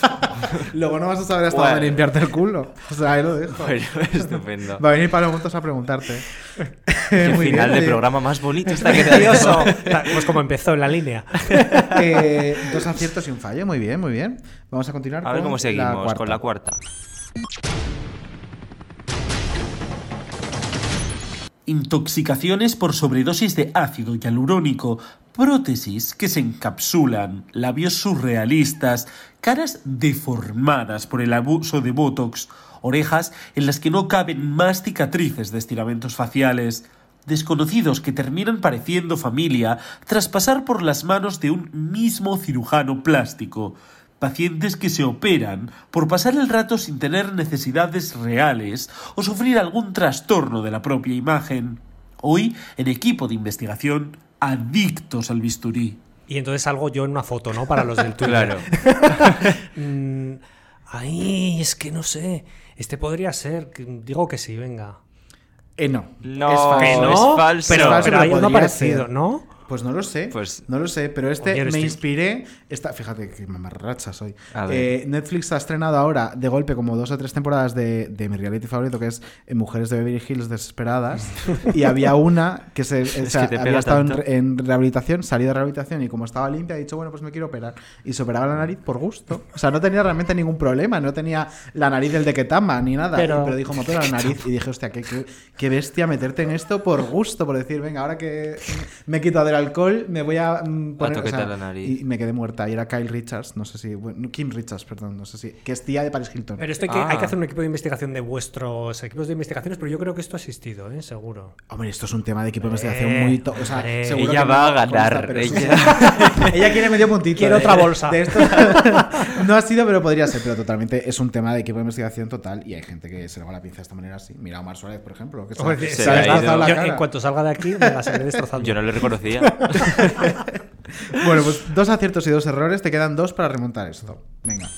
Luego no vas a saber hasta Bueno. dónde limpiarte el culo. O sea, ahí lo dejo. (laughs) Bueno, estupendo. Va a venir para los montos a preguntarte. (laughs) Qué (laughs) Muy final bien, de programa más bonito está quedando. Precioso. Pues como empezó en la línea. Eh, dos aciertos y un fallo. Muy bien, muy bien. Vamos a continuar A ver con cómo seguimos con la cuarta. intoxicaciones por sobredosis de ácido hialurónico, prótesis que se encapsulan, labios surrealistas, caras deformadas por el abuso de Botox, orejas en las que no caben más cicatrices de estiramientos faciales, desconocidos que terminan pareciendo familia tras pasar por las manos de un mismo cirujano plástico, pacientes que se operan por pasar el rato sin tener necesidades reales o sufrir algún trastorno de la propia imagen. Hoy, en equipo de investigación, adictos al bisturí. Y entonces salgo yo en una foto, ¿no? Para los del (laughs) Twitter. Claro. (laughs) Mm, Ay, es que no sé. Este podría ser. Digo que sí, venga. Eh, no. No, es falso. Que no, es falso. Pero, Es falso, pero hay uno podría parecido, ser. ¿no? Pues no lo sé. Pues- no lo sé, pero este me estoy- inspiré. Esta, fíjate que mamarracha soy. Eh, Netflix ha estrenado ahora de golpe como dos o tres temporadas de, de mi reality favorito, que es eh, Mujeres de Beverly Hills Desesperadas. (laughs) y había una que se o sea, que te había estado en, rehabilitación, salido de rehabilitación y como estaba limpia, ha dicho, bueno, pues me quiero operar. Y se operaba la nariz por gusto. O sea, no tenía realmente ningún problema. No tenía la nariz del de Ketama ni nada. Pero- Pero, dijo, me opero la nariz. Y dije, hostia, qué, qué, qué bestia meterte en esto por gusto, por decir, venga, ahora que me he quitado del alcohol, me voy a mm, poner. o sea, la nariz. Y me quedé muerta. Y era Kyle Richards, no sé si. bueno, Kim Richards, perdón, no sé si. Que es tía de Paris Hilton. Pero esto hay que, Ah. hay que hacer un equipo de investigación de vuestros equipos de investigaciones, pero yo creo que esto ha existido, ¿eh? Seguro. Hombre, esto es un tema de equipo de investigación muy. to- o sea, hombre. seguro Ella que va no a ganar, pero ella- sí. (laughs) ella quiere medio puntito. Quiere de- otra bolsa. de esto. (laughs) no ha sido, pero podría ser. Pero totalmente es un tema de equipo de investigación total. Y hay gente que se le va la pinza de esta manera así. Mira a Omar Suárez, por ejemplo. Que se, se se le ha ha destrozado la Yo, cara. en cuanto salga de aquí, me la seguiré destrozando. Yo no le reconocía. (laughs) (laughs) Bueno, pues dos aciertos y dos errores. Te quedan dos para remontar esto. Venga.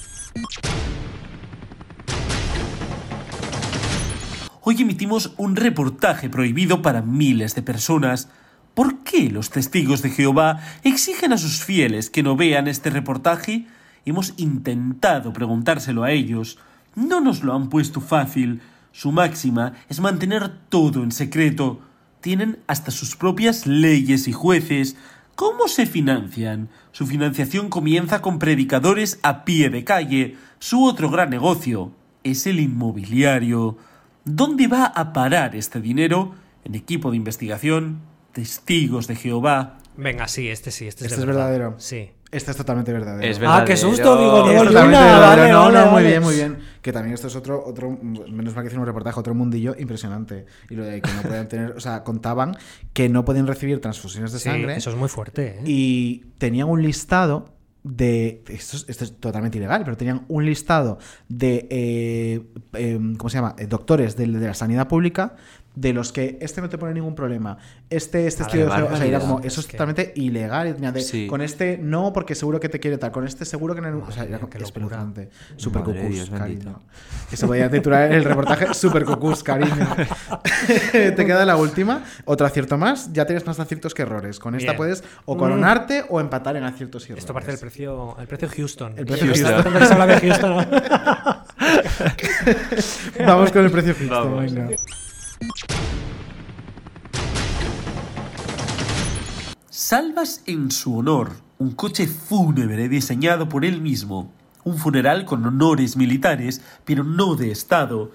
Hoy emitimos un reportaje prohibido para miles de personas. ¿Por qué los testigos de Jehová exigen a sus fieles que no vean este reportaje? Hemos intentado preguntárselo a ellos. No nos lo han puesto fácil. Su máxima es mantener todo en secreto. Tienen hasta sus propias leyes y jueces. ¿Cómo se financian? Su financiación comienza con predicadores a pie de calle. Su otro gran negocio es el inmobiliario. ¿Dónde va a parar este dinero? En equipo de investigación, testigos de Jehová. Venga, sí, este sí, este, Este es verdad. verdadero. Sí. Este es totalmente verdadero. Es Ah, qué susto, digo, totalmente Luna, verdadero. vale, no, vale, no, muy vale. bien, muy bien. Que también esto es otro, otro, menos mal que hice un reportaje, otro mundillo impresionante. Y lo de que no podían tener, o sea, contaban que no podían recibir transfusiones de Sí, sangre. eso es muy fuerte, ¿eh? Y tenían un listado de. Esto es, esto es totalmente ilegal, pero tenían un listado de. eh, em, ¿Cómo se llama? Eh, doctores de, de la sanidad pública. De los que este no te pone ningún problema. Este, este estudio de o sea, era como, Es eso es que- totalmente ilegal. de, Sí. Con este no, porque seguro que te quiere tal. Con este seguro que no. o sea, era locura. espeluznante. Super Madre cucús, Dios cariño. Que se podía titular el reportaje (laughs) Super cucús, cariño. (laughs) te queda la última. Otro acierto más. Ya tienes más aciertos que errores. Con esta Bien. puedes o Mm. coronarte o empatar en aciertos y errores. Esto parece el precio, el precio Houston. El precio Houston. Houston. Se habla de Houston. (laughs) Vamos con el precio venga. Salvas en su honor, un coche fúnebre diseñado por él mismo, un funeral con honores militares, pero no de Estado.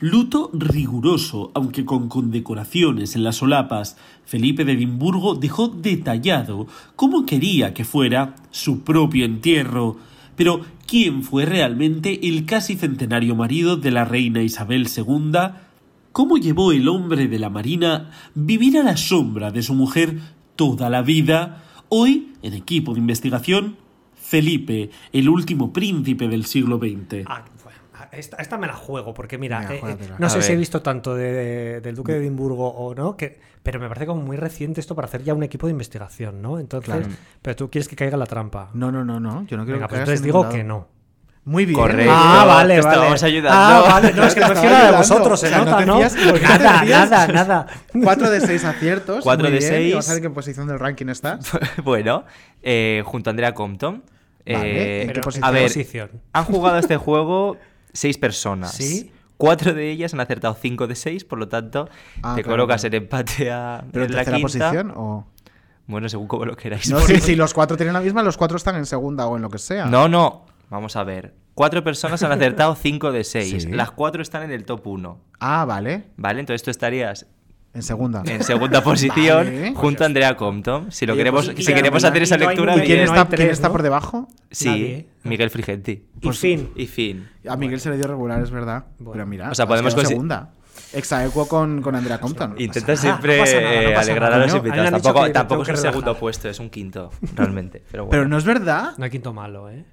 Luto riguroso, aunque con condecoraciones en las solapas, Felipe de Edimburgo dejó detallado cómo quería que fuera su propio entierro. Pero, ¿quién fue realmente el casi centenario marido de la reina Isabel II? ¿Cómo llevó el hombre de la Marina vivir a la sombra de su mujer toda la vida? Hoy, en equipo de investigación, Felipe, el último príncipe del siglo XX. Ah, bueno, esta, esta me la juego, porque mira, eh, eh, no A sé si he visto tanto de, de- del Duque de Edimburgo o no, que, pero me parece como muy reciente esto para hacer ya un equipo de investigación, ¿no? Entonces, Claro. pero tú quieres que caiga en la trampa. No, no, no, no. Yo no quiero Venga, que pues entonces en digo que no. Muy bien. Correcto. Ah, vale, te vale. estábamos ayudando. Ah, vale, no, es que no hacía estaba nada de vosotros, se sea, no nota, te ¿no? fías, ¿por qué no Nada, nada, nada. 4 de 6 aciertos. Cuatro muy de bien. ¿Y seis. Vamos a ver en qué posición del ranking estás. (laughs) bueno, eh, junto a Andrea Compton. Vale, Eh, ¿en qué Pero, posición? a ver, posición? han jugado este juego seis personas. ¿Sí? Cuatro de ellas han acertado cinco de seis, por lo tanto, Ah, te claro, colocas claro. en empate a ¿Pero en la quinta. posición o...? Bueno, según como lo queráis. No, si, si los cuatro tienen la misma, los cuatro están en segunda o en lo que sea. No, no. Vamos a ver. Cuatro personas han acertado (laughs) cinco de seis. Sí. Las cuatro están en el top 1. Ah, vale. ¿Vale? Entonces tú estarías En segunda. En segunda posición, Vale. junto a Andrea Compton. Si lo Oye, queremos, pues, si queremos hacer esa no lectura. ¿Y quién bien. está- quién está por debajo? Sí, Nadie. Miguel Frigenti. Y Fin. Y Fin. A Miguel se le dio regular, es verdad. Pero mira, O sea, podemos segunda. Exaequo con, con Andrea Compton. (laughs) Intenta siempre No pasa nada, no eh, alegrar nada. a los invitados. Tampoco, tampoco es un que segundo puesto, es un quinto, realmente. Pero, bueno. Pero no es verdad. No hay quinto malo, ¿eh?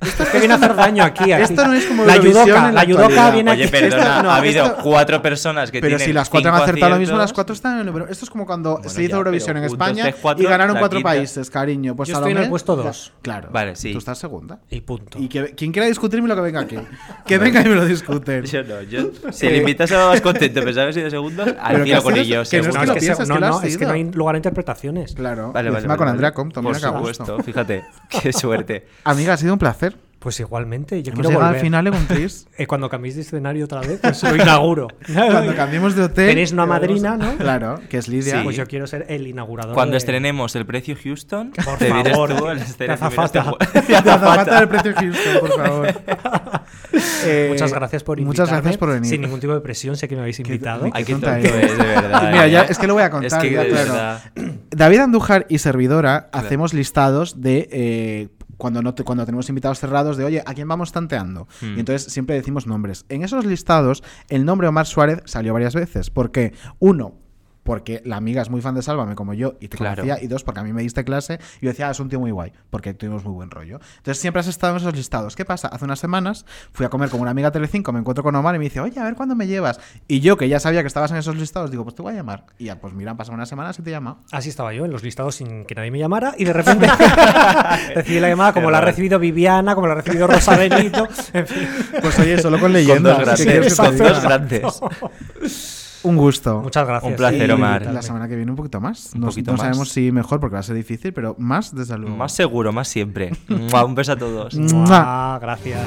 Esto es que viene a hacer daño aquí. aquí. Esto no es como la yudoka, en la yudoka actualidad. viene Oye, aquí. perdona, Esto- no, ha habido esto- cuatro personas que Pero tienen si las cuatro han acertado lo mismo, las cuatro están en el número. Esto es como cuando Bueno, se hizo ya, Eurovisión pero en España cuatro, y ganaron cuatro quinta. países, cariño. Pues Yo estoy en el Salomé- puesto dos. Claro. Vale, sí. Tú estás segunda. Y punto. Y que, quien quiera discutirme lo que venga aquí. Que (laughs) venga y me lo discuten. Yo no, yo. (laughs) Si el invitado se va más contento, pensaba haber sido segundo, al Pero tiro que con ellos. que no es que que piensas, no, que es que no hay lugar a interpretaciones. Claro. Vale, vale, con. Andrea Compton. Por mira a supuesto, fíjate. (laughs) Qué suerte. Amiga, ha sido un placer. Pues igualmente, yo Hemos quiero volver. al final en un (laughs) tris. Eh, cuando cambiéis de escenario otra vez, pues lo inauguro. (laughs) Cuando cambiemos de hotel. Tenéis una madrina, ¿no? Claro, que es Lidia. Sí. Pues yo quiero ser el inaugurador. Cuando de- estrenemos el precio Houston, Por te favor, tú de escenario. azafata. Azafata del precio Houston, por favor. (laughs) Eh, Muchas gracias por invitarme. Muchas gracias por venir. Sin ningún tipo de presión, sé que me habéis invitado. Ay, qué tonto es, de verdad. Mira, ya, ¿eh? es que lo voy a contar. Es que ya, de claro. verdad. (clears throat) David Andújar y servidora hacemos listados de eh, cuando no te- cuando tenemos invitados cerrados de oye, ¿a quién vamos tanteando? Hmm. Y entonces siempre decimos nombres. En esos listados, el nombre Omar Suárez salió varias veces. Porque, uno, porque la amiga es muy fan de Sálvame como yo y te Claro. conocía, y dos, porque a mí me diste clase y yo decía, ah, es un tío muy guay, porque tuvimos muy buen rollo. Entonces siempre has estado en esos listados. ¿Qué pasa? Hace unas semanas fui a comer con una amiga Telecinco, me encuentro con Omar y me dice, oye, a ver cuándo me llevas. Y yo, que ya sabía que estabas en esos listados, digo, pues te voy a llamar. Y ya, pues mira, han pasado unas semanas y te llama. Así estaba yo, en los listados sin que nadie me llamara y de repente (laughs) recibí la llamada como la ha recibido Viviana, como la ha recibido Rosa Benito, en fin. Pues oye, solo con Con leyendas. dos ¿qué quieres que te grandes. diga? Dos grandes. Un gusto. Muchas gracias. Un placer, Y Omar. La semana que viene un poquito más. Un No, poquito no más. sabemos si mejor porque va a ser difícil, pero más desde luego. Más seguro, más siempre. (laughs) Un beso a todos. Ah, gracias.